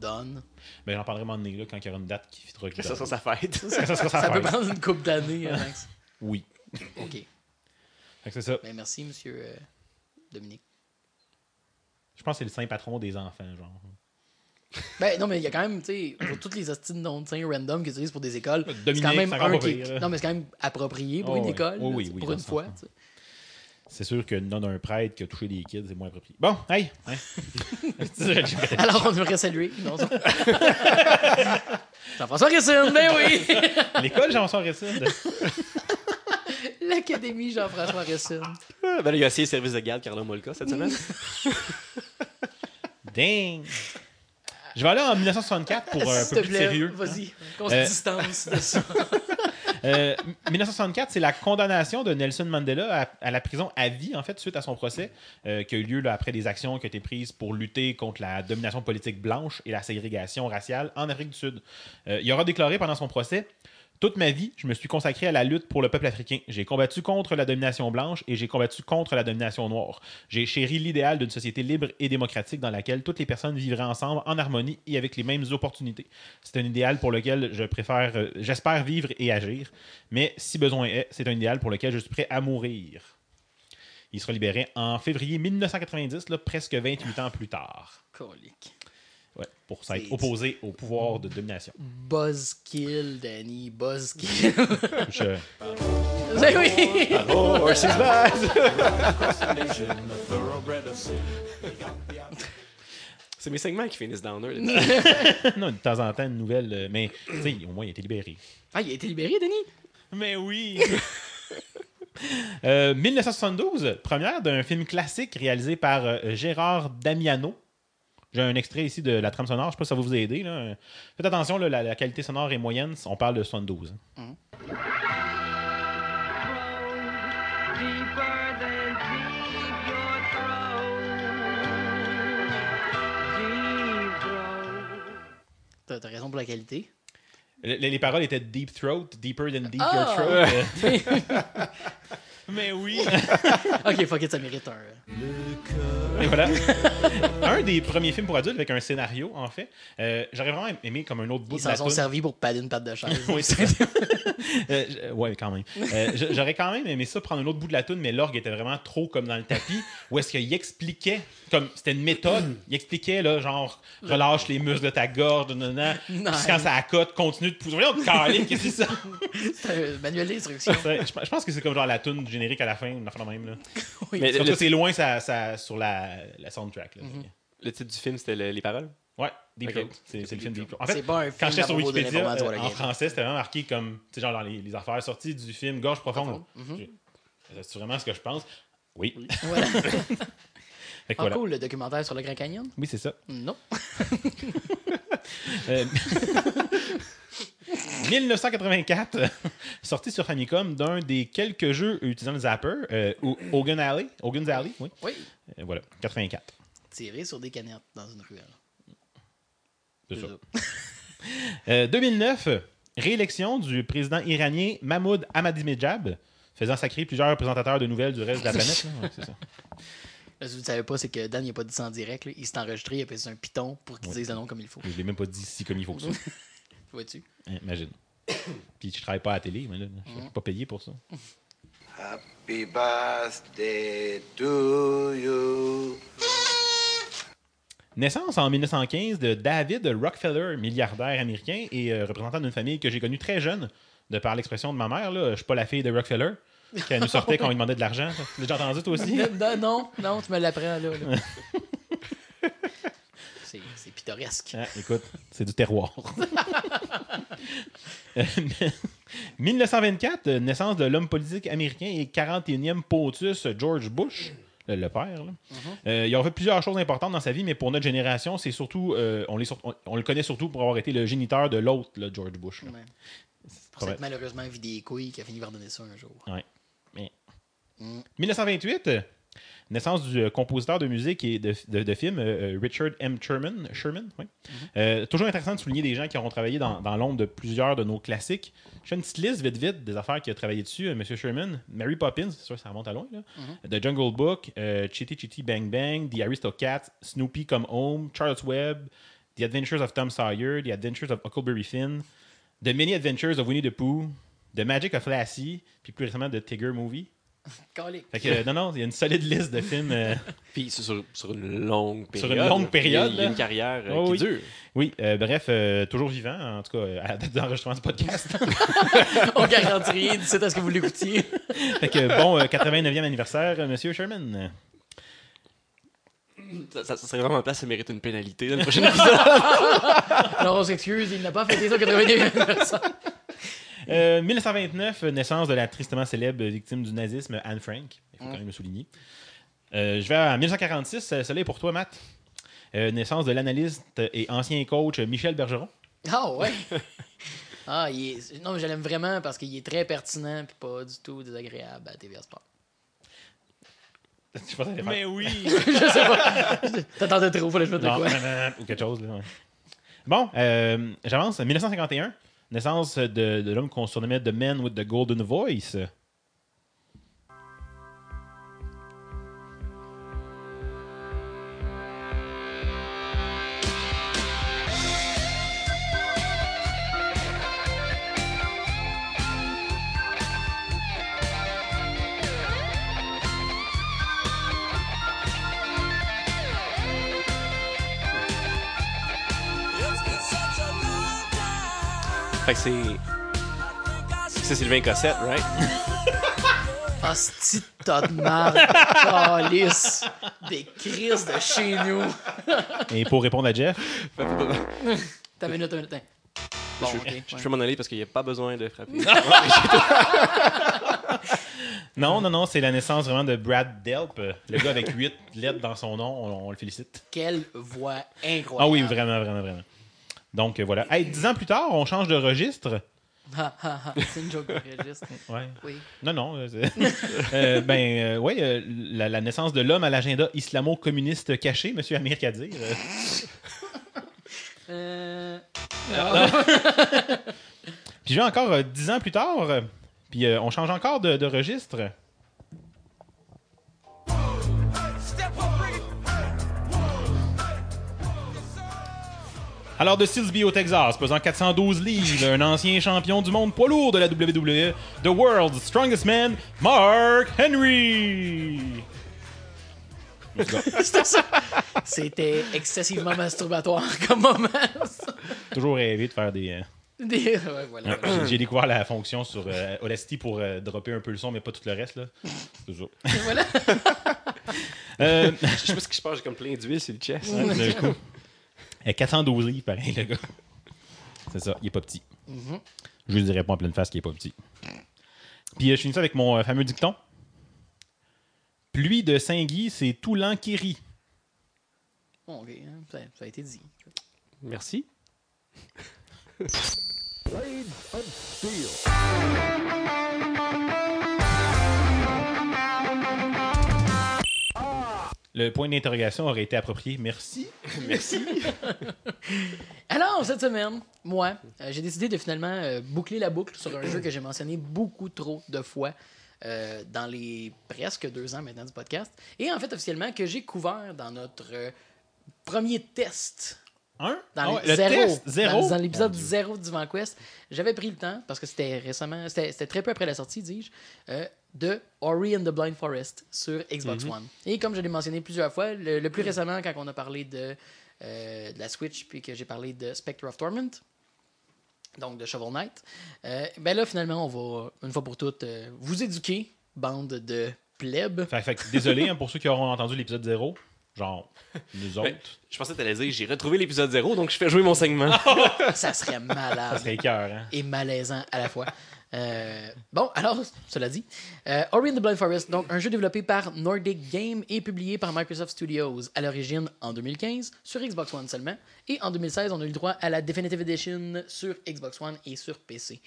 Don. Ben, J'en parlerai un moment donné, là, quand il y aura une date qui fitera avec Ça sera sa fête. Ça sera sa Ça peut prendre une couple d'années, hein, Max. Oui. OK. Fait que c'est ça. Ben, merci, monsieur euh, Dominique. Je pense que c'est le saint patron des enfants, genre. Ben, non, mais il y a quand même, tu sais, pour toutes les hosties de noms de saints random qu'ils utilisent pour des écoles, c'est Dominique, quand même un pas qui... pire, là. Non, mais c'est quand même approprié pour Oh, une ouais. école, Oh, là, oui, tu sais, oui, pour dans une ce fois. tu sais. C'est sûr que non d'un prêtre qui a touché des kids, c'est moins approprié. Bon, hey! hein. Alors, on devrait saluer. Non, ça- Jean-François Racine, ben oui! L'école Jean-François Récide. L'Académie Jean-François Racine. ben là, il a essayé le service de garde Carla Molka cette semaine. Dang! Je vais aller en 1964 pour euh, un peu plus plaît, sérieux. Vas-y, qu'on Euh, se distance de ça. Euh, 1964, c'est la condamnation de Nelson Mandela à, à la prison à vie, en fait, suite à son procès, euh, qui a eu lieu là, après des actions qui ont été prises pour lutter contre la domination politique blanche et la ségrégation raciale en Afrique du Sud. Euh, il aura déclaré pendant son procès toute ma vie, je me suis consacré à la lutte pour le peuple africain. J'ai combattu contre la domination blanche et j'ai combattu contre la domination noire. J'ai chéri l'idéal d'une société libre et démocratique dans laquelle toutes les personnes vivraient ensemble en harmonie et avec les mêmes opportunités. C'est un idéal pour lequel je préfère, euh, j'espère vivre et agir. Mais si besoin est, c'est un idéal pour lequel je suis prêt à mourir. Il sera libéré en février 1990, là, presque 28 ans plus tard. Ouais, pour s'être opposé au pouvoir de domination. Buzzkill, Danny, buzzkill. Je- Ben oui! Sin. C'est mes segments qui finissent downer. là. non, de temps en temps, une nouvelle, euh, mais tu sais, au moins, il a été libéré. Ah, il a été libéré, Danny? Mais oui! Euh, 1972, première d'un film classique réalisé par euh, Gérard Damiano. J'ai un extrait ici de la trame sonore, je sais pas si ça va vous aider. Là. Faites attention, là, la, la qualité sonore est moyenne, on parle de 72. hein. Throat. T'as raison pour la qualité. Les, les paroles étaient Deep Throat, Deeper than Deep Ah! Your Throat. Mais oui! Ok, fuck it, ça mérite un. Le cœur Et voilà. un des premiers films pour adultes avec un scénario, en fait. Euh, J'aurais vraiment aimé comme un autre bout Ils de la s'en sont toune. servis pour pader une patte de chaise. Oui, c'est ça. Euh, j- ouais, quand même. Euh, j- J'aurais quand même aimé ça, prendre un autre bout de la toune, mais l'orgue était vraiment trop comme dans le tapis, où est-ce qu'il expliquait, comme c'était une méthode, il expliquait, là, genre, relâche les muscles de ta gorge, nanana, puis Nice. quand ça accote, continue de pousser. Voyons, qu'est-ce que c'est ça? C'est un manuel d'instruction. Je pense que c'est comme genre la toune du générique à la fin, une affaire de même. Là. Oui. Mais le, que c'est loin ça, ça- sur la, la soundtrack. Là. le titre du film, c'était le- les paroles? Ouais, Deep Ok. Throat. C'est le film Deep Throat. En fait, pas un quand film j'étais sur Wikipédia, euh, en français, c'était vraiment marqué comme, tu sais, genre dans les, les affaires sorties du film Gorge profonde. J'ai- C'est vraiment ce que je pense? Oui. Voilà. Que Ah, voilà. cool, le documentaire sur le Grand Canyon? Oui, c'est ça. Non. Euh, 1984, euh, sorti sur Famicom d'un des quelques jeux utilisant le zapper, euh, Hogan Alley. Hogan's Alley, oui. Oui. Euh, voilà, 84. Tirer sur des canettes dans une ruelle. C'est ça. ça. Euh, 2009, réélection du président iranien Mahmoud Ahmadinejad, faisant sacrer plusieurs présentateurs de nouvelles du reste de la planète. là. Ouais, c'est ça. Là, ce que vous ne savez pas, c'est que Dan, il a pas dit ça en direct. là. Il s'est enregistré, il a fait un piton pour qu'il dise le nom comme il faut. Je l'ai même pas dit si comme il faut que ça. Vois-tu? Hein, Imagine. Puis je travaille pas à la télé, mais là, je suis pas payé pour ça. Happy birthday to you. Naissance en 1915 de David Rockefeller, milliardaire américain et euh, représentant d'une famille que j'ai connue très jeune, de par l'expression de ma mère. Là, je suis pas la fille de Rockefeller, qui nous sortait quand on lui demandait de l'argent. Tu l'as déjà entendu toi aussi? non, non, non, tu me l'apprends là. là. c'est c'est pittoresque. Ah, écoute, c'est du terroir. Euh, 1924, euh, naissance de l'homme politique américain et 41e POTUS George Bush, le, père. là. Euh, il a fait plusieurs choses importantes dans sa vie, mais pour notre génération, c'est surtout, euh, on, les sur- on- on le connaît surtout pour avoir été le géniteur de l'autre, George Bush. Ouais. Pour malheureusement vidé les couilles qui a fini par donner ça un jour. Ouais. Mais- Mm. 1928, euh, naissance du euh, compositeur de musique et de, de, de films euh, euh, Richard M. Sherman. Sherman oui. Euh, toujours intéressant de souligner des gens qui auront travaillé dans, dans l'ombre de plusieurs de nos classiques. Je fais une petite liste vite vite des affaires qu'il a travaillé dessus. Monsieur Sherman, Mary Poppins, c'est sûr que ça remonte à loin. Là. The Jungle Book, Chitty Chitty Bang Bang, The Aristocats, Snoopy Come Home, Charlotte's Web, The Adventures of Tom Sawyer, The Adventures of Huckleberry Finn, The Many Adventures of Winnie the Pooh, The Magic of Lassie, puis plus récemment The Tigger Movie. Fait que, euh, non, non, il y a une solide liste de films. euh, Puis c'est sur, sur une longue Sur période. une longue période, Il y a, une carrière euh, Oh qui oui. dure. oui, euh, bref, euh, toujours vivant, en tout cas, à la date d'enregistrement du podcast. On garantit rien d'ici à ce que vous l'écoutiez. fait que, bon, euh, 89e anniversaire, Monsieur Sherman. Ça, ça- ça serait vraiment place, ça mérite une pénalité dans le prochain épisode. Alors on s'excuse, il n'a pas fêté son 81 anniversaire. Euh, 1929, euh, naissance de la tristement célèbre victime du nazisme, Anne Frank. Il faut quand même le souligner. Euh, je vais à 1946, euh, celle-là est pour toi, Matt. Euh, naissance de l'analyste et ancien coach Michel Bergeron. Ah ouais. Ah, il est... Non, mais je l'aime vraiment parce qu'il est très pertinent et pas du tout désagréable à TVA Sport. Je pensais faire- oui. je sais pas. T'attendais trop, fallait que je mette de quoi? ou quelque chose. Là, ouais. Bon, euh, j'avance. 1951, naissance de, de l'homme qu'on surnommait The Man with the Golden Voice. Fait que c'est. C'est Sylvain Cossette, right? Hostie de tas de marde. Calice. Des crises de chez nous. Et pour répondre à Jeff, T'as une minute, une minute. hein. Bon, je, ok. je ouais. peux m'en aller parce qu'il n'y a pas besoin de frapper. non, non, non, c'est la naissance vraiment de Brad Delp, le gars avec 8 lettres dans son nom. On, on le félicite. Quelle voix incroyable. Ah oui, vraiment, vraiment, vraiment. Donc euh, voilà. Hey, dix ans plus tard, on change de registre. C'est une joke de registre. Ouais. Oui. Non, non. euh, Euh, ben, euh, ouais, euh, la, la naissance de l'homme à l'agenda islamo-communiste caché, Monsieur Amir Kadir. euh, Euh... Puis je vais encore dix ans plus tard, puis on change encore de, de registre. Alors, de Silsby au Texas, pesant 412 livres, un ancien champion du monde poids lourd de la WWE, The World's Strongest Man, Mark Henry. C'était ça. C'était excessivement masturbatoire comme moment. ça. Toujours rêvé de faire des. euh, Des- ouais, voilà. J'ai- découvert la fonction sur euh, Audacity pour euh, dropper un peu le son, mais pas tout le reste. là. Toujours. Voilà. Euh, Je sais pas ce qui se passe, j'ai comme plein d'huile sur le chest. Ouais, d'un coup. 412 livres, pareil, le gars. C'est ça, il est pas petit. Je lui dirais pas en pleine face qu'il est pas petit. Puis euh, je finis ça avec mon euh, fameux dicton. Pluie de Saint-Guy, c'est tout l'an qui rit. Bon, ok, hein, ça, ça a été dit. Merci. Le point d'interrogation aurait été approprié. Merci. Alors, cette semaine, moi, euh, j'ai décidé de finalement euh, boucler la boucle sur un jeu que j'ai mentionné beaucoup trop de fois euh, dans les presque deux ans maintenant du podcast. Et en fait, officiellement, que j'ai couvert dans notre premier test. Dans Ah le zéro. test, zéro? Dans, dans l'épisode Mon Dieu. zéro du VanQuest, j'avais pris le temps, parce que c'était récemment, c'était très peu après la sortie, dis-je, euh, de Ori and the Blind Forest sur Xbox Mhm. One. Et comme je l'ai mentionné plusieurs fois, le, le plus récemment, quand on a parlé de, euh, de la Switch, puis que j'ai parlé de Spectre of Torment, donc de Shovel Knight, euh, ben là, finalement, on va, une fois pour toutes, vous éduquer, bande de plebs. Fait, désolé hein, pour ceux qui auront entendu l'épisode 0. Genre, nous autres. Ben, je pensais que t'allais dire j'ai retrouvé l'épisode 0, donc je fais jouer mon segment. Ça serait malade. Ça serait cœur, hein? et malaisant à la fois. Euh, bon, alors, cela dit, euh, Ori and the Blind Forest, donc un jeu développé par Nordic Game et publié par Microsoft Studios à l'origine en 2015 sur Xbox One seulement, et en 2016, on a eu le droit à la Definitive Edition sur Xbox One et sur PC.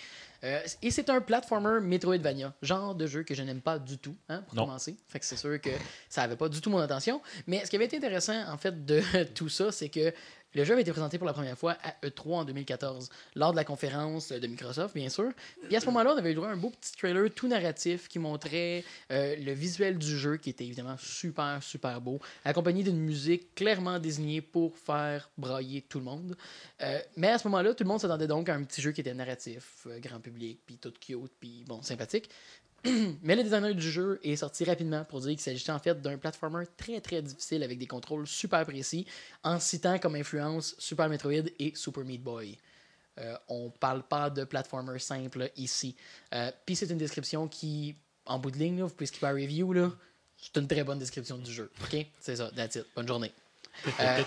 Euh, et c'est un platformer Metroidvania, genre de jeu que je n'aime pas du tout, hein, pour Non. commencer. Fait que c'est sûr que ça n'avait pas du tout mon attention. Mais ce qui avait été intéressant, en fait, de tout ça, c'est que le jeu avait été présenté pour la première fois à E3 en 2014, lors de la conférence de Microsoft, bien sûr. Puis à ce moment-là, on avait eu droit à un beau petit trailer tout narratif qui montrait euh, le visuel du jeu, qui était évidemment super, super beau, accompagné d'une musique clairement désignée pour faire brailler tout le monde. Euh, mais à ce moment-là, tout le monde s'attendait donc à un petit jeu qui était narratif, euh, grand public, puis tout cute, puis bon, sympathique. Mais le designer du jeu est sorti rapidement pour dire qu'il s'agissait en fait d'un platformer très très difficile avec des contrôles super précis, en citant comme influence Super Metroid et Super Meat Boy. Euh, on parle pas de platformer simple ici. Euh, Puis c'est une description qui, en bout de ligne, là, vous pouvez skipper la review, là, c'est une très bonne description du jeu. OK? C'est ça, that's it. Bonne journée. Euh,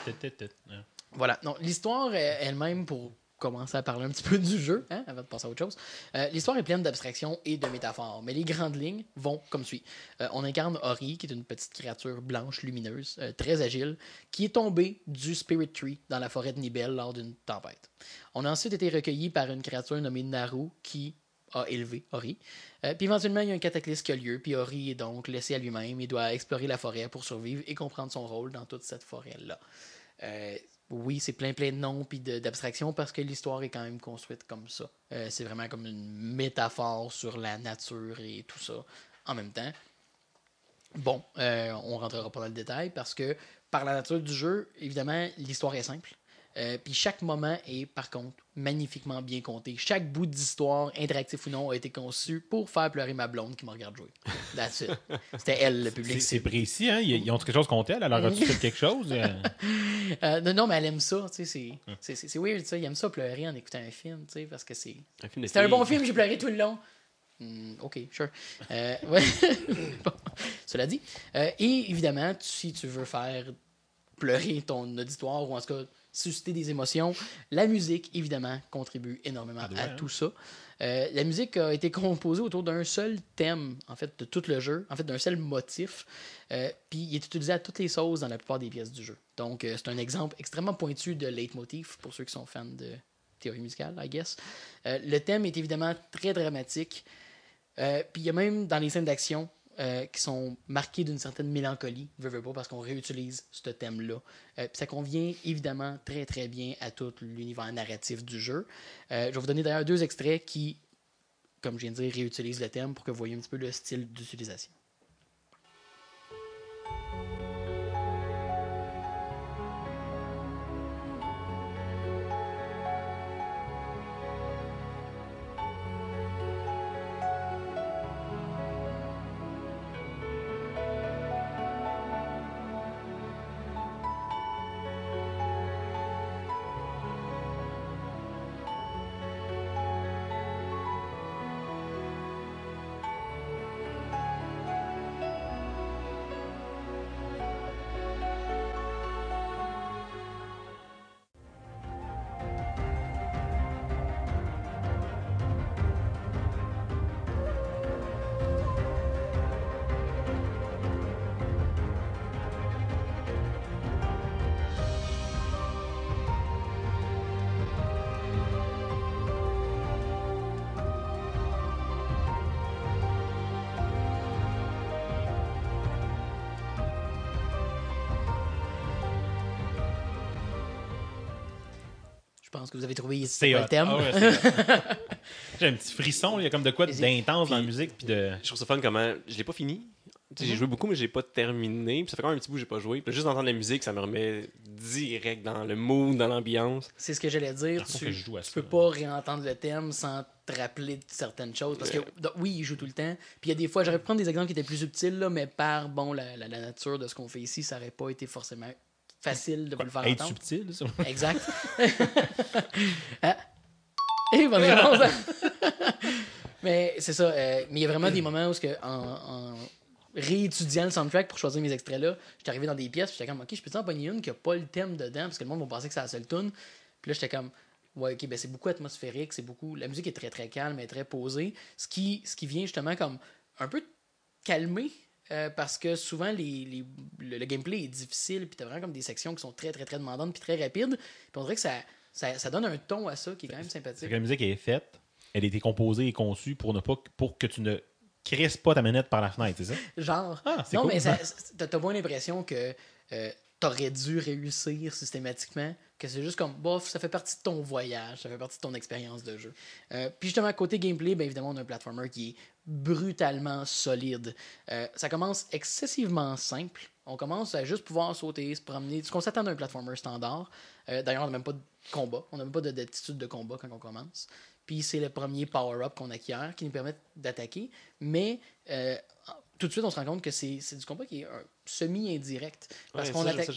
voilà. Non, l'histoire euh, elle-même, pour commencer à parler un petit peu du jeu, hein, avant de passer à autre chose, euh, l'histoire est pleine d'abstractions et de métaphores, mais les grandes lignes vont comme suit. Euh, on incarne Ori, qui est une petite créature blanche lumineuse, euh, très agile, qui est tombée du Spirit Tree dans la forêt de Nibel lors d'une tempête. On a ensuite été recueilli par une créature nommée Naru, qui a élevé Ori. Puis éventuellement, il y a un cataclysme qui a lieu, puis Ori est donc laissé à lui-même et doit explorer la forêt pour survivre et comprendre son rôle dans toute cette forêt-là. Oui, c'est plein plein de noms puis d'abstractions parce que l'histoire est quand même construite comme ça. Euh, c'est vraiment comme une métaphore sur la nature et tout ça en même temps. Bon, euh, on rentrera pas dans le détail parce que par la nature du jeu, évidemment, l'histoire est simple. Euh, Puis chaque moment est, par contre, magnifiquement bien compté. Chaque bout d'histoire, interactif ou non, a été conçu pour faire pleurer ma blonde qui me regarde jouer. That's it. C'était elle, le public. C'est précis, hein? Ils, ils ont quelque chose contre elle? Alors, as-tu fait quelque chose? Euh, Euh, non, non, mais elle aime ça. tu sais, C'est c'est weird, ça. Il aime ça pleurer en écoutant un film, tu sais, parce que c'est. C'était un bon film, j'ai pleuré tout le long. Hmm, ok, sure. Euh, ouais. Bon, Cela dit. Euh, et évidemment, tu- si tu veux faire pleurer ton auditoire ou en tout cas susciter des émotions, la musique, évidemment, contribue énormément à hein? tout ça. Euh, la musique a été composée autour d'un seul thème, en fait, de tout le jeu, en fait, d'un seul motif. Euh, Puis il est utilisé à toutes les sauces dans la plupart des pièces du jeu. Donc, euh, c'est un exemple extrêmement pointu de leitmotiv pour ceux qui sont fans de théorie musicale, I guess. Le thème est évidemment très dramatique. Puis il y a même dans les scènes d'action euh, qui sont marquées d'une certaine mélancolie, veux, veux pas, parce qu'on réutilise ce thème-là. Euh, ça convient évidemment très très bien à tout l'univers narratif du jeu. Euh, je vais vous donner d'ailleurs deux extraits qui, comme je viens de dire, réutilisent le thème pour que vous voyez un petit peu le style d'utilisation. Que vous avez trouvé hot. le thème. Ah ouais. J'ai un petit frisson, il y a comme de quoi d'intense dans la musique. Puis de... Je trouve ça fun comment. Je l'ai pas fini. J'ai joué beaucoup, mais j'ai pas terminé. Puis ça fait quand même un petit bout que j'ai pas joué. Puis juste d'entendre la musique, ça me remet direct dans le mood, dans l'ambiance. C'est ce que j'allais dire. Faut Tu, que je joue à tu ça. peux pas réentendre le thème sans te rappeler de certaines choses. Parce que, oui, il joue tout le temps. Puis il y a des fois, j'aurais pu prendre des exemples qui étaient plus subtils, là, mais par bon, la, la- la nature de ce qu'on fait ici, ça aurait pas été forcément facile de vous le faire Être entendre. subtil, ça? Exact. ah. Et bonne réponse. mais c'est ça. euh, mais il y a vraiment des moments où, ce que, en, en réétudiant le soundtrack pour choisir mes extraits-là, j'étais arrivé dans des pièces, puis j'étais comme, OK, je peux-tu en pogner une qui a pas le thème dedans, parce que le monde va penser que c'est la seule tune. Puis là, j'étais comme, ouais, OK, ben c'est beaucoup atmosphérique, c'est beaucoup. La musique est très, très calme et très posée. Ce qui, ce qui vient justement comme un peu calmer. Euh, parce que souvent, les, les- le, le gameplay est difficile, puis t'as vraiment comme des sections qui sont très, très, très demandantes, puis très rapides. Puis on dirait que ça, ça, ça donne un ton à ça qui est quand même sympathique. que la musique est faite, elle a été composée et conçue pour ne pas pour que tu ne crisses pas ta manette par la fenêtre, c'est ça? Genre. Ah, non, cool. mais ça- t'as pas l'impression que euh, t'aurais dû réussir systématiquement, que c'est juste comme, bof, ça fait partie de ton voyage, ça fait partie de ton expérience de jeu. Euh, puis justement, côté gameplay, bien évidemment, on a un platformer qui est brutalement solide. Euh, ça commence excessivement simple. On commence à juste pouvoir sauter, se promener. Ce qu'on s'attend d'un platformer standard. Euh, D'ailleurs, on n'a même pas de combat. On n'a même pas de- d'attitude de combat quand on commence. Puis c'est le premier power-up qu'on acquiert qui nous permet d'attaquer. Mais tout de suite, on se rend compte que c'est du combat qui est un semi-indirect. Parce Ouais, qu'on attaque ça,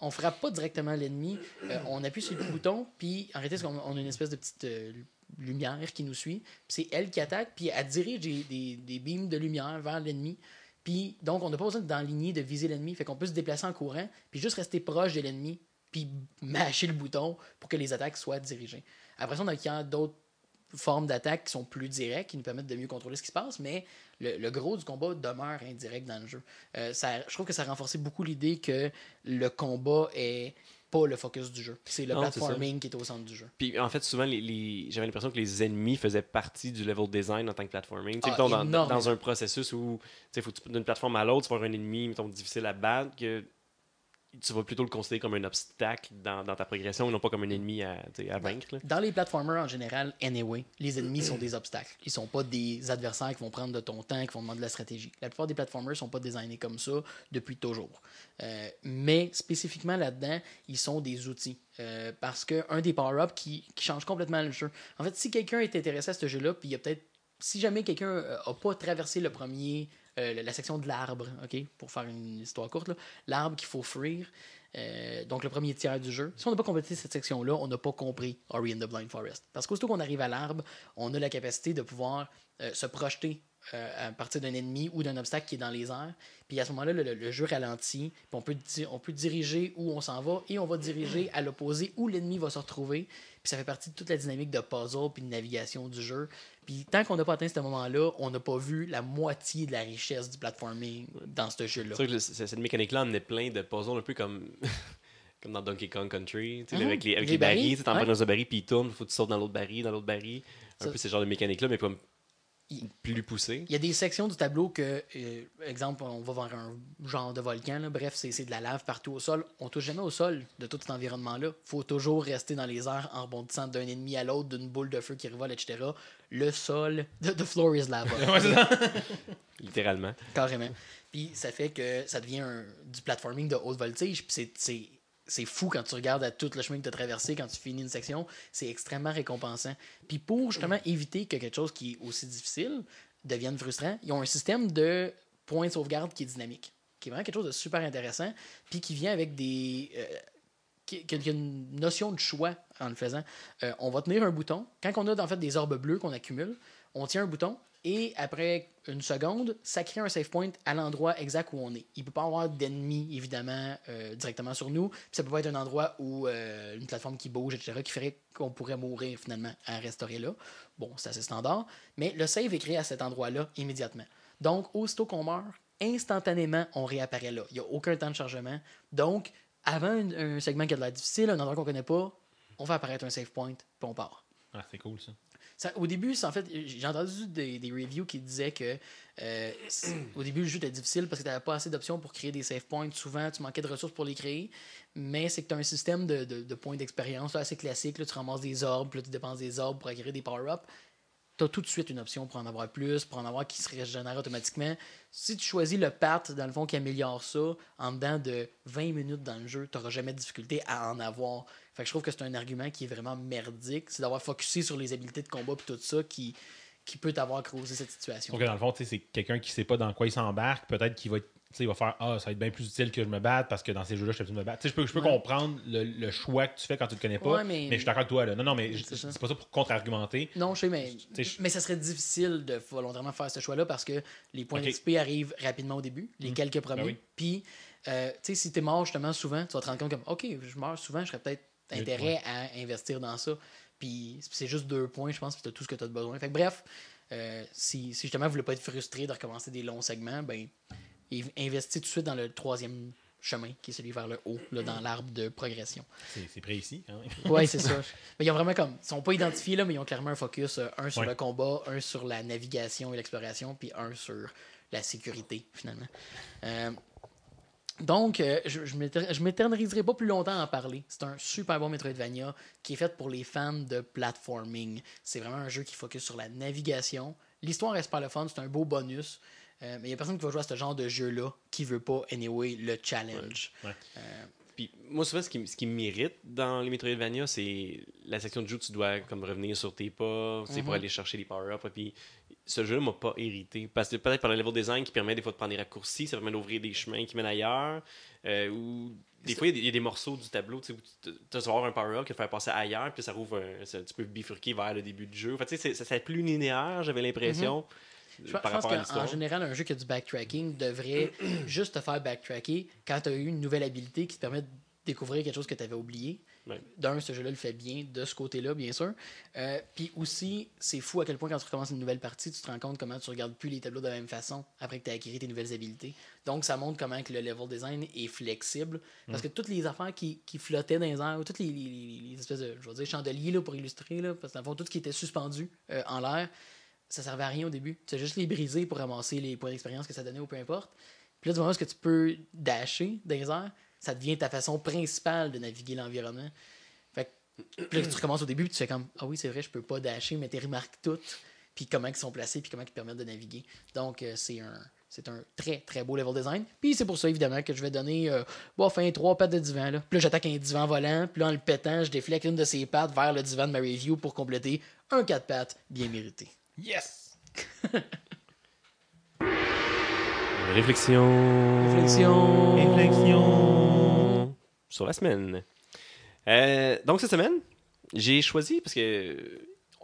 on frappe pas directement l'ennemi, euh, on appuie sur le bouton, puis en réalité, on a une espèce de petite euh, lumière qui nous suit, c'est elle qui attaque, puis elle dirige des, des, des beams de lumière vers l'ennemi. Puis donc, on n'a pas besoin d'enligner, de viser l'ennemi, fait qu'on peut se déplacer en courant, puis juste rester proche de l'ennemi, puis mâcher le bouton pour que les attaques soient dirigées. Après ça, on acquiert d'autres formes d'attaque qui sont plus directes, qui nous permettent de mieux contrôler ce qui se passe, mais le, le gros du combat demeure indirect dans le jeu. Euh, ça, je trouve que ça a renforcé beaucoup l'idée que le combat est pas le focus du jeu. C'est le Non, platforming qui est au centre du jeu. Puis en fait, souvent, les, les- j'avais l'impression que les ennemis faisaient partie du level design en tant que platforming. Ah, mettons, dans, un processus où tu sais, faut d'une plateforme à l'autre, tu vas avoir un ennemi mettons, difficile à battre, que tu vas plutôt le considérer comme un obstacle dans, dans ta progression et non pas comme un ennemi à, à vaincre. là. Dans les platformers en général, anyway, les ennemis sont des obstacles. Ils sont pas des adversaires qui vont prendre de ton temps, qui vont demander de la stratégie. La plupart des platformers sont pas designés comme ça depuis toujours. Euh, mais spécifiquement là-dedans, ils sont des outils. Euh, parce que un des power-ups qui, qui change complètement le jeu. En fait, si quelqu'un est intéressé à ce jeu-là, puis il y a peut-être. Si jamais quelqu'un euh, a pas traversé le premier. Euh, la section de l'arbre, pour faire une histoire courte, l'arbre qu'il faut fuir, euh, donc le premier tiers du jeu. Si on n'a pas complété cette section-là, on n'a pas compris Ori and the Blind Forest. Parce qu'aussitôt qu'on arrive à l'arbre, on a la capacité de pouvoir euh, se projeter euh, à partir d'un ennemi ou d'un obstacle qui est dans les airs. Puis à ce moment-là, le, le- jeu ralentit. Puis on peut, on peut diriger où on s'en va et on va diriger à l'opposé où l'ennemi va se retrouver. Puis ça fait partie de toute la dynamique de puzzle puis de navigation du jeu. Puis tant qu'on n'a pas atteint ce moment-là, on n'a pas vu la moitié de la richesse du platforming dans ce jeu-là. C'est sûr que cette mécanique-là amenait plein de puzzles, un peu comme, comme dans Donkey Kong Country, sais, Mhm. avec les, avec Les les barils. t'en ouais. prends dans un baril, puis il tourne, faut que tu sautes dans l'autre baril, dans l'autre baril. Un Ça- peu ce genre de mécanique-là, mais comme Il- plus poussé. Il y a des sections du tableau que, euh, exemple, on va voir un genre de volcan, là. bref, c'est c'est de la lave partout au sol. On touche jamais au sol de tout cet environnement-là. faut toujours rester dans les airs en rebondissant d'un ennemi à l'autre, d'une boule de feu qui revole, etc. Le sol, the, the floor is lava. Littéralement. Carrément. Puis ça fait que ça devient un- du platforming de haute voltige. Puis c'est- c'est. Fou quand tu regardes à tout le chemin que tu as traversé, quand tu finis une section, c'est extrêmement récompensant. Puis pour justement éviter que quelque chose qui est aussi difficile devienne frustrant, ils ont un système de points de sauvegarde qui est dynamique, qui est vraiment quelque chose de super intéressant, puis qui vient avec des. euh, qui, qui a une notion de choix en le faisant. Euh, on va tenir un bouton. Quand on a en fait des orbes bleues qu'on accumule, on tient un bouton et après une seconde, ça crée un save point à l'endroit exact où on est. Il ne peut pas avoir d'ennemis, évidemment, euh, directement sur nous. Puis ça peut pas être un endroit où euh, une plateforme qui bouge, etc., qui ferait qu'on pourrait mourir finalement à restaurer là. Bon, c'est assez standard. Mais le save est créé à cet endroit-là immédiatement. Donc, aussitôt qu'on meurt, instantanément, on réapparaît là. Il n'y a aucun temps de chargement. Donc, avant un, segment qui a de l'air difficile, un endroit qu'on connaît pas, on fait apparaître un save point, puis on part. Ah, c'est cool ça. Au début, en fait, j'ai entendu des, des reviews qui disaient que euh, au début, le jeu était difficile parce que tu n'avais pas assez d'options pour créer des save points. Souvent, tu manquais de ressources pour les créer. Mais c'est que tu as un système de, de- points d'expérience assez classique. Là, tu ramasses des orbes, puis là, tu dépenses des orbes pour acquérir des power-ups. Tu as tout de suite une option pour en avoir plus, pour en avoir qui se régénère automatiquement. Si tu choisis le path, dans le fond, qui améliore ça, en dedans de 20 minutes dans le jeu, tu n'auras jamais de difficulté à en avoir. Fait que je trouve que c'est un argument qui est vraiment merdique. C'est d'avoir focusé sur les habiletés de combat et tout ça qui, qui peut t'avoir causé cette situation. Donc, dans le fond, c'est quelqu'un qui sait pas dans quoi il s'embarque. Peut-être qu'il va, être- il va faire Ah, ça va être bien plus utile que je me batte parce que dans ces jeux-là, je suis obligé de me battre. Je peux, je peux Ouais. comprendre le, le choix que tu fais quand tu te connais pas. Ouais, mais- mais... je suis d'accord avec toi. Là. Non, non, mais C'est pas ça pour contre-argumenter. Non, je sais, mais, je- mais ça serait difficile de volontairement faire ce choix-là parce que les points Ok. d'XP arrivent rapidement au début, les quelques premiers. Ben oui. Puis, euh, tu sais, si tu es mort justement souvent, tu vas te rendre compte comme, OK, je meurs souvent, je serais peut-être intérêt à investir dans ça. Puis, c'est juste deux points, je pense, puis tu as tout ce que tu as besoin. Fait que, bref, euh, si, si justement vous voulez pas être frustré de recommencer des longs segments, ben, in- investis tout de suite dans le troisième chemin, qui est celui vers le haut, là, dans l'arbre de progression. C'est précis. hein. Ouais, c'est ça. Mais ils ont vraiment comme. Ils sont pas identifiés là, mais ils ont clairement un focus, euh, un sur Ouais. le combat, un sur la navigation et l'exploration, puis un sur la sécurité, finalement. Euh, donc, euh, je, je m'éter- je m'éterniserai pas plus longtemps à en parler. C'est un super bon Metroidvania qui est fait pour les fans de platforming. C'est vraiment un jeu qui focus sur la navigation. L'histoire est super le fun, c'est un beau bonus. Euh, mais il y a personne qui va jouer à ce genre de jeu-là qui veut pas, anyway, le challenge. Ouais. Puis moi, souvent, ce qui, ce qui m'irrite dans les Metroidvania, c'est la section de jeu où tu dois comme revenir sur tes pas tu sais, pour aller chercher les power-ups. Puis ce jeu m'a pas irrité. Parce que peut-être par le level design qui permet des fois de prendre des raccourcis, ça permet d'ouvrir des chemins qui mènent ailleurs. euh, ou des fois, il y a des- il y, a des morceaux du tableau tu sais, où tu vas avoir un power-up qui va faire passer ailleurs, puis ça rouvre un- ça- tu peux bifurquer vers le début du jeu. Fait, tu sais, c'est- ça, c'est plus linéaire, j'avais l'impression. Je par pense qu'en général, un jeu qui a du backtracking devrait juste te faire backtracker quand tu as eu une nouvelle habilité qui te permet de découvrir quelque chose que tu avais oublié. Ouais. D'un, ce jeu-là le fait bien de ce côté-là, bien sûr. Euh, Puis aussi, c'est fou à quel point quand tu recommences une nouvelle partie, tu te rends compte comment tu regardes plus les tableaux de la même façon après que tu as acquis tes nouvelles habilités. Donc, ça montre comment que le level design est flexible. Parce que toutes les affaires qui, qui flottaient dans les airs, ou toutes les, les- les- les espèces de je vais dire, chandeliers là, pour illustrer, là, parce que dans le fond, tout ce qui était suspendu euh, en l'air, ça servait à rien au début. Tu as juste les briser pour ramasser les points d'expérience que ça donnait ou peu importe. Puis là, du moment que tu peux dasher dans ça devient ta façon principale de naviguer l'environnement. Fait que là, tu recommences au début, puis tu fais comme Ah oui, c'est vrai, je peux pas dasher, mais tu remarques toutes, puis comment ils sont placés, puis comment ils te permettent de naviguer. Donc, euh, c'est un. C'est un très très beau level design. Puis c'est pour ça évidemment que je vais donner euh, trois pattes de divan. Là. Puis j'attaque un divan volant. Puis en le pétant, je déflecte une de ses pattes vers le divan de ma review pour compléter un 4 pattes bien mérité. Yes! Réflexion. Réflexion. Réflexion. Sur la semaine. Euh, donc, cette semaine, j'ai choisi, parce que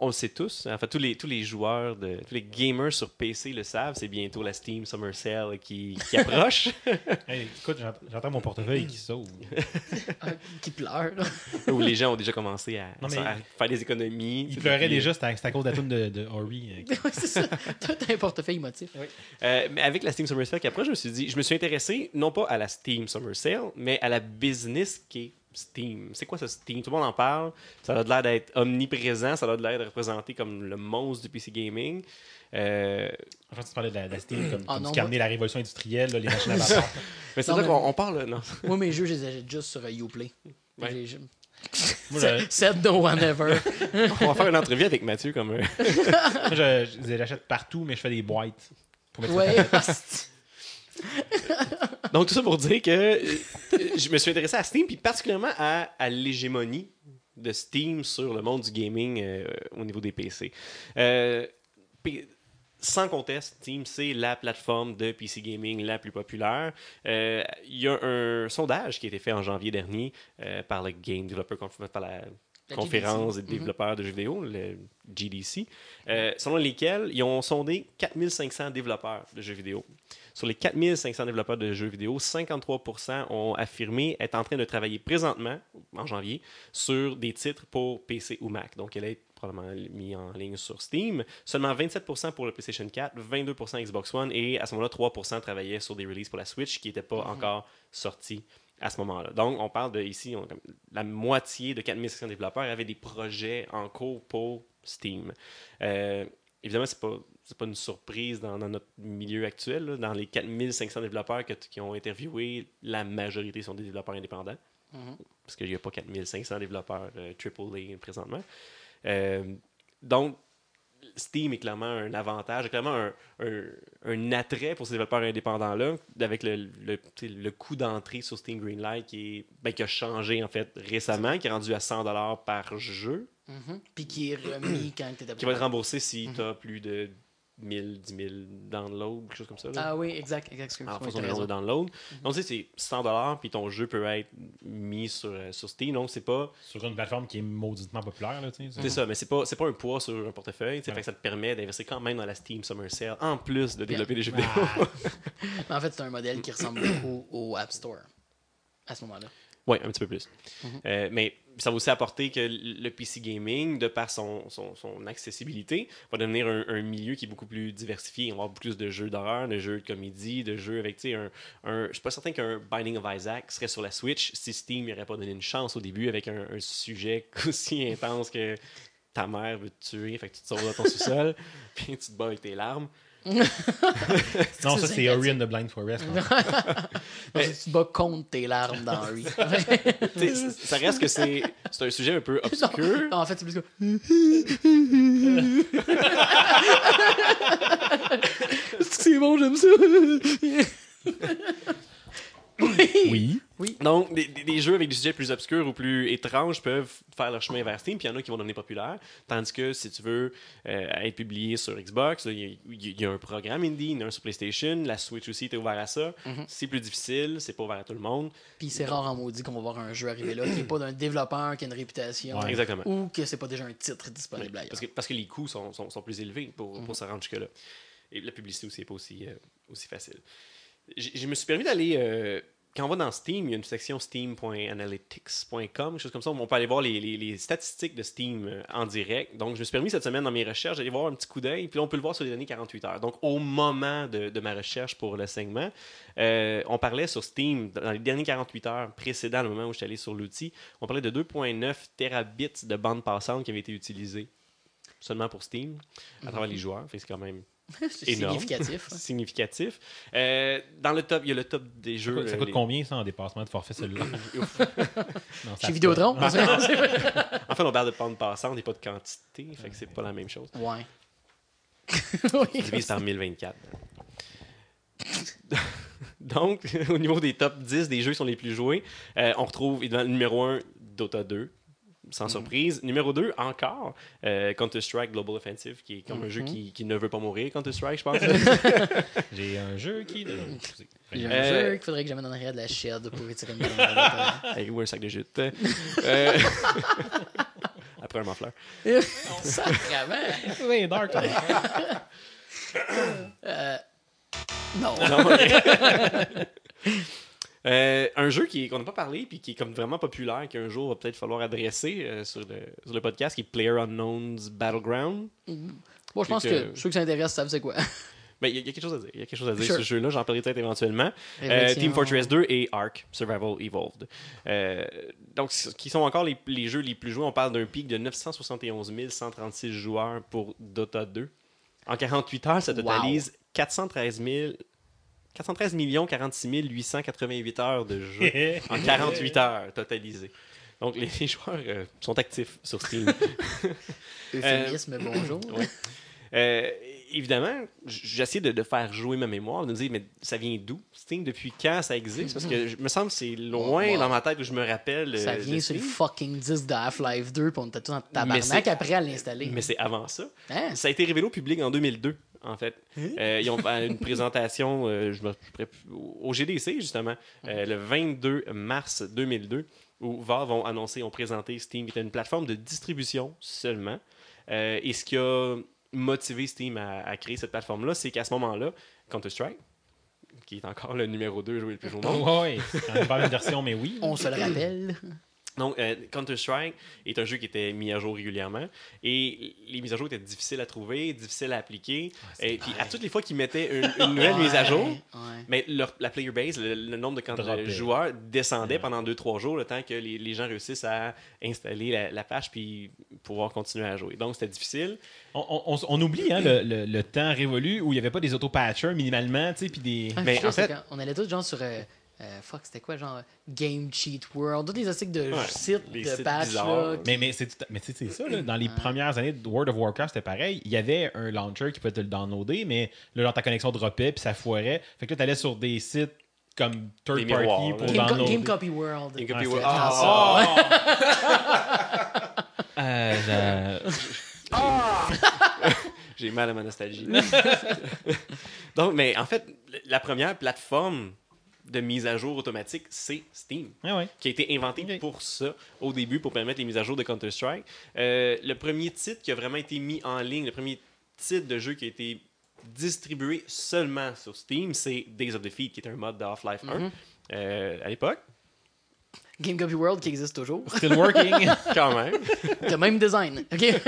on le sait tous, en fait, tous les, tous les joueurs, de, tous les gamers sur PC le savent, c'est bientôt la Steam Summer Sale qui, qui approche. Hey, écoute, j'ent- j'entends mon portefeuille qui sauve. Qui pleure. où les gens ont déjà commencé à, Non, mais- à faire des économies. Il tu sais, pleurait puis, déjà, c'était c'était à cause de la tune de, de Ori. euh, Ouais, c'est ça. Toi, t'as un portefeuille émotif. Euh, mais avec la Steam Summer Sale qui approche, je me suis dit, je me suis intéressé non pas à la Steam Summer Sale, mais à la business qui est Steam. C'est quoi ça Steam? Tout le monde en parle. Ça a l'air d'être omniprésent. Ça a l'air de représenter comme le monstre du PC gaming. Euh, pense que tu parlais de la, de la Steam comme, Ah, comme non, ce qui a moi- amené la révolution industrielle, là, les machines à vapeur. mais c'est mais- qu'on on parle. Non. Moi, mes jeux, je les achète juste sur Uplay. Ouais. Moi, je, Said no one ever. On va faire une entrevue avec Mathieu comme. euh, moi, je, je les achète partout, mais je fais des boîtes. Pour mettre ouais. Donc, tout ça pour dire que euh, je me suis intéressé à Steam, puis particulièrement à, à l'hégémonie de Steam sur le monde du gaming euh, au niveau des PC. Euh, sans conteste, Steam, c'est la plateforme de PC gaming la plus populaire. Euh, Il y a un sondage qui a été fait en janvier dernier par le Game Developer Conf- par la, La conférence GDC. des développeurs de jeux vidéo, le GDC, selon lesquels ils ont sondé 4500 développeurs de jeux vidéo. Sur les 4500 développeurs de jeux vidéo, 53% ont affirmé être en train de travailler présentement, en janvier, sur des titres pour PC ou Mac. Donc, elle est probablement mis en ligne sur Steam. Seulement 27% pour le PlayStation 4, 22% Xbox One et à ce moment-là, 3% travaillaient sur des releases pour la Switch qui n'étaient pas encore sortis à ce moment-là. Donc, on parle de ici, on- la moitié de 4500 développeurs avaient des projets en cours pour Steam. Euh, évidemment, c'est pas c'est pas une surprise dans, dans notre milieu actuel. là. Dans les 4500 développeurs que qui ont interviewé, la majorité sont des développeurs indépendants. Parce qu'il n'y a pas 4500 développeurs euh, AAA présentement. Euh, donc, Steam est clairement un avantage, clairement un, un- un attrait pour ces développeurs indépendants-là, avec le, le, le coût d'entrée sur Steam Greenlight qui, est, ben, qui a changé en fait récemment, qui est rendu à 100$ par jeu, Mhm. Puis qui est remis quand tu qui va être remboursé si tu as plus de 1000, 10 000 downloads, quelque chose comme ça. là. Ah oui, exact, exact. en fonction du raison. nombre de downloads. Donc, tu sais, c'est 100$, puis ton jeu peut être mis sur, euh, sur Steam. Donc, c'est pas. Sur une plateforme qui est mauditement populaire, là, tu sais. C'est ça, mais c'est pas, c'est pas un poids sur un portefeuille. Ouais. Fait que ça te permet d'investir quand même dans la Steam Summer Sale, en plus de développer des jeux vidéo. Ah, Mais en fait, c'est un modèle qui ressemble beaucoup au App Store à ce moment-là. Oui, un petit peu plus. Euh, mais ça va aussi apporter que le PC gaming, de par son, son, son accessibilité, va devenir un, un milieu qui est beaucoup plus diversifié. On va avoir beaucoup plus de jeux d'horreur, de jeux de comédie, de jeux avec, tu sais, un, un... Je suis pas certain qu'un Binding of Isaac serait sur la Switch si Steam n'aurait pas donné une chance au début avec un, un sujet aussi intense que ta mère veut te tuer, fait que tu te sauves dans ton sous-sol, puis tu te bats avec tes larmes. non, ça, c'est. Ori and the Blind Forest. hein. Donc, tu te bats contre tes larmes dans sais, ça reste que c'est c'est un sujet un peu obscur. non, en fait, c'est plus comme. c'est bon, j'aime ça. oui. Oui. Donc, des, des- des jeux avec des sujets plus obscurs ou plus étranges peuvent faire leur chemin vers Steam, puis il y en a qui vont devenir populaires. Tandis que si tu veux euh, être publié sur Xbox, il y, a- il y a un programme indie, il y en a un sur PlayStation, la Switch aussi est ouvert à ça. C'est plus difficile, c'est pas ouvert à tout le monde. Puis c'est rare en maudit qu'on va voir un jeu arriver là qui n'est pas d'un développeur qui a une réputation. Ouais. Exactement. Ou que c'est pas déjà un titre disponible. Parce que, parce que les coûts sont, sont- sont plus élevés pour, pour se rendre jusque-là. Et la publicité aussi n'est pas aussi, euh, aussi facile. Je me suis permis d'aller. euh, quand on va dans Steam, il y a une section steam.analytics.com, quelque chose comme ça. où On peut aller voir les, les- les statistiques de Steam euh, en direct. Donc, je me suis permis cette semaine dans mes recherches d'aller voir un petit coup d'œil. Puis là, on peut le voir sur les derniers 48 heures. Donc, au moment de, de ma recherche pour le segment, euh, on parlait sur Steam, dans les derniers 48 heures précédant le moment où je suis allé sur l'outil, on parlait de 2,9 terabits de bande passante qui avait été utilisée seulement pour Steam à travers les joueurs. C'est quand même énorme. significatif. significatif. Euh, dans le top, il y a le top des Ça jeux. coûte, ça euh, coûte les- combien, ça, en dépassement de forfait cellulaire? Chez Vidéotron. En fait, on parle de bande passante et pas de quantité, fait que c'est pas la même chose. ouais. Il divise par 1024. Donc, au niveau des top 10 des jeux qui sont les plus joués, euh, on retrouve évidemment le numéro 1, Dota 2, sans surprise. Numéro 2, encore, euh, Counter-Strike Global Offensive, qui est comme un jeu qui, qui ne veut pas mourir, Counter-Strike, je pense. J'ai un jeu qui. J'ai un Euh, jeu qu'il faudrait que j'amène en arrière de la shed pour étirer une balle. Avec ou un sac de jute. Euh, Après un mafleur. Sacrément. Oui, Dark. Non. Non, ok. Euh, un jeu qui qu'on n'a pas parlé puis qui est comme vraiment populaire qu'un jour va peut-être falloir adresser euh, sur, le, sur le podcast qui est Player Unknown's Battleground. Bon, je pense que que- ceux qui s'intéressent savent c'est quoi. Ben, il y, a- il y a quelque chose à dire. Il y a quelque chose à dire Sure. ce jeu-là. J'en parlerai peut-être éventuellement. Euh. Team Fortress 2 et Ark Survival Evolved. Euh, donc, c- qui sont encore les, les jeux les plus joués. On parle d'un pic de 971 136 joueurs pour Dota 2. En 48 heures, ça Wow. totalise 413 000 413 46 888 heures de jeu en 48 heures totalisées. Donc, les, les joueurs euh, sont actifs sur Steam. Euphémisme, bonjour. ouais. Euh, évidemment, j'essaie de, de faire jouer ma mémoire, de me dire, mais ça vient d'où, Steam? Depuis quand ça existe? Parce que je me semble que c'est loin dans ma tête où je me rappelle. Ça euh, vient de sur le fucking disque de Half-Life 2 puis on était tous en tabarnak après à l'installer. Mais c'est avant ça. Hein? Ça a été révélé au public en 2002, en fait. Euh, ils ont fait une présentation euh, je me- au GDC, justement, euh, le 22 mars 2002, où Valve ont annoncé, ont présenté Steam, qui était une plateforme de distribution seulement. Et ce qui a motivé Steam à, à créer cette plateforme-là, c'est qu'à ce moment-là, Counter-Strike, qui est encore le numéro 2 joué le plus au monde, Oui, c'est la même version, mais oui. On se le rappelle. Donc, euh, Counter-Strike est un jeu qui était mis à jour régulièrement et les mises à jour étaient difficiles à trouver, difficiles à appliquer. et puis, à toutes les fois qu'ils mettaient une, une nouvelle mise à jour, Ouais. mais leur- la player base, le, le nombre de joueurs descendait pendant 2-3 jours, le temps que les, les gens réussissent à installer la, la page puis pouvoir continuer à jouer. Donc, c'était difficile. On, on- on- on oublie hein, le, le- le temps révolu où il n'y avait pas des auto-patchers minimalement, tu sais, puis des. Ah, Mais putain, en fait- on allait tous genre sur. euh, euh, fuck, c'était quoi, genre Game Cheat World, tous les articles de Ouais, sites, les de sites patch bizarres. là. Mais, mais c'est tout- mais tu sais, c'est ça, là, dans les premières années de World of Warcraft, c'était pareil. Il y avait un launcher qui pouvait te le downloader, mais là, genre, ta connexion droppait, puis ça foirait. Fait que là, t'allais sur des sites comme Third Des Party miroirs, pour. Game, downloader. Game Copy World. Game Copy Ah, World. Ah, Euh, je- J'ai mal à ma nostalgie. Donc, mais en fait, la première plateforme de mise à jour automatique, c'est Steam. Ouais. qui a été inventé pour ça au début, pour permettre les mises à jour de Counter-Strike. Euh, le premier titre qui a vraiment été mis en ligne, le premier titre de jeu qui a été distribué seulement sur Steam, c'est Days of Defeat, qui est un mode de Half-Life 1 euh, à l'époque. Game Copy World qui existe toujours. Still working. Quand même. Le même design. OK?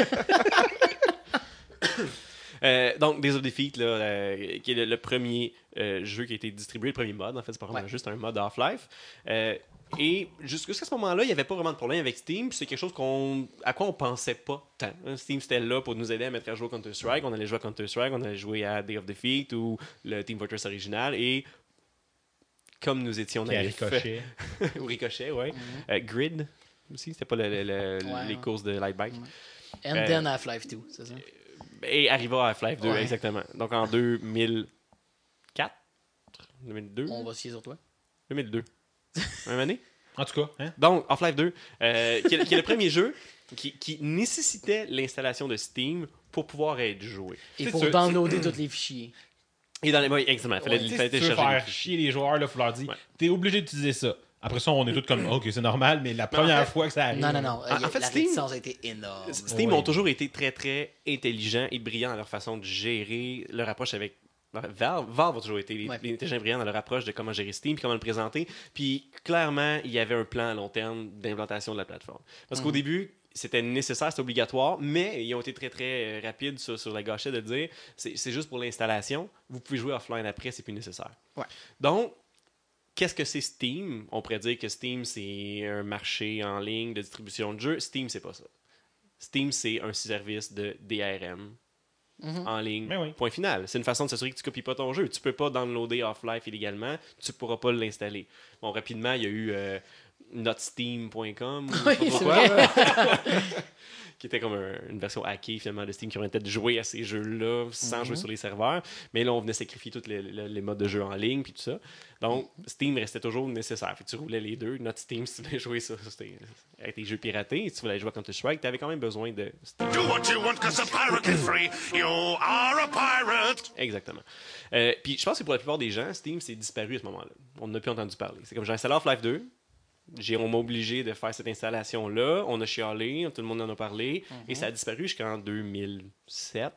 Euh, donc, Days of Defeat, là, euh, qui est le, le premier euh, jeu qui a été distribué, le premier mode, en fait, c'est pas vraiment Ouais. juste un mode Half-Life. Euh, et jusqu'à ce moment-là, il n'y avait pas vraiment de problème avec Steam. puis C'est quelque chose qu'on, à quoi on pensait pas tant. hein. Steam, c'était là pour nous aider à mettre à jour Counter-Strike. On allait jouer à Counter-Strike, on allait jouer à Day of Defeat ou le Team Fortress original. Et comme nous étions naïfs- ricoché. ou Ricochet, ouais. Euh, Grid aussi, c'était pas le- le- le- Ouais, les ouais. courses de light bike. And Euh, then Half-Life 2, c'est ça? Et arriva à Half-Life 2, Ouais. exactement. Donc en 2004, 2002, On va se fier sur toi. 2002. Même année? En tout cas, hein? Donc, Half-Life 2, euh, qui, est, qui est le premier jeu qui, qui nécessitait l'installation de Steam pour pouvoir être joué. Et pour sûr, downloader tous les fichiers. Et dans les oui, exactement. Il fallait, sais, fallait si tu veux télécharger faire les- chier les joueurs, il faut leur dire Ouais. t'es obligé d'utiliser ça. Après ça, on est tous comme ok, c'est normal, mais la première fois que ça arrive. Non, non, non. En- en fait, la Steam- a été énorme. Steam Oui. ont toujours été très, très intelligents et brillants dans leur façon de gérer leur approche avec Valve. Valve a toujours été Ouais. intelligents et brillants dans leur approche de comment gérer Steam puis comment le présenter. Puis clairement, il y avait un plan à long terme d'implantation de la plateforme. Parce Mhm. qu'au début, c'était nécessaire, c'était obligatoire, mais ils ont été très, très euh, rapides sur, sur la gâchette de dire c'est c'est juste pour l'installation. Vous pouvez jouer offline après, c'est plus nécessaire. Ouais. Donc, Qu'est-ce que c'est Steam? On pourrait dire que Steam, c'est un marché en ligne de distribution de jeux. Steam, c'est pas ça. Steam, c'est un service de DRM Mhm. en ligne. Oui. Point final. C'est une façon de s'assurer que tu copies pas ton jeu. Tu peux pas downloader Half-Life illégalement. Tu pourras pas l'installer. Bon, rapidement, il y a eu euh, notsteam.com. ou je sais Oui, qui était comme un- une version hackée finalement de Steam qui permettait de jouer à ces jeux-là sans Mhm. jouer sur les serveurs. Mais là, on venait sacrifier tous les, les- les modes de jeu en ligne puis tout ça. Donc, Steam restait toujours nécessaire. Fait que tu roulais les deux. Notre Steam, si tu voulais jouer sur, sur tes, avec tes jeux piratés, si tu voulais jouer à Counter-Strike, tu avais quand même besoin de Steam. Do what you want, cause a pirate is free. You are a pirate. Exactement. Euh, puis je pense que pour la plupart des gens, Steam s'est disparu à ce moment-là. On n'a plus entendu parler. C'est comme j'ai installé Half-Life 2. On m'a obligé de faire cette installation-là. On a chialé, tout le monde en a parlé. Et ça a disparu jusqu'en 2007,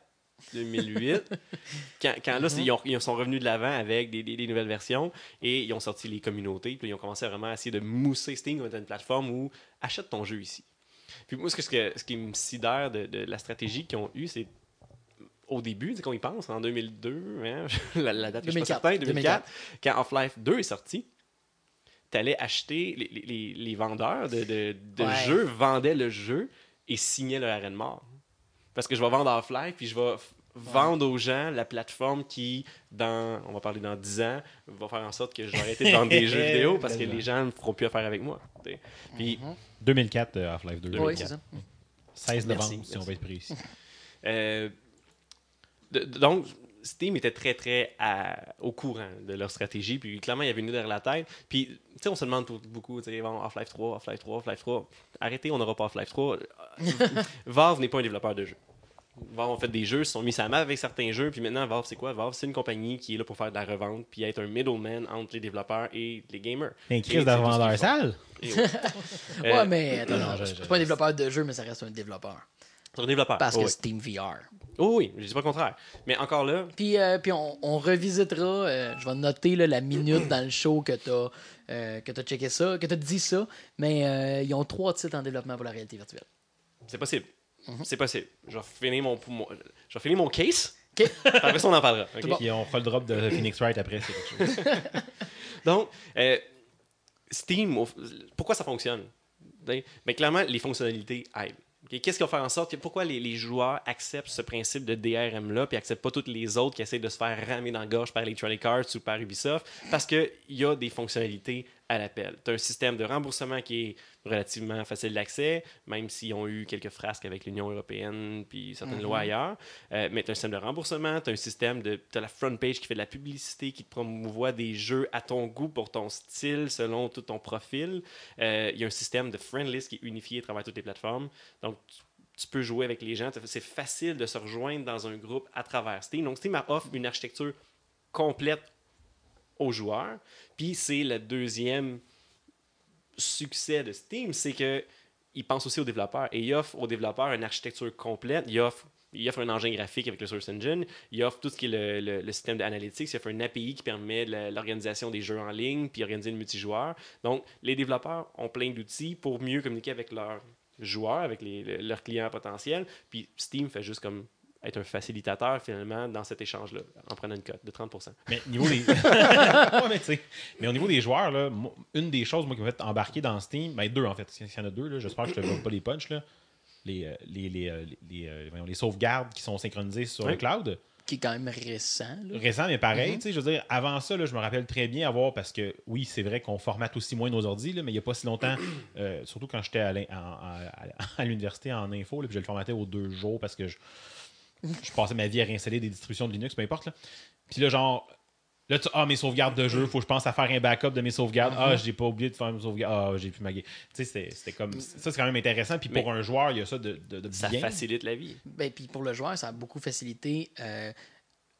2008. quand, quand là, c'est- ils, ont- ils sont revenus de l'avant avec des, des- des nouvelles versions et ils ont sorti les communautés. Puis ils ont commencé à vraiment essayer de mousser Steam comme une plateforme où achète ton jeu ici. Puis moi, ce, que, qui me sidère de, de la stratégie qu'ils ont eue, c'est au début, sais, qu'on y pense, en 2002, hein, la, la date que je suis pas 2004, certain, 2004, quand Half-Life 2 est sorti, tu allais acheter, les, les- les- vendeurs de, de- de Ouais. jeux vendaient le jeu et signaient leur arrêt de mort. Parce que je vais vendre Half-Life, puis je vais vendre aux gens la plaplateforme qui, dans, on va parler dans 10 ans, va faire en sorte que je vais arrêter de vendre des jeux vidéo parce que les gens ne feront plus affaire avec moi. Puis, 2004, euh, Half-Life 2. Oui, c'est ça. 16 Merci, novembre, si on va être précis. Euh, de- de- donc, Steam était très, très à- au courant de leur stratégie. Puis, clairement, il y avait une idée derrière la tête. Puis, tu sais, on se demande tout- beaucoup, tu sais, bon, Half-Life 3, Half-Life 3, Half-Life 3. Arrêtez, on n'aura pas Half-Life 3. Valve n'est pas un développeur de jeux. Valve ont fait des jeux, se sont mis sa main avec certains jeux, puis maintenant, Valve, c'est quoi? Valve, c'est une compagnie qui est là pour faire de la revente, puis être un middleman entre les développeurs et les gamers. Un crise c'est de tout ce qu'ils vendeur font. sale. Ouais. Ouais, Euh, mais attends, non, non, je- c'est je- pas un développeur de jeu, mais ça reste un développeur. Développeur. Parce que Ouais. Steam VR. Oh oui, je dis pas le contraire. Mais encore là, Puis, euh, puis on, on revisitera, euh, je vais noter là, la minute dans le show que tu as, que t'as checké ça, que tu as dit ça, mais euh, ils ont trois titres en développement pour la réalité virtuelle. c'est possible. Mhm. C'est possible. Je vais finir mon, mon- je vais finir mon case. OK. Après ça, on en parlera. ok? bon. Puis on fera le drop de Phoenix Wright après, c'est quelque chose. Donc, euh, Steam, pourquoi ça fonctionne? Ben, ben, clairement, les fonctionnalités aident. Qu'est-ce qui va faire en sorte que pourquoi les, joueurs acceptent ce principe de DRM-là puis acceptent pas toutes les autres qui essaient de se faire ramer dans la gorge par Electronic Arts ou par Ubisoft? Parce qu'il y a des fonctionnalités à l'appel. Tu as un système de remboursement qui est relativement facile d'accès, même s'ils ont eu quelques frasques avec l'Union européenne puis certaines lois ailleurs. Euh, mais tu as un système de remboursement, tu as un système de. Tu la front page qui fait de la publicité, qui te promouvoit des jeux à ton goût pour ton style, selon tout ton profil. Euh, Il y a un système de friend list qui est unifié à travers toutes les plateformes. Donc, tu- tu peux jouer avec les gens. C'est facile de se rejoindre dans un groupe à travers Steam. Donc, Steam offre une architecture complète aux joueurs. Puis, c'est le deuxième succès de Steam, c'est que il pense aussi aux développeurs et il offre aux développeurs une architecture complète. Il offre, un engin graphique avec le Source Engine. Il offre tout ce qui est le, le- le système d'analytics. Il offre un API qui permet l'organisation des jeux en ligne puis organiser le multijoueur. Donc, les développeurs ont plein d'outils pour mieux communiquer avec leurs joueurs, avec leurs clients potentiels. Puis Steam fait juste comme être un facilitateur finalement dans cet échange-là en prenant une cote de 30 Mais niveau des. Ouais, mais, au niveau des joueurs, là, moi, une des choses moi, qui m'a fait embarquer dans Steam, ben deux en fait, s'il y en a deux, là, j'espère que je te donne pas les punchs, là. Les, euh, les, les, euh, les, euh, les sauvegardes qui sont synchronisées sur le cloud. Qui est quand même récent. là. Récent, mais pareil, Mhm. tu sais, je veux dire, avant ça, là, je me rappelle très bien avoir, parce que oui, c'est vrai qu'on formate aussi moins nos ordi, là, mais il n'y a pas si longtemps, euh, surtout quand j'étais à, l'université en info, là, puis je le formatais aux deux jours parce que je, je passais ma vie à réinstaller des distributions de Linux, peu importe. Là. Puis là, genre, là, tu ah, mes sauvegardes de jeu, faut que je pense à faire un backup de mes sauvegardes. Ah, j'ai pas oublié de faire mes sauvegardes. Ah, j'ai plus ma. Tu sais, c'était- comme. Ça, c'est quand même intéressant. Puis pour Mais- un joueur, il y a ça de, de, de Ça bien. facilite la vie. Ben, puis pour le joueur, ça a beaucoup facilité. euh,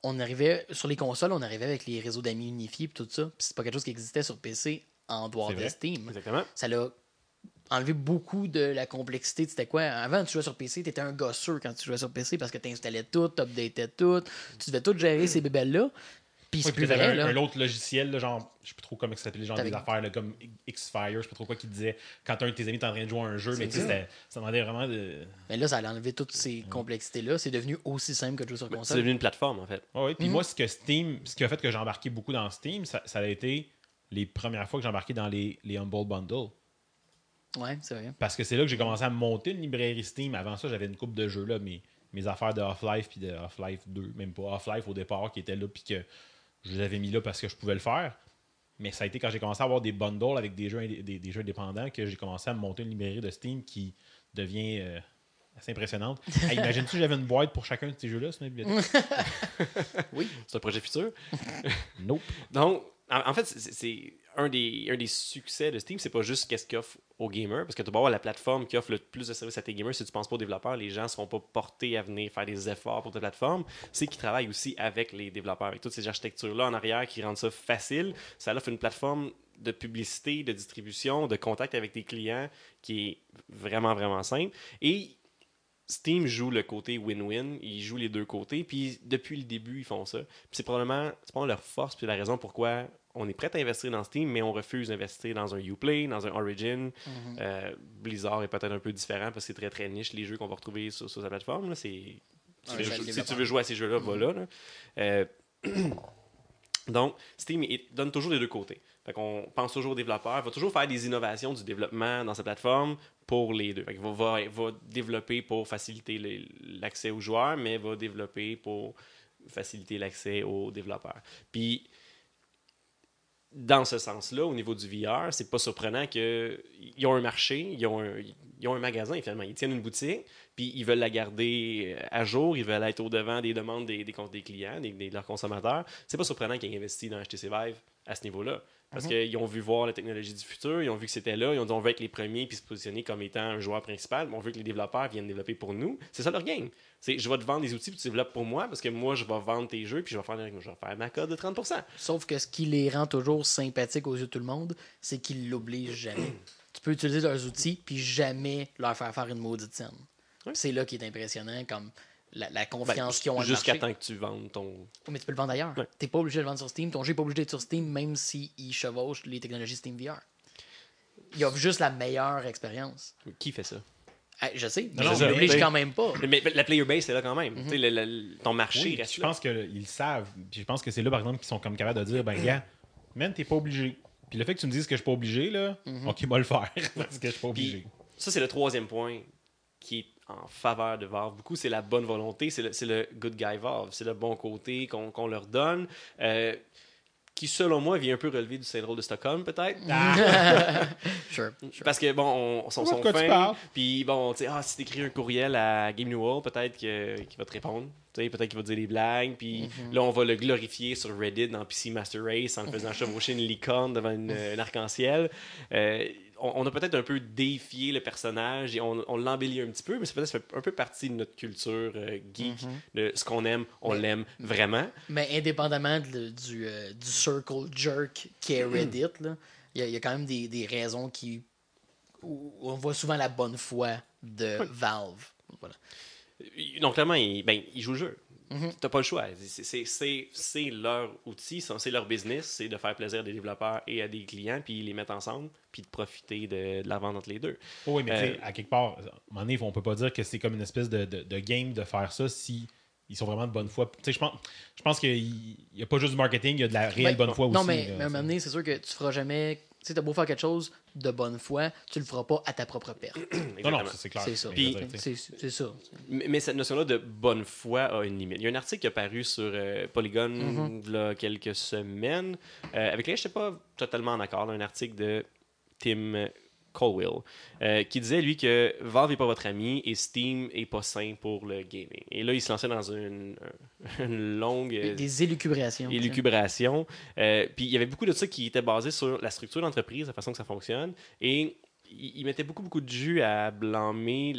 on arrivait sur les consoles, on arrivait avec les réseaux d'amis unifiés puis tout ça. Puis c'est pas quelque chose qui existait sur PC en dehors C'est de. Steam. Exactement. Ça l'a enlevé beaucoup de la complexité. C'était quoi Avant, tu jouais sur PC, tu étais un gosseux quand tu jouais sur PC parce que tu installais tout, tu updatais tout, tu devais tout gérer ces bébelles-là. Puis c'est Oui, plus vrai, un, là. un autre logiciel, là, genre, je sais plus trop comment ça s'appelait, genre des affaires là, comme X-Fire, je sais pas trop quoi, qui disait quand un de tes amis est en train de jouer à un jeu, mais tu sais, ça. demandait vraiment de. Mais là, ça a enlevé toutes ces complexités-là. C'est devenu aussi simple que de jouer sur C'est console. devenu une plateforme, en fait. Ouais. Mhm. Puis moi, ce que Steam, ce qui a fait que j'ai embarqué beaucoup dans Steam, ça, ça a été les premières fois que j'ai embarqué dans les, les Humble Bundle. Ouais, c'est vrai. Parce que c'est là que j'ai commencé à monter une librairie Steam. Avant ça, j'avais une coupe de jeux, là, mes, mes affaires de Half-Life puis de Half-Life 2, même pas Half-Life au départ, qui étaient là, puis que je les avais mis là parce que je pouvais le faire. Mais ça a été quand j'ai commencé à avoir des bundles avec des jeux, des, des jeux indépendants que j'ai commencé à monter une librairie de Steam qui devient euh, assez impressionnante. Hey, Imagine-tu que j'avais une boîte pour chacun de ces jeux-là sur ma bibliothèque? C'est un projet futur? nope. Donc, en, en fait, c'est un des, succès de Steam, c'est pas juste qu'est-ce qu'il offre aux gamers, parce que tu vas la plateforme qui offre le plus de services à tes gamers. Si tu penses pas aux développeurs, les gens seront pas portés à venir faire des efforts pour ta plateforme. C'est qu'ils travaillent aussi avec les développeurs, avec toutes ces architectures-là en arrière qui rendent ça facile. Ça offre une plateforme de publicité, de distribution, de contact avec tes clients qui est vraiment, vraiment simple. Et Steam joue le côté win-win, ils jouent les deux côtés, puis depuis le début, ils font ça. Puis c'est probablement, c'est probablement leur force, puis la raison pourquoi on est prêt à investir dans Steam, mais on refuse d'investir dans un Uplay, dans un Origin. Euh, Blizzard est peut-être un peu différent parce que c'est très très niche les jeux qu'on va retrouver sur, sur sa plateforme. là. C'est, tu veux si tu veux jouer à ces jeux-là, va là. là. Euh, donc, Steam il donne toujours les deux côtés. Fait qu'on pense toujours aux développeurs, va toujours faire des innovations du développement dans sa plateforme pour les deux. Fait va, va, va développer pour faciliter l'accès aux joueurs, mais va développer pour faciliter l'accès aux développeurs. Puis, dans ce sens-là, au niveau du VR, c'est pas surprenant qu'ils ont un marché, ils ont un, ils ont un magasin finalement, ils tiennent une boutique, puis ils veulent la garder euh, à jour, ils veulent être au devant des demandes des, des clients, des, des- de leurs consommateurs. C'est pas surprenant qu'ils aient investi dans HTC Vive à ce niveau-là. Parce qu'ils ont vu voir la technologie du futur, ils ont vu que c'était là, ils ont dit on veut être les premiers puis se positionner comme étant un joueur principal, mais on veut que les développeurs viennent développer pour nous. C'est ça leur game. C'est je vais te vendre des outils puis tu développes pour moi parce que moi je vais vendre tes jeux puis je vais faire, je vais faire ma cote de 30%. Sauf que ce qui les rend toujours sympathiques aux yeux de tout le monde, c'est qu'ils l'obligent jamais. tu peux utiliser leurs outils, puis jamais leur faire faire une maudite scène. C'est là qui est impressionnant. Comme la, la Ben, confiance qu'ils ont Jusqu'à temps que tu vendes ton. Oui, mais tu peux le vendre ailleurs. Ouais. T'es pas obligé de le vendre sur Steam. Ton jeu n'est pas obligé d'être sur Steam, même s'il chevauche les technologies Steam VR. Il offre juste la meilleure expérience. Qui fait ça? Ah, je sais, Non, mais non, je l'oblige quand même pas. Mais la player base, c'est là quand même. Tu sais, le- le- ton marché Oui, reste je là. pense qu'ils le savent. Puis je pense que c'est là, par exemple, qu'ils sont comme capables de dire ben, gars, man, t'es pas obligé. Puis le fait que tu me dises que je suis pas obligé, là, Mhm. ok, moi le faire. parce que je suis pas obligé. Ça, c'est le troisième point qui est en faveur de Valve. Beaucoup, c'est la bonne volonté, c'est le, c'est le good guy Valve, c'est le bon côté qu'on qu'on leur donne. euh, qui, selon moi, vient un peu relever du syndrome de Stockholm, peut-être. Sure, sure. Parce que, bon, on, vois sont. Puis, bon, tu sais, ah, si t'écris un courriel à Game New World, peut-être que- qu'il va te répondre. Tu sais, peut-être qu'il va te dire des blagues. Puis Mhm. là, on va le glorifier sur Reddit dans PC Master Race en le faisant chevaucher une licorne devant une, un arc-en-ciel. Euh, on, a peut-être un peu défié le personnage et on, on l'embellit un petit peu, mais ça ça fait un peu partie de notre culture euh, geek. de ce qu'on aime, on Mhm. L'aime vraiment. Mais indépendamment de- du, euh, du circle jerk qui est Reddit, là, il y, a- il y a quand même des, des raisons qui. où on voit souvent la bonne foi de Valve. Voilà. Donc, clairement, ils, ben, ils jouent le jeu. Mhm. T'as pas le choix. C'est- c'est- C'est c'est leur outil, c'est leur business, c'est de faire plaisir à des développeurs et à des clients, puis ils les mettent ensemble, puis de profiter de, de la vente entre les deux. Oh oui, mais tu sais, Euh, à quelque part, à un moment donné, on peut pas dire que c'est comme une espèce de, de- de game de faire ça si ils sont vraiment de bonne foi. Tu sais, je pense, je pense qu'il n'y a pas juste du marketing, il y a de la réelle Ben, bonne foi non, aussi. mais, là, mais à un moment donné, c'est sûr que tu feras jamais. Tu sais, t'as beau faire quelque chose de bonne foi, tu le feras pas à ta propre perte. non, non, c'est clair. C'est ça. C'est ça. Mais, mais cette notion-là de bonne foi a une limite. Il y a un article qui a paru sur euh, Polygon il y a quelques semaines, euh, avec lequel je n'étais pas totalement en accord. là, un article de Tim Colwell, euh, qui disait, lui, que Valve n'est pas votre ami et Steam est pas sain pour le gaming. Et là, il se lançait dans une, une longue... Des, euh, des élucubrations. élucubration. Euh, puis il y avait beaucoup de ça qui était basé sur la structure d'entreprise, la façon que ça fonctionne. Et il, il mettait beaucoup, beaucoup de jus à blâmer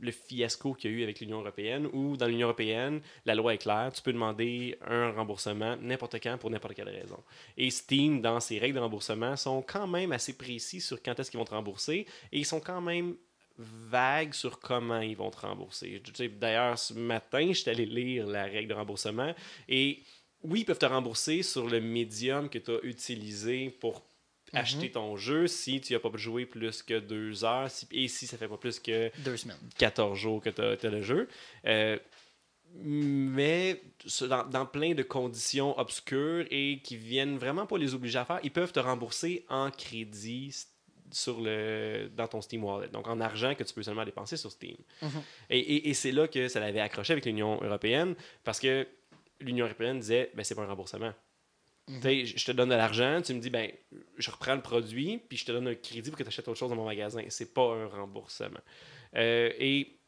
le- fiasco qu'il y a eu avec l'Union européenne, où dans l'Union européenne, la loi est claire, tu peux demander un remboursement n'importe quand pour n'importe quelle raison. Et Steam, dans ses règles de remboursement, sont quand même assez précis sur quand est-ce qu'ils vont te rembourser, et ils sont quand même vagues sur comment ils vont te rembourser. D'ailleurs, ce matin, j'étais allé lire la règle de remboursement, et oui, ils peuvent te rembourser sur le médium que tu as utilisé pour acheter ton jeu si tu n'as pas joué plus que deux heures si- et si ça fait pas plus que Deux semaines. 14 jours que tu as, le jeu. Euh, mais dans, dans plein de conditions obscures et qui viennent vraiment pas les obliger à faire, ils peuvent te rembourser en crédit sur le, dans ton Steam Wallet, donc en argent que tu peux seulement dépenser sur Steam. Et, et- et c'est là que ça l'avait accroché avec l'Union européenne parce que l'Union européenne disait ben, c'est pas un remboursement. Je te donne de l'argent, tu me dis ben je reprends le produit, puis je te donne un crédit pour que tu achètes autre chose dans mon magasin. C'est pas un remboursement. Euh, et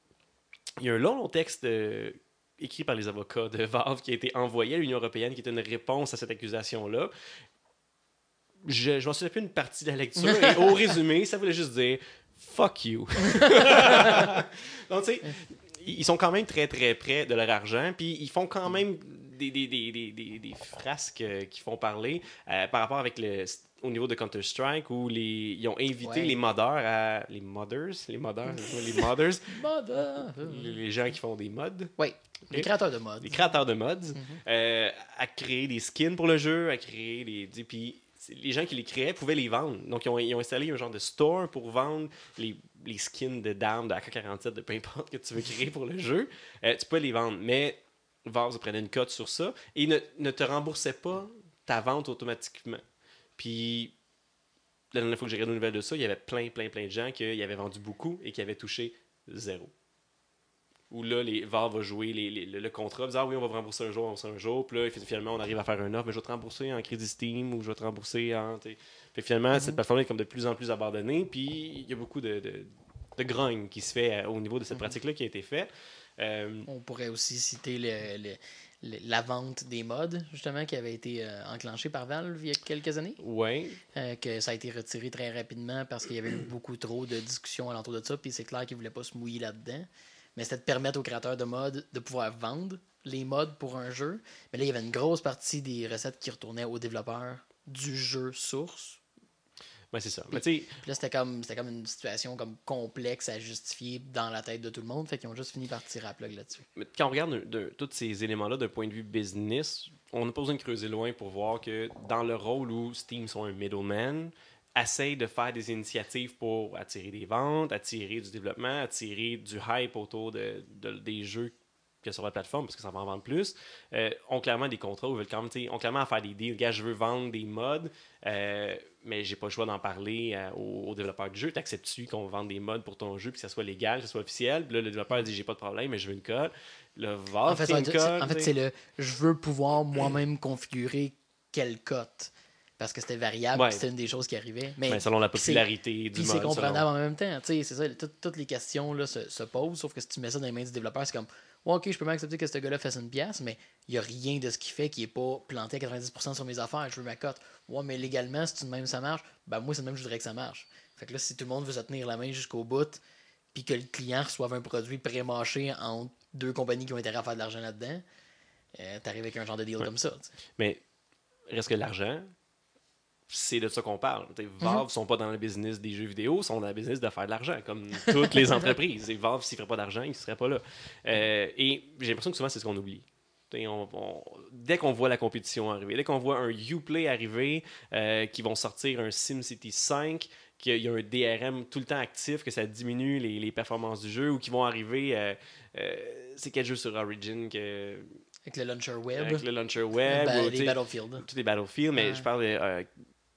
il y a un long, long texte euh, écrit par les avocats de Valve qui a été envoyé à l'Union européenne, qui était une réponse à cette accusation-là. Je, je m'en souviens plus une partie de la lecture. et au résumé, ça voulait juste dire fuck you. Donc, tu sais, ils sont quand même très très près de leur argent, puis ils font quand même des, des, des, des, frasques euh, qui font parler euh, par rapport avec le au niveau de Counter-Strike où les, ils ont invité Ouais. les modeurs à les modders les quoi, les modders les, gens qui font des mods Oui, les créateurs de mode. les créateurs de mods euh, à créer des skins pour le jeu, à créer des. Puis les gens qui les créaient pouvaient les vendre. Donc ils ont, ils ont installé un genre de store pour vendre les, les skins de d'armes, de AK-47, de peu importe que tu veux créer pour le jeu. Euh, tu peux les vendre. Mais Valve prenait une cote sur ça et ne, ne te remboursait pas ta vente automatiquement. Puis la dernière fois que j'ai regardé une nouvelle de ça, il y avait plein, plein, plein de gens qui avaient vendu beaucoup et qui avaient touché zéro où là, les Valve va jouer les- les- le, le contrat, dire ah oui, on va vous rembourser un jour, on va rembourser un jour, puis là, finalement, on arrive à faire un offre, mais je vais te rembourser en crédit Steam ou je vais te rembourser en. t'sais. Que finalement, cette plateforme est comme de plus en plus abandonnée, puis il y a beaucoup de, de, de grogne qui se fait euh, au niveau de cette pratique-là qui a été faite. Euh, On pourrait aussi citer le- le- le- la vente des mods, justement, qui avait été euh, enclenchée par Valve il y a quelques années. ouais. Euh, que ça a été retiré très rapidement parce qu'il y avait eu beaucoup trop de discussions alentour de ça, puis c'est clair qu'ils ne voulaient pas se mouiller là-dedans. Mais c'était de permettre aux créateurs de mods de pouvoir vendre les mods pour un jeu. Mais là, il y avait une grosse partie des recettes qui retournaient aux développeurs du jeu source. C'est ça. Mais Puis là, c'était comme, c'était comme une situation comme complexe à justifier dans la tête de tout le monde. Fait qu'ils ont juste fini par tirer à plug là-dessus. Mais quand on regarde de- de- tous ces éléments-là d'un point de vue business, on n'a pas besoin de creuser loin pour voir que dans le rôle où Steam sont un middleman, essaye de faire des initiatives pour attirer des ventes, attirer du développement, attirer du hype autour de, de- des jeux a sur la plateforme, parce que ça va en vendre plus, euh, ont clairement des contrats, ou veulent quand même, ont clairement à faire des deals. Gars, je veux vendre des mods, euh, mais j'ai pas le choix d'en parler euh, aux, aux développeurs du jeu. T'acceptes-tu qu'on vende des mods pour ton jeu, puis que ça soit légal, que ça soit officiel? Puis là, le développeur dit, j'ai pas de problème, mais je veux une code. Le En fait, c'est une en fait, c'est le je veux pouvoir moi-même configurer quelle cote. Parce que c'était variable, Ouais. c'était une des choses qui arrivait. Mais, Ben, selon la popularité du Puis mode. c'est comprenable selon- en même temps. Tu sais, c'est ça, tout- toutes les questions là, se, se posent, sauf que si tu mets ça dans les mains du développeur, c'est comme ouais, ok, je peux bien accepter que ce gars-là fasse une pièce, mais il n'y a rien de ce qu'il fait qui est pas planté à 90% sur mes affaires, je veux ma cote. Ouais, mais légalement, si tu de même ça marche, ben moi, c'est de même, je voudrais que ça marche. Fait que là, si tout le monde veut se tenir la main jusqu'au bout, puis que le client reçoive un produit pré-mâché entre deux compagnies qui ont intérêt à faire de l'argent là-dedans, euh, t'arrives avec un genre de deal comme ça. Mais reste que l'argent, c'est de ça qu'on parle. T'sais, Valve sont pas dans le business des jeux vidéo, sont dans le business de faire de l'argent, comme toutes les entreprises. Et Valve, s'ils ne feraient pas d'argent, ils ne seraient pas là. Euh, et j'ai l'impression que souvent, c'est ce qu'on oublie. T'sais, on- on- dès qu'on voit la compétition arriver, dès qu'on voit un Uplay arriver, euh, qui vont sortir un SimCity 5, qu'il y a un DRM tout le temps actif, que ça diminue les, les performances du jeu, ou qui vont arriver. euh, euh, c'est quel jeu sur Origin que, Avec le launcher web, avec le launcher web ba- ou, les Battlefield. tous les Battlefield, mais Ouais. je parle de,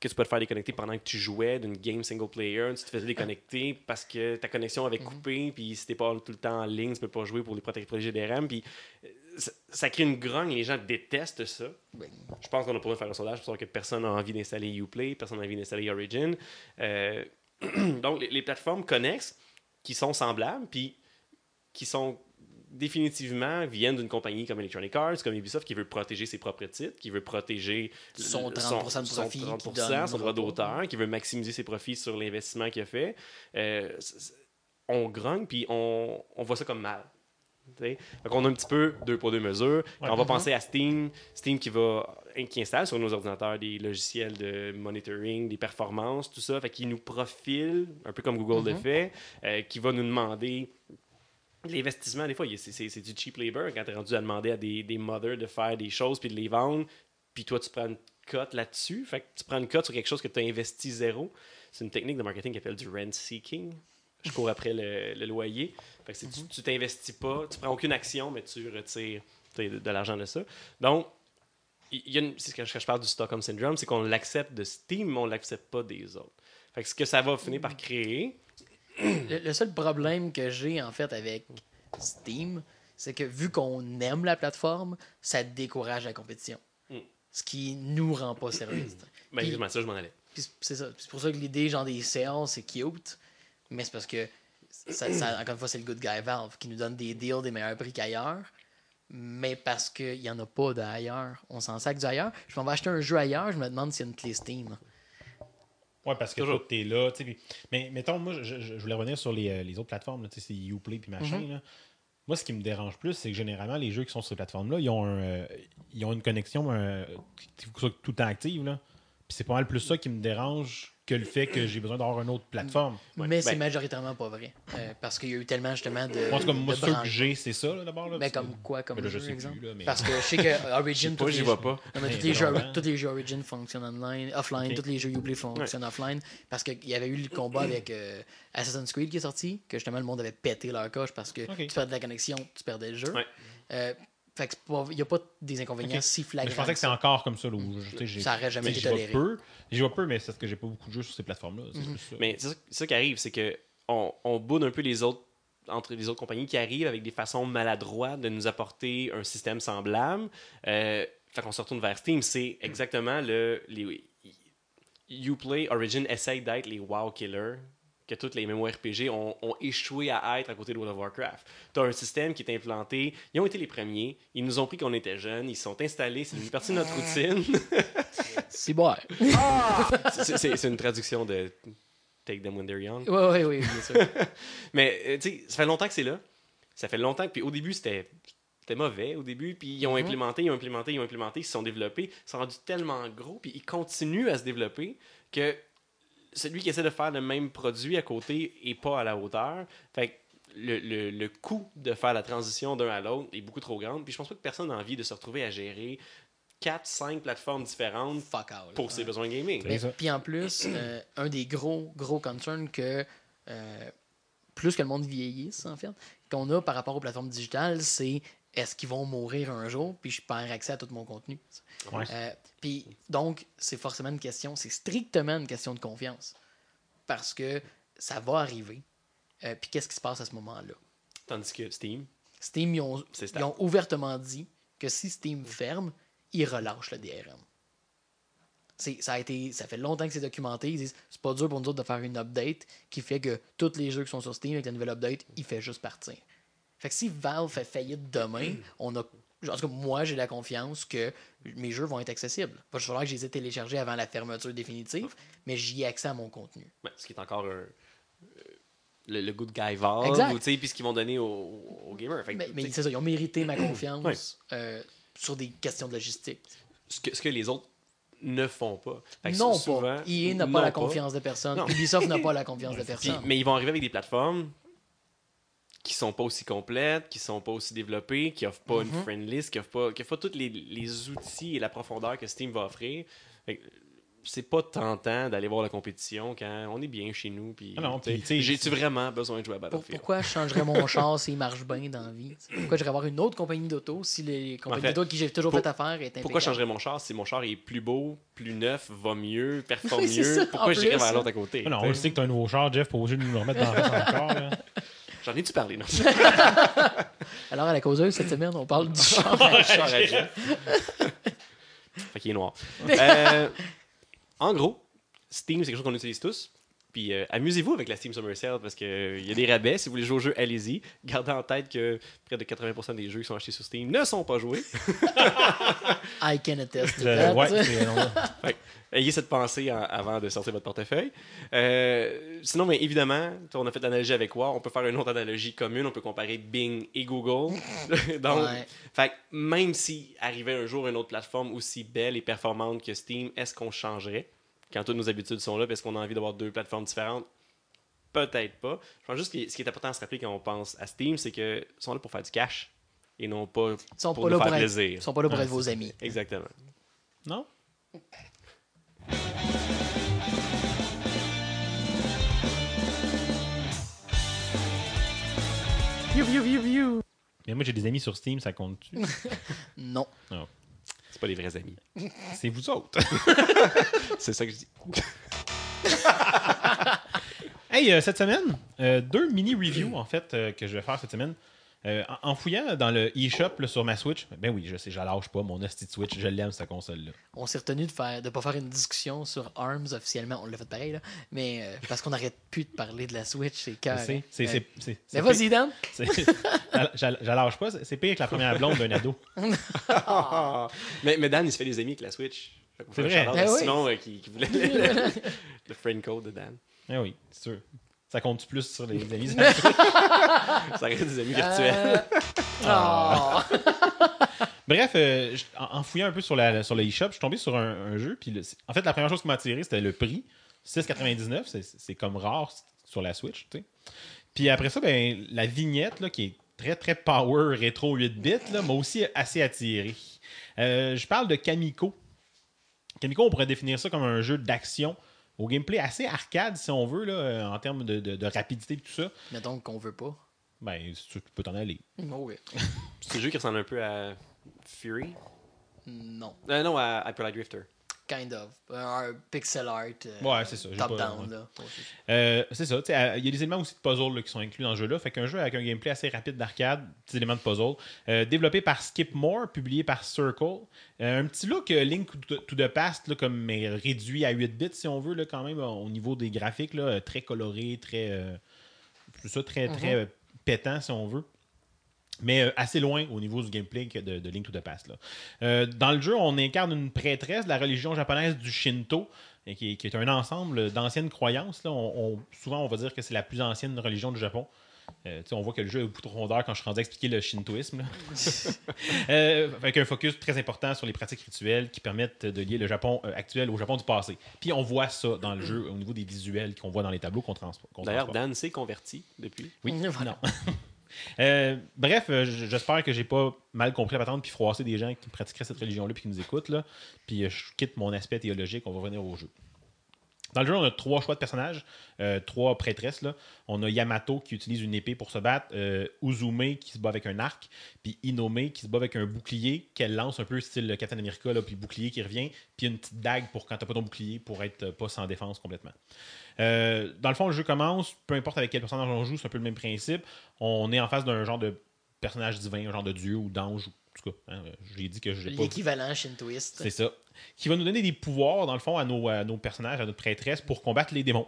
que tu peux te faire déconnecter pendant que tu jouais d'une game single player, tu te faisais déconnecter parce que ta connexion avait coupé, puis si t'es pas tout le temps en ligne, tu peux pas jouer pour les proté- protéger des RAM, puis euh, ça, ça crée une grogne, les gens détestent ça. Je pense qu'on a pas faire un sondage pour savoir que personne n'a envie d'installer Uplay, personne n'a envie d'installer Origin. Euh, donc, les, les plateformes connexes qui sont semblables, puis qui sont définitivement viennent d'une compagnie comme Electronic Arts, comme Ubisoft, qui veut protéger ses propres titres, qui veut protéger Son le- 30% de son profit 30%, qu'il donne son droit d'auteur, qui veut maximiser ses profits sur l'investissement qu'il a fait. Euh, on grogne, puis on, on voit ça comme mal. Donc on a un petit peu deux pour deux mesures. Quand on va penser à Steam, Steam qui va qui installe sur nos ordinateurs des logiciels de monitoring, des performances, tout ça, fait qu'il nous profile, un peu comme Google le fait, euh, qui va nous demander l'investissement, des fois, c'est- du cheap labor quand tu es rendu à demander à des, des mothers de faire des choses puis de les vendre, puis toi, tu prends une cote là-dessus. Fait que tu prends une cote sur quelque chose que tu as investi zéro. C'est une technique de marketing qui appelle du rent seeking. Je cours après le, le loyer. Fait que c'est- tu- tu t'investis pas, tu prends aucune action, mais tu retires de, de l'argent de ça. Donc, il y a une- c'est ce que je, je parle du Stockholm Syndrome, c'est qu'on l'accepte de Steam, mais on l'accepte pas des autres. Fait que ce que ça va finir par créer, Le, le seul problème que j'ai en fait avec Steam, c'est que vu qu'on aime la plateforme, ça décourage la compétition. Mm. Ce qui nous rend pas service. ben, exactement, ça, je m'en allais. C'est ça. C'est pour ça que l'idée genre des sales, c'est cute. Mais c'est parce que, ça, ça- encore une fois, c'est le good guy Valve qui nous donne des deals des meilleurs prix qu'ailleurs. Mais parce qu'il n'y en a pas d'ailleurs. On s'en sac du ailleurs. Je m'en vais acheter un jeu ailleurs, je me demande s'il y a une clé Steam. Ouais, parce que Toujours. là. tu sais, puis- Mais mettons, moi, je, je- voulais revenir sur les, euh, les autres plateformes, là, tu sais, c'est Uplay puis machin. Mhm. là. Moi, ce qui me dérange plus, c'est que généralement, les jeux qui sont sur ces plateformes-là, ils, ont un, euh, ils ont une connexion euh, qui soit tout le temps active. Là. Puis c'est pas mal plus ça qui me dérange que le fait que j'ai besoin d'avoir une autre plateforme. Ouais. Mais c'est Ben- majoritairement pas vrai. Euh, parce qu'il y a eu tellement justement de. Moi, cas, moi, ceux que j'ai, c'est ça, d'abord. Mais que- comme quoi, comme là, je jeu, sais exemple? plus, là, mais- Parce que je sais que Origin, Pas, j'y jeux- pas. Non, mais Hey, tous, les jeux, tous les jeux Origin fonctionnent online, offline, tous les jeux Uplay fonctionnent offline. Parce qu'il y avait eu le combat avec euh, Assassin's Creed qui est sorti, que justement le monde avait pété leur coche parce que tu perdais la connexion, tu perdais le jeu. Ouais. Euh, fait que c'est pas- il n'y a pas des inconvénients si Mais flagrants. je pensais que ça. encore comme ça. Là, où, je- Ça aurait jamais été toléré. peu. J'y vois peu, mais c'est parce que j'ai pas beaucoup de jeux sur ces plateformes-là. c'est ça. Mais c'est ça, c'est ça qui arrive, c'est que on, on boude un peu les autres entre les autres compagnies qui arrivent avec des façons maladroites de nous apporter un système semblable. Euh, fait qu'on se retourne vers Steam, c'est exactement le les Uplay Origin essaye d'être les wow killers que toutes les MMORPG ont, ont échoué à être à côté de World of Warcraft. Tu as un système qui est implanté, ils ont été les premiers, ils nous ont pris qu'on était jeunes, ils se sont installés, c'est une partie de notre routine. C'est bon. C'est- c'est c'est une traduction de Take Them When They're Young. Oui, oui, oui, bien sûr. Mais euh, tu sais, ça fait longtemps que c'est là. Ça fait longtemps. Puis au début, c'était c'était mauvais au début. Puis ils ont Mhm. implémenté, ils ont implémenté, ils ont implémenté, ils se sont développés. Ils sont rendus tellement gros. Puis ils continuent à se développer que celui qui essaie de faire le même produit à côté est pas à la hauteur. Fait que le, le, le coût de faire la transition d'un à l'autre est beaucoup trop grand. Puis je pense pas que personne n'a envie de se retrouver à gérer 4-5 plateformes différentes Fuck out. pour ses besoins gaming. Mais-. Puis en plus, euh, un des gros, gros concerns que euh, plus que le monde vieillisse, en fait, qu'on a par rapport aux plateformes digitales, c'est est-ce qu'ils vont mourir un jour, puis je perds accès à tout mon contenu? Ouais. Euh, puis donc, c'est forcément une question, c'est strictement une question de confiance. Parce que ça va arriver. Euh, puis qu'est-ce qui se passe à ce moment-là? Tandis que Steam, Steam, ils ont, ils ont ouvertement dit que si Steam ferme, ils relâchent le DRM. Ça, a été, ça fait longtemps que c'est documenté. Ils disent c'est pas dur pour nous autres de faire une update qui fait que tous les jeux qui sont sur Steam avec la nouvelle update, il fait juste partir. Fait que si Valve fait faillite demain, on a. En tout cas, moi, j'ai la confiance que mes jeux vont être accessibles. Il va falloir que je les ai téléchargés avant la fermeture définitive, mais j'y ai accès à mon contenu. ben, ce qui est encore un, euh, le, le good guy Valve, ou, puis ce qu'ils vont donner aux, aux gamers. Fait que, Mais, c'est ça, ils ont mérité ma confiance Ouais. euh, sur des questions de logistique. ce, que, ce que les autres ne font pas. Non, souvent- pas. EA n'a pas la confiance de personne. Ubisoft n'a pas la confiance de personne. mais ils vont arriver avec des plateformes qui sont pas aussi complètes, qui sont pas aussi développées, qui offrent pas une friend list, qui offrent pas, qui offrent pas tous les, les outils et la profondeur que Steam va offrir. C'est pas tentant d'aller voir la compétition quand on est bien chez nous. Puis, Ah j'ai-tu vraiment besoin de jouer à Pour- Battlefield? pourquoi je changerais mon char s'il marche bien dans la vie? Pourquoi j'irais avoir une autre compagnie d'auto si les compagnies En fait, d'auto qui j'ai toujours pour- fait affaire est Pourquoi impeccable? changerais mon char si mon char est plus beau, plus neuf, va mieux, performe Oui, mieux? ça, Pourquoi j'irais vers l'autre à côté? Ah non, on sais? sait que t'as un nouveau char, Jeff, pas obligé de nous le remettre dans la face encore. là. J'en ai-tu parlé? Non. Alors, à la causeuse, cette semaine, on parle du char. Char à fait qu'il est noir. Euh, en gros, Steam, c'est quelque chose qu'on utilise tous. Puis euh, amusez-vous avec la Steam Summer Sale parce qu'il y a des rabais. Si vous voulez jouer au jeu, allez-y. Gardez en tête que près de 80% des jeux qui sont achetés sur Steam ne sont pas joués. I can attest to Euh, that. ouais, ayez cette pensée en- avant de sortir votre portefeuille. Euh, sinon, mais évidemment, on a fait l'analogie avec War. On peut faire une autre analogie commune. On peut comparer Bing et Google. Donc, Ouais. fait que même si arrivait un jour une autre plateforme aussi belle et performante que Steam, est-ce qu'on changerait? Quand toutes nos habitudes sont là? Est-ce qu'on a envie d'avoir deux plateformes différentes? Peut-être pas. Je pense juste que ce qui est important à se rappeler quand on pense à Steam, c'est qu'ils sont là pour faire du cash et non pas Ils sont pour pas nous faire pour être, plaisir. ils sont pas là pour Ouais, être vos amis. Exactement. non? You, you, you, you. Mais moi, j'ai des amis sur Steam, ça compte-tu? Non. Pas les vrais amis. C'est vous autres. C'est ça que je dis. Hey, euh, cette semaine, euh, deux mini-reviews, en fait, euh, que je vais faire cette semaine. Euh, en, fouillant dans le eShop sur ma Switch, ben oui, je sais, je lâche pas, mon hostie de Switch, je l'aime, cette console-là. On s'est retenu de faire de pas faire une discussion sur ARMS officiellement. On l'a fait pareil, là. Mais euh, parce qu'on n'arrête plus de parler de la Switch, c'est cœur. c'est- c'est- c'est- Mais c'est vas-y, pire- Dan. c'est- je lâche pas, c'est c'est pire que la première blonde d'un ado. mais, mais Dan, il se fait des amis avec la Switch. C'est vrai. Eh à oui. Simon euh, qui, qui voulait le, le- le friend code de Dan. Ah oui, c'est sûr. Ça compte plus sur les amis. Ça reste des amis virtuels. Euh, oh. Bref, euh, en, en fouillant un peu sur, la, sur le eShop, je suis tombé sur un, un jeu. Puis le- en fait, la première chose qui m'a attiré, c'était le prix. 6,99, c'est- c'est comme rare sur la Switch. tu sais. Puis après ça, ben, la vignette, là, qui est très, très power rétro 8 bits, m'a aussi assez attiré. Euh, je parle de Kamiko. Kamiko, on pourrait définir ça comme un jeu d'action au gameplay assez arcade, si on veut, là, en termes de, de- de rapidité et tout ça. Mettons qu'on veut pas. Ben, tu peux t'en aller. Oh, oui. C'est un jeu qui ressemble un peu à Fury? Non. Euh, non, à Hyper Light Drifter. Kind of. Un pixel art. euh, Ouais, c'est ça, Top-down, ouais. là. Ouais, c'est ça. Euh, c'est ça. tu sais, euh, Il y a des éléments aussi de puzzle là, qui sont inclus dans ce jeu-là. Fait qu'un jeu avec un gameplay assez rapide d'arcade, des éléments de puzzle. Euh, développé par Skipmore, publié par Circle. Euh, un petit look euh, Link to the Past, là, comme mais réduit à 8 bits, si on veut, là, quand même, au niveau des graphiques, là, euh, très coloré, très. euh, ça, très, très euh, pétant, si on veut. Mais euh, assez loin au niveau du gameplay que de, de Link to the Past. là. Euh, dans le jeu, on incarne une prêtresse de la religion japonaise du Shinto, et qui, est, qui est un ensemble d'anciennes croyances. Là. On- on- souvent, on va dire que c'est la plus ancienne religion du Japon. Euh, on voit que le jeu a beaucoup de profondeur quand je suis rendu à expliquer le shintoïsme. Euh, avec un focus très important sur les pratiques rituelles qui permettent de lier le Japon euh, actuel au Japon du passé. Puis on voit ça dans le jeu au niveau des visuels qu'on voit dans les tableaux qu'on trans- qu'on D'ailleurs, transporte. Dan s'est converti depuis. Oui, Voilà. non. Euh, bref, euh, j'espère que j'ai pas mal compris la patente puis froissé des gens qui pratiqueraient cette religion-là puis qui nous écoutent. Là. Puis euh, je quitte mon aspect théologique, on va revenir au jeu. Dans le jeu, on a trois choix de personnages, euh, trois prêtresses. Là. On a Yamato qui utilise une épée pour se battre, euh, Uzume qui se bat avec un arc, puis Inome qui se bat avec un bouclier qu'elle lance un peu style le Captain America, là, puis bouclier qui revient, puis une petite dague pour quand t'as pas ton bouclier pour être euh, pas sans défense complètement. Euh, dans le fond, le jeu commence, peu importe avec quel personnage on joue, c'est un peu le même principe. On est en face d'un genre de personnage divin, un genre de dieu ou d'ange, ou en tout cas, hein, j'ai dit que je pas L'équivalent shintoïste. c'est ça. Qui va nous donner des pouvoirs, dans le fond, à nos, personnages, à notre prêtresse, pour combattre les démons.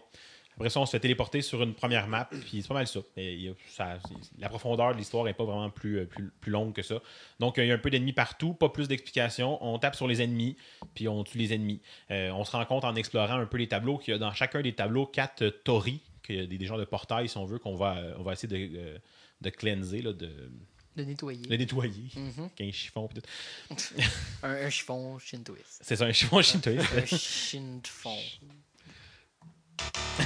Après ça, on se fait téléporter sur une première map, puis c'est pas mal ça. La profondeur de l'histoire n'est pas vraiment plus, euh, plus, plus longue que ça. Donc, il y a un peu d'ennemis partout, pas plus d'explications. On tape sur les ennemis, puis on tue les ennemis. Euh, on se rend compte en explorant un peu les tableaux qu'il y a dans chacun des tableaux quatre euh, tori, qu'il y a des, des de portails, si on veut, qu'on va, euh, on va essayer de, euh, de cleanser, là, de, De nettoyer. de nettoyer. Mhm. Qu'un chiffon, puis tout. Un, un chiffon shintoïste. C'est ça, un chiffon shintoïste. un shinfon.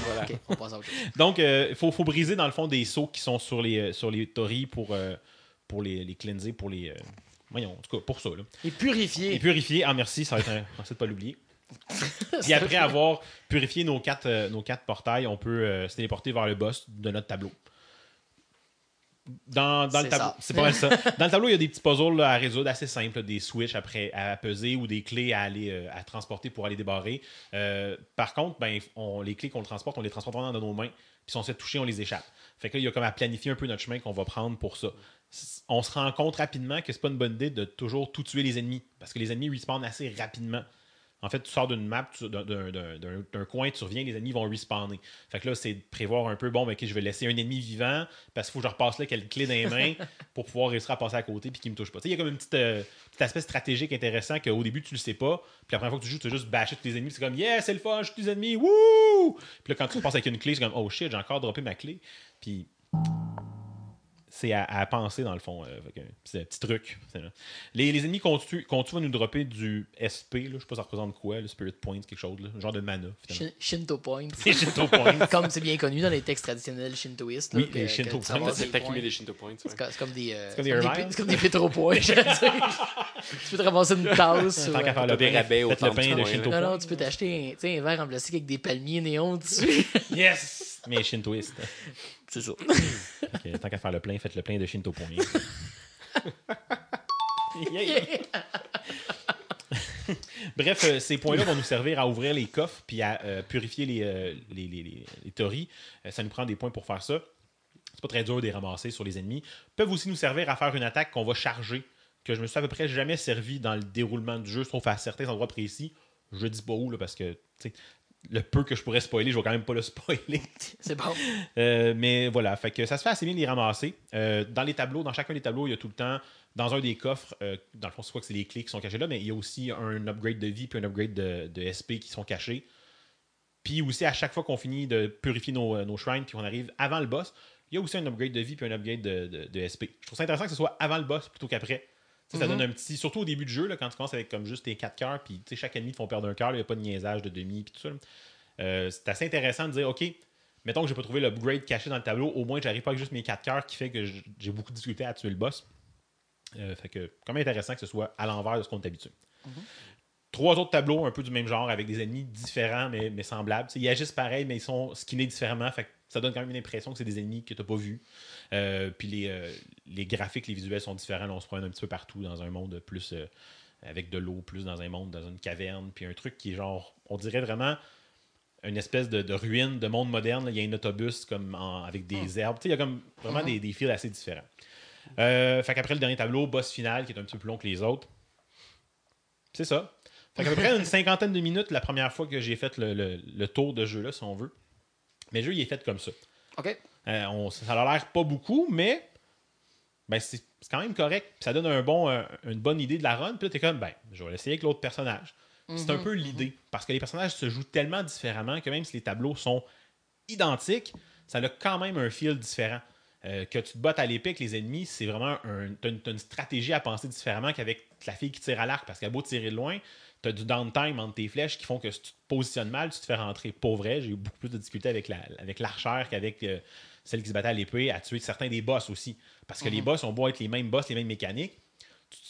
Voilà. Ok, on passe à autre chose. Donc, il faut, faut briser dans le fond des seaux qui sont sur les, euh, sur les tories pour, euh, pour les, les cleanser, pour les. euh, voyons, en tout cas, pour ça. Là. Et purifié. Et purifier, ah merci, ça va être un. Merci de pas l'oublier. Puis après avoir purifié nos quatre, euh, nos quatre portails, on peut euh, se téléporter vers le boss de notre tableau. Dans, dans le tableau, c'est pas mal ça. Dans le tableau, il y a des petits puzzles là, à résoudre assez simples, là, des switches après à peser ou des clés à aller euh, à transporter pour aller débarrer. Euh, par contre, ben, on, les clés qu'on transporte, on les transporte vraiment dans nos mains. Puis si on se fait toucher, on les échappe. Fait que là, il y a comme à planifier un peu notre chemin qu'on va prendre pour ça. On se rend compte rapidement que c'est pas une bonne idée de toujours tout tuer les ennemis. Parce que les ennemis respawnent assez rapidement. En fait, tu sors d'une map, d'un- coin, tu reviens, les ennemis vont respawner. Fait que là, c'est de prévoir un peu, bon, ben, ok, je vais laisser un ennemi vivant parce qu'il faut que je repasse là quelle clé dans les mains pour pouvoir réussir à passer à côté puis qu'il me touche pas. Tu sais, Il y a comme une petite, euh, petit aspect stratégique intéressant qu'au début, tu le sais pas. Puis la première fois que tu joues, tu juste bâché tous tes ennemis. C'est comme, yeah, c'est le fun, je tue tes ennemis, wouh! Puis là, quand tu repasses avec une clé, c'est comme, oh shit, j'ai encore droppé ma clé. Puis c'est à, à penser dans le fond. euh, c'est un petit truc. Les, les ennemis qu'on tue, qu'on tue va nous dropper du SP, là, je sais pas ça représente quoi, le Spirit Point, quelque chose, là, genre de mana. finalement. Shinto point. C'est Shinto Point. Comme c'est bien connu dans les textes traditionnels shintoïstes. Oui, les Shinto points. C'est des points. Shinto Points. ouais. C'est comme- des. euh, comme des c'est comme des dire. tu peux te ramasser une tasse. Tant qu'à faire le des pain, rabais au pain de Shinto Non, Point. non, tu peux t'acheter un, tu sais, un verre en plastique avec des palmiers néons dessus. Yes! Mais Shintoiste. C'est ça. Tant qu'à faire le plein, faites le plein de Shinto. Yeah. Bref, euh, ces points-là vont nous servir à ouvrir les coffres puis à euh, purifier les, euh, les, les, les- les tories. Euh, ça nous prend des points pour faire ça. C'est pas très dur de les ramasser sur les ennemis. Ils peuvent aussi nous servir à faire une attaque qu'on va charger, que je me suis à peu près jamais servi dans le déroulement du jeu, sauf à certains endroits précis. Je dis pas où, là, parce que le peu que je pourrais spoiler, je vais quand même pas le spoiler. C'est bon. Euh, mais voilà, fait que ça se fait assez bien de les ramasser. Euh, dans les tableaux, dans chacun des tableaux, il y a tout le temps, dans un des coffres, euh, dans le fond, c'est quoi que c'est les clés qui sont cachées là, mais il y a aussi un upgrade de vie puis un upgrade de, de SP qui sont cachés. Puis aussi, à chaque fois qu'on finit de purifier nos, nos shrines puis qu'on arrive avant le boss, il y a aussi un upgrade de vie puis un upgrade de, de- de SP. Je trouve ça intéressant que ce soit avant le boss plutôt qu'après. Ça Mhm. donne un petit. Surtout au début du jeu, là, quand tu commences avec comme juste tes 4 cœurs, puis chaque ennemi te font perdre un cœur, il n'y a pas de niaisage de demi, puis tout ça. Euh, c'est assez intéressant de dire, OK, mettons que j'ai pas trouvé l'upgrade caché dans le tableau, au moins j'arrive pas avec juste mes 4 cœurs qui fait que j'ai beaucoup de difficulté à tuer le boss. Euh, fait que, quand même intéressant que ce soit à l'envers de ce qu'on est habitué. Trois autres tableaux un peu du même genre avec des ennemis différents mais, mais semblables. Ils agissent pareil, mais ils sont skinnés différemment. Fait que ça donne quand même une impression que c'est des ennemis que tu n'as pas vus. Euh, puis les, euh, les graphiques, les visuels sont différents. Là, on se promène un petit peu partout dans un monde plus euh, avec de l'eau, plus dans un monde, dans une caverne. Puis un truc qui est genre, on dirait vraiment une espèce de, de ruine de monde moderne. là. Il y a un autobus comme en- avec des herbes. Tu sais, il y a comme vraiment des, des fils assez différents. Fait qu'après le dernier tableau, boss final, qui est un petit peu plus long que les autres. C'est ça. Fait qu'à peu près une cinquantaine de minutes la première fois que j'ai fait le, le- le tour de jeu-là, si on veut. Mais le jeu, il est fait comme ça. OK. Euh, on- ça a l'air pas beaucoup, mais ben, c'est quand même correct. Puis ça donne un bon, euh, une bonne idée de la run. Puis là, t'es comme, ben, je vais l'essayer avec l'autre personnage. C'est un peu l'idée. Parce que les personnages se jouent tellement différemment que même si les tableaux sont identiques, ça a quand même un feel différent. Euh, que tu te battes à l'épée avec les ennemis, c'est vraiment un. Une, une stratégie à penser différemment qu'avec la fille qui tire à l'arc, parce qu'elle a beau tirer de loin, t'as du downtime entre tes flèches qui font que si tu te positionnes mal, tu te fais rentrer. Pour vrai, j'ai eu beaucoup plus de difficultés avec, la, avec l'archère qu'avec euh, celle qui se battait à l'épée, à tuer certains des boss aussi. Parce que les boss ont beau être les mêmes boss, les mêmes mécaniques,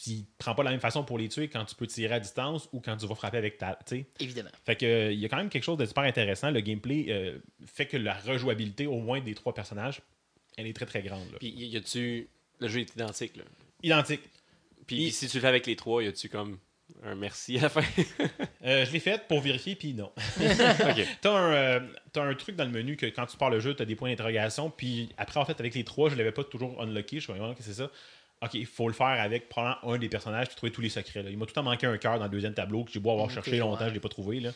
tu ne prends pas de la même façon pour les tuer quand tu peux tirer à distance ou quand tu vas frapper avec ta. tu. Évidemment. Fait que euh, il y a quand même quelque chose de super intéressant. Le gameplay euh, fait que la rejouabilité, au moins des trois personnages, elle est très très grande. là. Puis y y a-tu. Le jeu est identique, là. Identique. Puis Il- si tu le fais avec les trois, y a-tu comme un merci à la fin? Euh, je l'ai fait pour vérifier, puis non. T'as un, euh, t'as un truc dans le menu que quand tu pars le jeu, t'as des points d'interrogation. Puis après, en fait, avec les trois, je l'avais pas toujours unlocké. Je suis vraiment que c'est ça. Ok, il faut le faire avec probablement un des personnages puis trouver tous les secrets. là. Il m'a tout le temps manqué un cœur dans le deuxième tableau que j'ai beau avoir cherché longtemps, ouais. je l'ai pas trouvé. Là.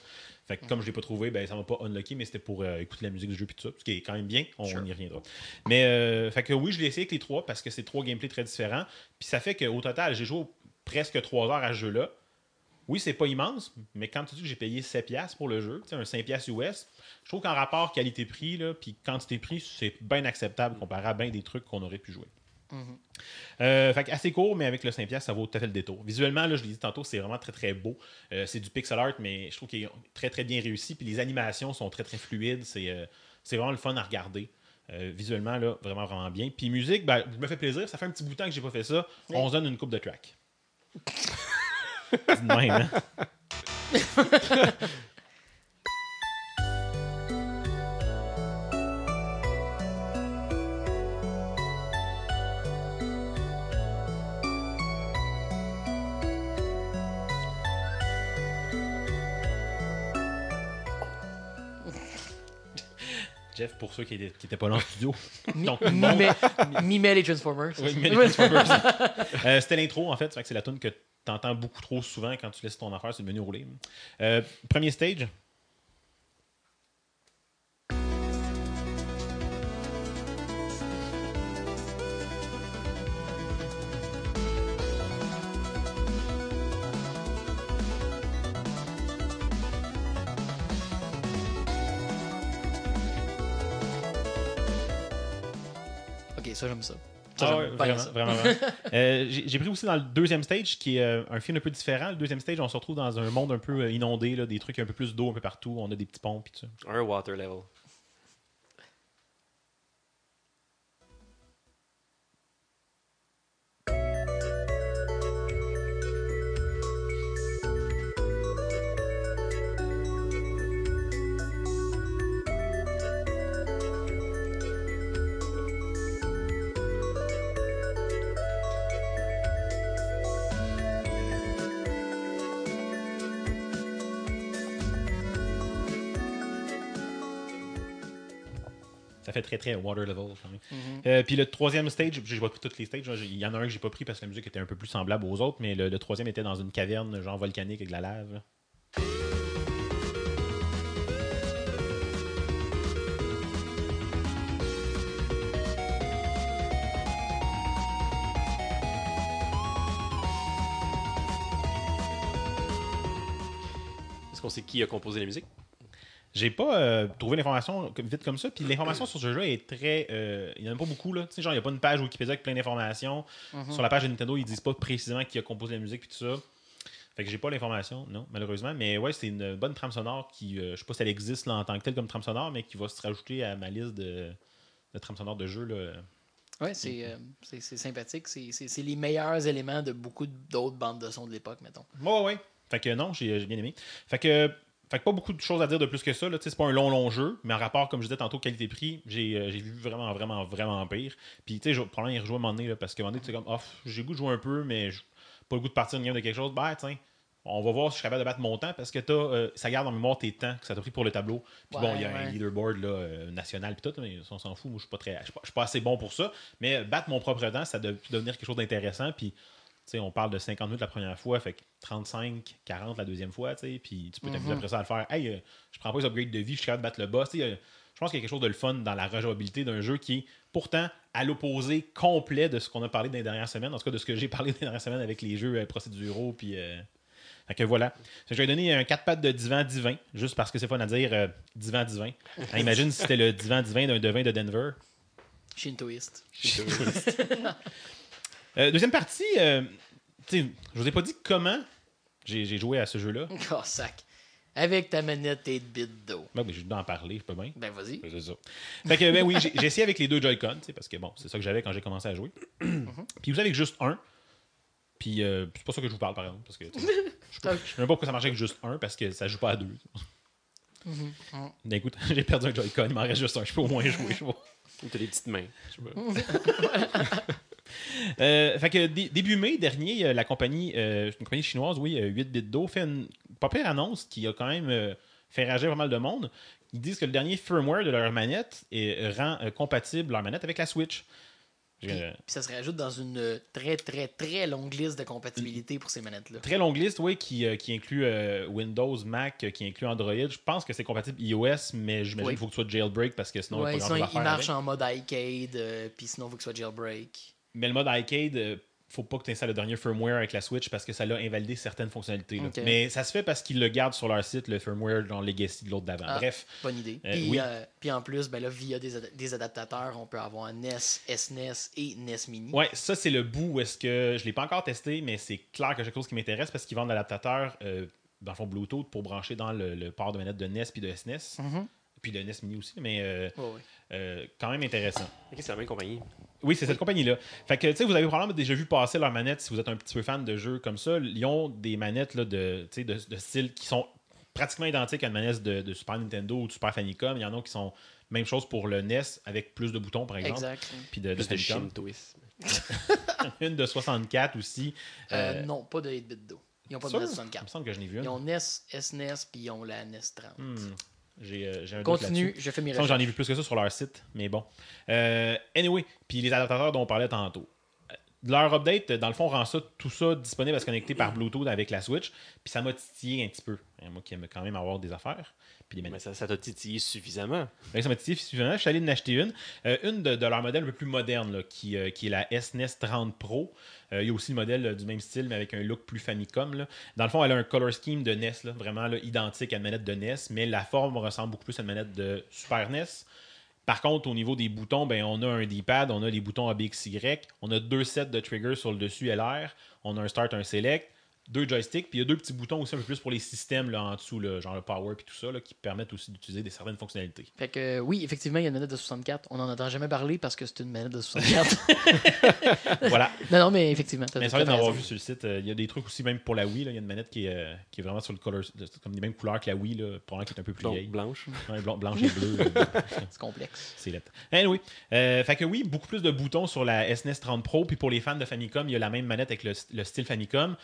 Fait que comme je l'ai pas trouvé, ben ça m'a pas unlocké, mais c'était pour euh, écouter la musique du jeu puis tout ça, ce qui est quand même bien. On Sure. y reviendra. Mais euh, fait que oui, je l'ai essayé avec les trois parce que c'est trois gameplays très différents. Puis ça fait qu'au total, j'ai joué presque trois heures à ce jeu-là. Oui, c'est pas immense, mais quand tu dis que j'ai payé 7$ pour le jeu, un 5$ US, je trouve qu'en rapport qualité-prix, là, puis quantité-prix, c'est bien acceptable comparé à bien des trucs qu'on aurait pu jouer. Euh, fait que assez court, mais avec le 5$, ça vaut tout à fait le détour. Visuellement, là, je l'ai dit tantôt, c'est vraiment très très beau. Euh, c'est du pixel art, mais je trouve qu'il est très très bien réussi. Puis les animations sont très très fluides. C'est euh, c'est vraiment le fun à regarder. Euh, visuellement, là, vraiment vraiment bien. Puis musique, ben, je me fais plaisir. Ça fait un petit bout de temps que j'ai pas fait ça. On se donne une coupe de track. De même, hein? Jeff, pour ceux qui n'étaient pas là en studio. Donc, bon. Mimait, les Transformers. Oui, mais les Transformers. Euh, C'était l'intro, en fait. C'est la tune que tu entends beaucoup trop souvent quand tu laisses ton affaire sur le menu rouler. Euh, premier stage. Ok, ça j'aime ça. Ça, Ah j'aime ouais, bien vraiment, ça. vraiment, vraiment. Euh, J'ai pris aussi dans le deuxième stage, qui est euh, un film un peu différent. Le deuxième stage, on se retrouve dans un monde un peu euh, inondé, là, des trucs un peu plus d'eau un peu partout. On a des petits ponts, puis tout ça. Un water level. Fait très très water level quand même. Mhm. Euh, puis le troisième stage, j'ai pas pris toutes les stages. là. Il y en a un que j'ai pas pris parce que la musique était un peu plus semblable aux autres, mais le, le troisième était dans une caverne genre volcanique avec de la lave. Est-ce qu'on sait qui a composé la musique? J'ai pas euh, trouvé l'information vite comme ça. Puis l'information sur ce jeu est très. euh, il y en a pas beaucoup, là. Tu sais, genre, il n'y a pas une page Wikipédia avec plein d'informations. Sur la page de Nintendo, ils disent pas précisément qui a composé la musique puis tout ça. Fait que j'ai pas l'information, non, malheureusement. Mais ouais, c'est une bonne trame sonore qui. euh, je sais pas si elle existe là, en tant que telle comme trame sonore, mais qui va se rajouter à ma liste de, de trames sonores de jeux. Là. Ouais, c'est euh, c'est- sympathique. C'est- les meilleurs éléments de beaucoup d'autres bandes de son de l'époque, mettons. Ouais, ouais. Fait que non, j'ai j'ai bien aimé. Fait que, fait que pas beaucoup de choses à dire de plus que ça. C'est pas un long, long jeu, mais en rapport, comme je disais tantôt, qualité-prix, j'ai euh, j'ai vu vraiment, vraiment, vraiment pire. Puis, tu sais, je vais probablement y rejouer à un moment donné, là, parce qu'à un moment donné, tu sais, comme, off, j'ai le goût de jouer un peu, mais j'ai pas le goût de partir une game de quelque chose. Ben, tiens, on va voir si je suis capable de battre mon temps, parce que t'as, euh, ça garde en mémoire tes temps que ça t'a pris pour le tableau. Puis bon, il y a un leaderboard là, euh, national, puis tout, mais on s'en fout. Moi, je suis pas très, je suis pas, je suis pas assez bon pour ça. Mais battre mon propre temps, ça doit devenir quelque chose d'intéressant. Puis, tu sais, on parle de 50 minutes la première fois, fait que 35, 40 la deuxième fois, tu sais, puis tu peux t'amuser Mhm. après ça à le faire. Hey, euh, je prends pas les upgrades de vie, je suis capable de battre le boss. Tu sais, euh, je pense qu'il y a quelque chose de le fun dans la rejouabilité d'un jeu qui est pourtant à l'opposé complet de ce qu'on a parlé dans les dernières semaines, en tout cas de ce que j'ai parlé dans les dernières semaines avec les jeux euh, procéduraux, puis. euh, Fait que voilà. Je vais donner un 4 pattes de divan divin, juste parce que c'est fun à dire euh, divan divin. Hein, imagine si c'était le divan divin d'un devin de Denver. Shintoïste. Euh, deuxième partie, euh, tu sais, je vous ai pas dit comment j'ai j'ai joué à ce jeu-là. Oh, sac. Avec ta manette 8-bit d'eau. Ben, oui, j'ai dû en parler, je peux bien. Ben, vas-y. C'est ça. Fait que, ben oui, j'ai j'ai essayé avec les deux Joy-Con, tu sais, parce que bon, c'est ça que j'avais quand j'ai commencé à jouer. Puis vous avez juste un. Puis euh, c'est pas ça que je vous parle, par exemple, parce que je sais je même pas pourquoi ça marchait avec juste un, parce que ça joue pas à deux. D'un coup, j'ai perdu un Joy-Con, il m'en reste juste un. Je peux au moins jouer. je vois. Ou t'as des petites mains. Je sais pas. Euh, fait que dé- début mai dernier, euh, la compagnie, euh, une compagnie chinoise, oui, euh, 8 bits d'eau, fait une pas pire annonce qui a quand même euh, fait rager pas mal de monde. Ils disent que le dernier firmware de leur manette est- rend compatible leur manette avec la Switch. Puis, puis ça se rajoute dans une très, très, très longue liste de compatibilité pour ces manettes-là. très longue liste, oui, qui, euh, qui inclut euh, Windows, Mac, qui inclut Android. Je pense que c'est compatible iOS, mais j'imagine Oui. qu'il faut que tu sois jailbreak parce que sinon, Ouais, a sinon, il, marche avec. en mode euh, puis sinon, il faut que ce soit jailbreak. Mais le mode arcade, euh, faut pas que tu installes le dernier firmware avec la Switch parce que ça l'a invalidé certaines fonctionnalités. Mais ça se fait parce qu'ils le gardent sur leur site, le firmware dans Legacy de l'autre d'avant. Ah, Bref, Bonne idée. Euh, puis, oui. euh, puis en plus, ben là, via des, ad- des adaptateurs, on peut avoir NES, SNES et NES Mini. ouais, ça c'est le bout où est-ce que je l'ai pas encore testé, mais c'est clair que c'est quelque chose qui m'intéresse parce qu'ils vendent l'adaptateur euh, dans le fond Bluetooth pour brancher dans le, le port de manette de NES puis de SNES. Puis de NES Mini aussi, mais euh, euh, quand même intéressant. C'est la même compagnie. Oui, c'est cette compagnie-là. Fait que, tu sais, vous avez probablement déjà vu passer leurs manettes si vous êtes un petit peu fan de jeux comme ça. Ils ont des manettes là, de, tu sais, de, de style qui sont pratiquement identiques à une manette de, de Super Nintendo ou de Super Famicom. Il y en a qui sont même chose pour le NES avec plus de boutons, par exemple. Exact. Puis de, Plus de Famicom. shintoïsme. Une de 64 aussi. Euh, Euh, non, pas de 8-bit d'eau. Ils n'ont pas de NES Il me 64. semble que je n'ai vu une. Ils ont NES, SNES, puis ils ont la NES 30. Hmm. J'ai euh, j'ai un Continue, je fais mes que J'en ai recherches. vu plus que ça sur leur site, mais bon. Euh, anyway, puis les adaptateurs dont on parlait tantôt. Euh, Leur update, dans le fond, rend ça, tout ça disponible à se connecter par Bluetooth avec la Switch. Puis ça m'a titillé un petit peu. Moi qui aime quand même avoir des affaires. Mais ça ça t'a titillé suffisamment. Que ça m'a titillé suffisamment. Je suis allé en acheter une. Euh, une de, de leur modèle un peu plus moderne, là, qui, euh, qui est la SNES 30 Pro. Euh, il y a aussi le modèle du même style, mais avec un look plus Famicom. là. Dans le fond, elle a un color scheme de NES, là, vraiment identique à une manette de NES, mais la forme ressemble beaucoup plus à une manette de Super NES. Par contre, au niveau des boutons, ben, on a un D-pad, on a les boutons ABXY, on a deux sets de triggers sur le dessus LR, on a un Start, un Select, deux joysticks, puis il y a deux petits boutons aussi un peu plus pour les systèmes là, en dessous, là, genre le Power puis tout ça, là, qui permettent aussi d'utiliser des certaines fonctionnalités. Fait que euh, oui, effectivement, il y a une manette de 64. On n'en entend jamais parler parce que c'est une manette de 64. voilà. non, non, mais effectivement. Mais tout ça va à fait d'avoir vu sur le site. euh, Il y a des trucs aussi, même pour la Wii. Il y a une manette qui est, euh, qui est vraiment sur le color, comme les mêmes couleurs que la Wii, là, probablement qui est un peu plus Donc, vieille. blanche. Ouais, blan- blanche et bleue. C'est complexe. c'est lettre. Anyway, euh, fait que oui, beaucoup plus de boutons sur la SNES 30 Pro. Puis pour les fans de Famicom, il y a la même manette avec le, le style Famicom.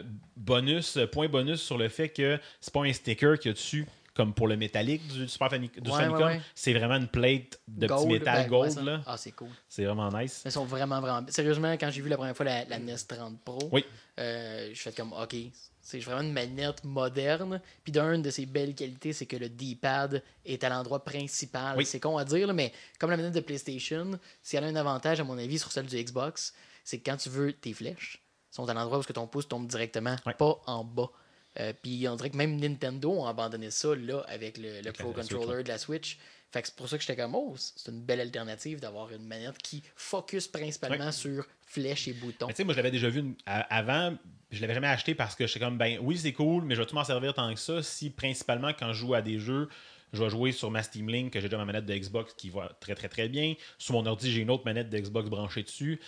Euh, bonus, euh, point bonus sur le fait que c'est pas un sticker qu'il y a dessus. Comme pour le métallique du Super Ouais, Famicom, ouais, ouais. c'est vraiment une plate de petit métal ben, gold. ça. là. Ah, c'est cool. C'est vraiment nice. Ils sont vraiment, vraiment. Sérieusement, quand j'ai vu la première fois la, la NES 30 Pro, Oui. euh, je fais comme, OK, c'est vraiment une manette moderne. Puis d'un de ses belles qualités, c'est que le D-pad est à l'endroit principal. Oui. C'est con à dire, là, mais comme la manette de PlayStation, si elle a un avantage, à mon avis, sur celle du Xbox, c'est que quand tu veux tes flèches, sont à l'endroit où ce que ton pouce tombe directement, Ouais. pas en bas. Euh, puis on dirait que même Nintendo a abandonné ça là avec le, le Avec Pro la- Controller de la Switch. Fait que c'est pour ça que j'étais comme, oh, c'est une belle alternative d'avoir une manette qui focus principalement Ouais. sur flèches et boutons. Tu sais, moi, je l'avais déjà vu une- avant. Je l'avais jamais acheté parce que j'étais comme, ben oui, c'est cool, mais je vais tout m'en servir tant que ça si principalement quand je joue à des jeux, je vais jouer sur ma Steam Link, que j'ai déjà ma manette de Xbox qui va très très très bien. Sur mon ordi, j'ai une autre manette de Xbox branchée dessus.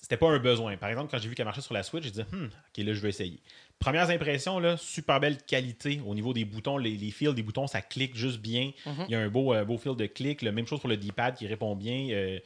C'était pas un besoin. Par exemple, quand j'ai vu qu'elle marchait sur la Switch, j'ai dit, hmm, ok, là, je vais essayer. Premières impressions, là, super belle qualité au niveau des boutons. Les, les fils des boutons, ça clique juste bien. Mhm. Il y a un beau, euh, beau fil de clic. La même chose pour le D-pad qui répond bien. Euh,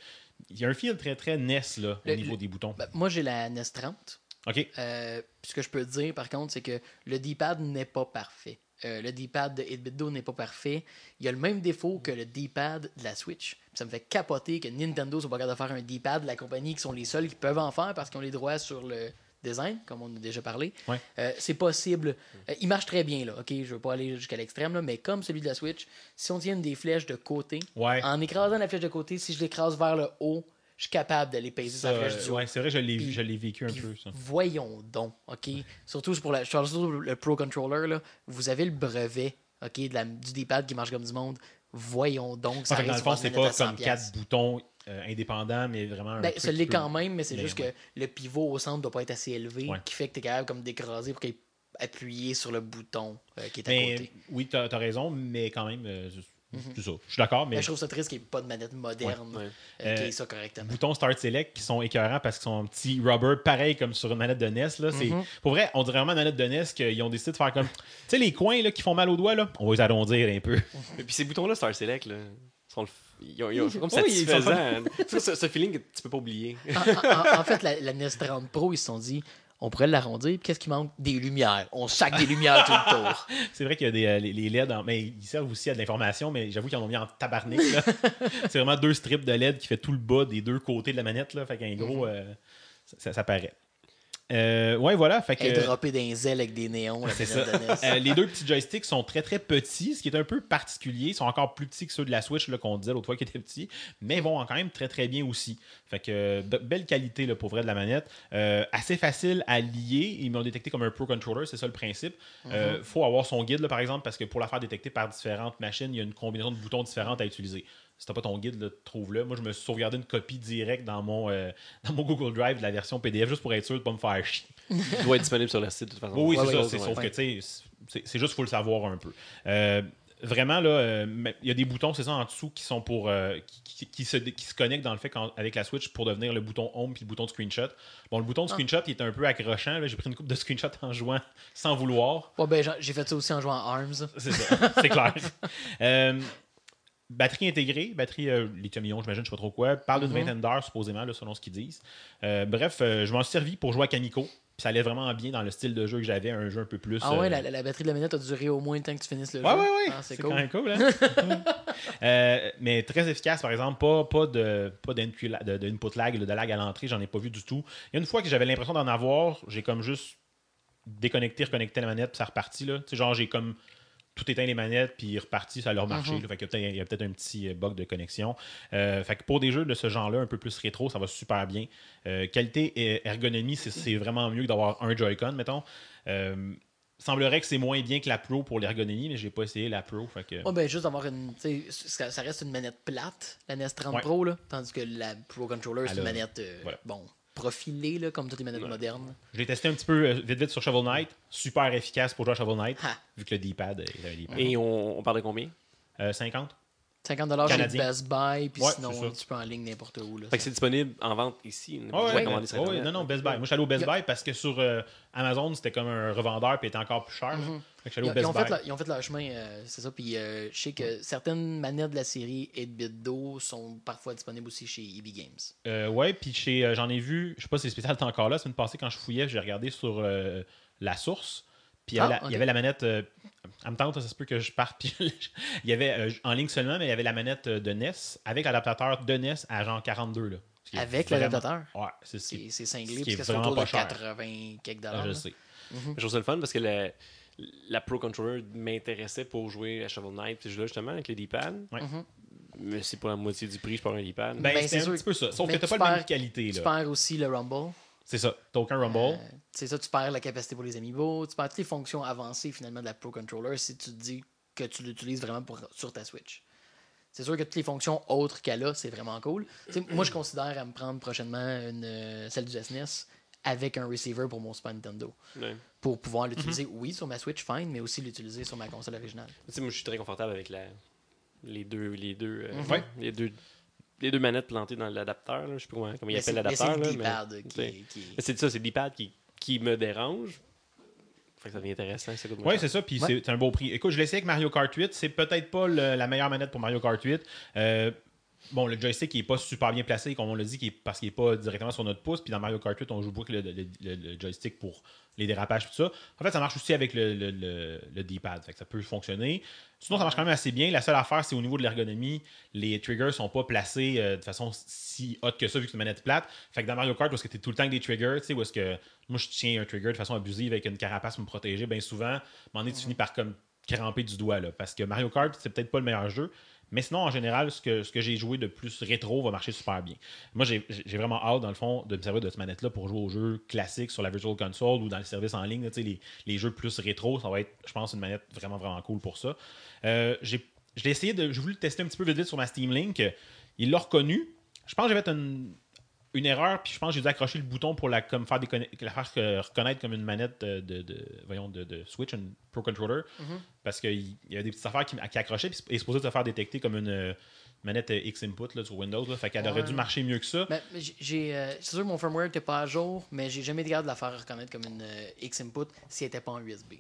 il y a un fil très très NES là, au niveau le- des boutons. Ben, moi, j'ai la NES 30. OK. Euh, ce que je peux te dire, par contre, c'est que le D-pad n'est pas parfait. Le D-pad de 8-bit-do n'est pas parfait. Il y a le même défaut que le D-pad de la Switch. Ça me fait capoter que Nintendo soit pas capable de faire un D-pad de la compagnie qui sont les seuls qui peuvent en faire parce qu'ils ont les droits sur le design, comme on a déjà parlé. Ouais. Euh, c'est possible. Euh, il marche très bien, là. OK, je veux pas aller jusqu'à l'extrême, là, mais comme celui de la Switch, si on tient des flèches de côté, Ouais. en écrasant la flèche de côté, si je l'écrase vers le haut, je suis capable d'aller peser sa flèche du haut. ouais, c'est vrai, je l'ai, je l'ai vécu un peu, ça. Voyons donc, OK? Surtout pour la, je parle surtout pour le Pro Controller, là, vous avez le brevet, OK, de la, du D-pad qui marche comme du monde. Voyons donc, ça Fait que dans le fond, c'est pas à 100 comme quatre boutons euh, indépendants, mais vraiment un Ben, truc ça l'est quand même, mais c'est Ben, juste ouais. que le pivot au centre doit pas être assez élevé, Ouais. qui fait que tu es capable comme d'écraser pour qu'il appuyer sur le bouton euh, qui est à Mais côté. oui, t'as as raison, mais quand même, euh, c'est ça. Je suis d'accord, mais Mais je trouve ça triste qu'il n'y ait pas de manette moderne Ouais. euh, qui Euh, ait ça correctement. boutons Start Select qui sont écœurants parce qu'ils sont en petit rubber, pareil comme sur une manette de NES. Là, c'est, Mhm. Pour vrai, on dirait vraiment une manette de NES qu'ils ont décidé de faire comme. Tu sais, les coins là, qui font mal aux doigts, là, on va les arrondir un peu. Et puis ces boutons-là, Star Select, là, sont le ils ont, ils ont- sont comme Oui, ils sais, ce, ce feeling que tu peux pas oublier. en, en- en fait, la, la NES 30 Pro, ils se sont dit, on pourrait l'arrondir, puis qu'est-ce qui manque? Des lumières. On sac des lumières tout le tour. C'est vrai qu'il y a des, euh, les, les LED, en- mais ils servent aussi à de l'information, mais j'avoue qu'ils en ont mis en tabarnak. c'est vraiment deux strips de LED qui fait tout le bas des deux côtés de la manette. Là, fait qu'un gros, euh, ça, ça paraît. Euh, ouais, voilà. Fait que, des ailes avec des néons, la ça. de. Euh, les deux petits joysticks sont très très petits, ce qui est un peu particulier. Ils sont encore plus petits que ceux de la Switch qu'on disait l'autre fois qui étaient petits, mais ils vont quand même très très bien aussi. Fait que euh, be- belle qualité là, pour vrai de la manette. Assez facile à lier. Ils m'ont détecté comme un Pro Controller, c'est ça le principe. Euh, faut avoir son guide là, par exemple, parce que pour la faire détecter par différentes machines, il y a une combinaison de boutons différentes à utiliser. Si t'as pas ton guide, là, trouve-le. Moi, je me suis sauvegardé une copie directe dans mon, euh, dans mon Google Drive de la version PDF juste pour être sûr de pas me faire chier. Il doit être disponible sur le site de toute façon. Oui, c'est ouais, ça. c'est sauf ouais. que, tu sais, c'est- c'est juste, faut le savoir un peu. Euh, vraiment, là, euh, il y a des boutons, c'est ça, en dessous, qui sont pour. euh, qui, qui- qui se, qui se connectent dans le fait avec la Switch pour devenir le bouton Home puis le bouton de screenshot. Bon, le bouton de Ah. screenshot, il est un peu accrochant. J'ai pris une coupe de screenshots en jouant sans vouloir. Ouais, ben, j'ai fait ça aussi en jouant à ARMS. C'est ça, c'est clair. Euh, batterie intégrée, batterie euh, lithium-ion, j'imagine, je sais pas trop quoi. Parle d'une Mhm. vingtaine d'heures, supposément, là, selon ce qu'ils disent. Euh, bref, euh, je m'en suis servi pour jouer à Kamiko. Ça allait vraiment bien dans le style de jeu que j'avais, un jeu un peu plus. Ah ouais, euh, la, batterie de la manette a duré au moins le temps que tu finisses le Ouais, jeu. ouais, ouais. Ah, c'est c'est cool. quand même cool. Hein? Mais très efficace, par exemple. Pas, pas de pas d'input de, de input lag, de lag à l'entrée, j'en ai pas vu du tout. Il y a une fois que j'avais l'impression d'en avoir, j'ai comme juste déconnecté, reconnecté la manette, puis ça reparti. Là. Tu sais, genre, j'ai comme tout éteint les manettes, puis reparti, ça a leur marché. Là. Fait qu'il y a peut-être- il y a peut-être un petit euh, bug de connexion. Euh, fait que pour des jeux de ce genre-là, un peu plus rétro, ça va super bien. Euh, qualité et ergonomie, c'est- vraiment mieux que d'avoir un Joy-Con, mettons. Euh, semblerait que c'est moins bien que la Pro pour l'ergonomie, mais j'ai pas essayé la Pro. Fait que... Ouais, ben, juste d'avoir une. Ça, ça reste une manette plate, la NES 30 Ouais. Pro, là. Tandis que la Pro Controller, c'est une manette, voilà. bon, profilée, là, comme toutes les manettes modernes. J'ai testé un petit peu euh, vite vite sur Shovel Knight. Super efficace pour jouer à Shovel Knight, Ha. vu que le D-pad euh, un D-pad. Et on, on parle de combien? Euh, 50 50$ chez Canadien. Best Buy, puis Ouais, sinon, c'est ça. tu peux en ligne n'importe où. Là, Fait que c'est disponible en vente ici. On n'a pas Ouais, besoin de ouais, commander sur ouais, Internet. non, non, Best Buy. Moi, je suis allé au Best Buy parce que sur euh, Amazon, c'était comme un revendeur puis il était encore plus cher. là. Fait que je suis allé Ils, au ils Best ont Buy. fait leur, ils ont fait leur chemin, euh, c'est ça. Puis euh, je sais que certaines manettes de la série 8-bit Do sont parfois disponibles aussi chez EB Games. Euh, ouais, puis chez, euh, j'en ai vu, je sais pas si c'est spécial t'es encore là, la semaine passée, quand je fouillais, j'ai regardé sur euh, la source. Puis il y avait Ah, la- il ok. y avait la manette. euh, elle me tente, ça se peut que je parte. Puis il y avait euh, en ligne seulement, mais il y avait la manette euh, de NES avec l'adaptateur de NES à genre 42. Là, Ce Avec l'adaptateur? Ouais, c'est c'est- cinglé, Ce qui parce est que c'est vraiment autour de pas cher. 80 quelques ah, dollars. je là. sais. Je trouve ça le fun parce que la, la Pro Controller m'intéressait pour jouer à Shovel Knight. Puis je là justement avec le D-pad. Ouais. Mhm. Mais c'est pas la moitié du prix, je prends un D-pad. Ben, Ben, c'est un sûr. petit peu ça. Sauf Mais que t'as tu pas la même qualité. Tu là. perds aussi le Rumble. C'est ça. T'as aucun Rumble. Euh, c'est ça, tu perds la capacité pour les amiibo, tu perds toutes les fonctions avancées finalement de la Pro Controller si tu te dis que tu l'utilises vraiment pour, sur ta Switch. C'est sûr que toutes les fonctions autres qu'elle a, c'est vraiment cool. Moi, je considère à me prendre prochainement une, euh, celle du SNES avec un receiver pour mon Super Nintendo. Ouais. Pour pouvoir l'utiliser, oui, sur ma Switch, fine, mais aussi l'utiliser sur ma console originale. Tu sais, moi, je suis très confortable avec la, les deux, les deux, euh, Ouais. les deux, les deux manettes plantées dans l'adapteur. là. Je sais pas comment, comment il appelle c'est- c'est l'adapteur. le là, mais- D-pad qui, tu sais. est- qui est- Mais c'est ça, c'est le D-pad qui, qui me dérange. Fait que ça devient intéressant. Oui, c'est ça, puis Ouais. c'est c'est un beau prix. Écoute, je l'ai essayé avec Mario Kart 8. C'est peut-être pas le- la meilleure manette pour Mario Kart 8. Euh, bon, le joystick il est pas super bien placé, comme on l'a dit, est- parce qu'il est pas directement sur notre pouce. Puis dans Mario Kart 8, on joue beaucoup avec le, le- le- le joystick pour les dérapages tout ça. En fait, ça marche aussi avec le, le- le- le D-pad. Fait que ça peut fonctionner. Sinon, ça marche quand même assez bien. La seule affaire, c'est au niveau de l'ergonomie. Les triggers sont pas placés euh, de façon si haute que ça, vu que c'est une manette plate. Fait que dans Mario Kart, où est-ce que tu es tout le temps avec des triggers, tu sais, où est-ce que moi je tiens un trigger de façon abusive avec une carapace pour me protéger, bien souvent, moment donné, tu finis par comme cramper du doigt. Là, parce que Mario Kart, c'est peut-être pas le meilleur jeu. Mais sinon, en général, ce que, ce que j'ai joué de plus rétro va marcher super bien. Moi, j'ai vraiment hâte, dans le fond, de me servir de cette manette-là pour jouer aux jeux classiques sur la Virtual Console ou dans le service en ligne. Les, les jeux plus rétro, ça va être, je pense, une manette vraiment, vraiment cool pour ça. Euh, j'ai essayé de. J'ai voulu le tester un petit peu vite vite sur ma Steam Link. Il l'a reconnu. Je pense que j'avais une, une erreur, puis je pense que j'ai dû accrocher le bouton pour la, comme faire, déconna- la faire reconnaître comme une manette de, de- de- voyons, de, de Switch, une Pro Controller. Parce qu'il y a des petites affaires qui, qui accrochaient, puis est supposé te faire détecter comme une euh, manette euh, X-Input là, sur Windows. Là, fait qu'elle aurait dû marcher mieux que ça. J'ai- j'ai, euh, c'est sûr que mon firmware n'était pas à jour, mais j'ai jamais capable de la faire reconnaître comme une euh, X-input si elle n'était pas en USB.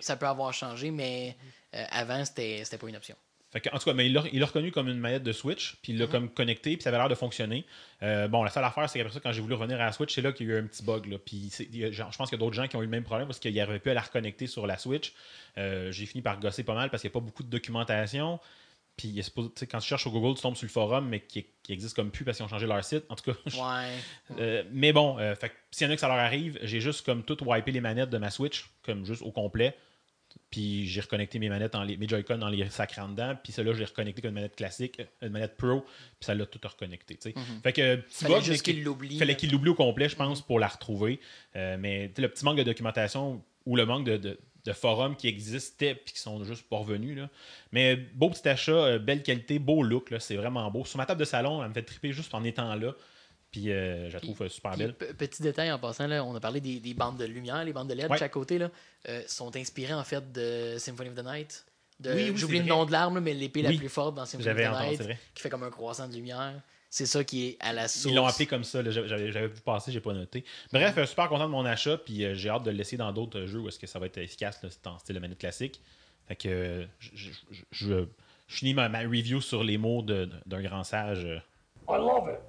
Ça peut avoir changé, mais euh, avant, c'était c'était pas une option. Fait que, en tout cas, mais il l'a reconnu comme une manette de Switch, puis il l'a comme connecté, puis ça avait l'air de fonctionner. Euh, bon, la seule affaire, c'est qu'après ça, quand j'ai voulu revenir à la Switch, c'est là qu'il y a eu un petit bug. Là. Puis je pense qu'il y a d'autres gens qui ont eu le même problème parce qu'ils n'arrivaient plus à la reconnecter sur la Switch. Euh, j'ai fini par gosser pas mal parce qu'il n'y a pas beaucoup de documentation. Puis quand tu cherches sur Google, tu tombes sur le forum, mais qui, qui existe comme plus parce qu'ils ont changé leur site. En tout cas, Ouais. euh, mais bon, s'il y en a que ça leur arrive, j'ai juste comme tout wipé les manettes de ma Switch, comme juste au complet. Puis j'ai reconnecté mes manettes, en les, mes Joy-Con dans les sacs en dedans. Puis celle-là, j'ai reconnecté comme une manette classique, une manette Pro. Puis ça l'a tout reconnecté. tu sais. Fait que petit Fallait bug, juste mais qu'il l'oublie. fallait qu'il l'oublie au complet, je pense, pour la retrouver. Euh, mais le petit manque de documentation ou le manque de, de- de forums qui existaient puis qui sont juste pas revenus. Là. Mais beau petit achat, euh, belle qualité, beau look, là, c'est vraiment beau. Sur ma table de salon, elle me fait triper juste en étant là. Puis euh, je la trouve euh, super belle. pe- petit détail en passant, là, on a parlé des, des bandes de lumière, les bandes de LED Ouais. de chaque côté, là, euh, sont inspirées en fait de Symphony of the Night. De, Oui, oui, J'oublie le nom de l'arme, mais l'épée la plus forte dans Symphony of the entendu, Night, qui fait comme un croissant de lumière. C'est ça qui est à la source. Ils l'ont appelé comme ça, j'avais vu passer, j'ai pas noté. Bref, super content de mon achat, puis euh, j'ai hâte de le laisser dans d'autres jeux où est-ce que ça va être efficace, là, c'est en style de manette classique. Fait que je, je, je- je- je finis ma, ma review sur les mots de- d'un grand sage. I love it.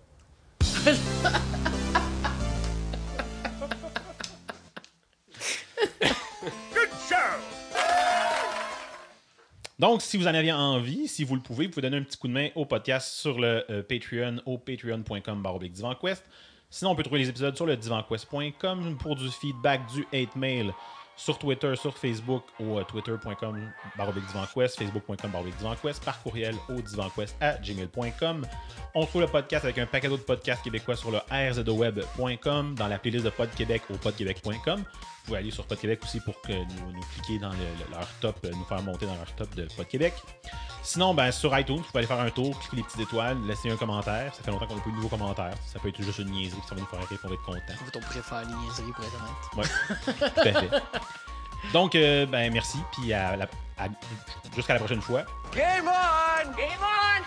Donc, si vous en avez envie, si vous le pouvez, vous pouvez donner un petit coup de main au podcast sur le euh, Patreon au patreon.com divanquest. Sinon, on peut trouver les épisodes sur le divanquest.com pour du feedback, du hate mail sur Twitter, sur Facebook au euh, twitter.com divanquest, facebook.com divanquest, par courriel au divanquest à gmail.com. On trouve le podcast avec un paquet d'autres podcasts québécois sur le rzweb.com, dans la playlist de Pod Québec au podquebec.com. Pouvez aller sur Pod Québec aussi pour que nous, nous cliquer dans le- le- leur top, euh, nous faire monter dans leur top de Pod Québec. Sinon, ben, sur iTunes, vous pouvez aller faire un tour, cliquer les petites étoiles, laisser un commentaire. Ça fait longtemps qu'on n'a pas eu de nouveaux commentaires. Ça peut être juste une niaiserie, puis ça va nous faire rire, on va être content. On préfère les niaiseries pour être honnête. Ouais, tout à fait. Donc, euh, ben, merci, puis à la- à- jusqu'à la prochaine fois. Game on! Game on!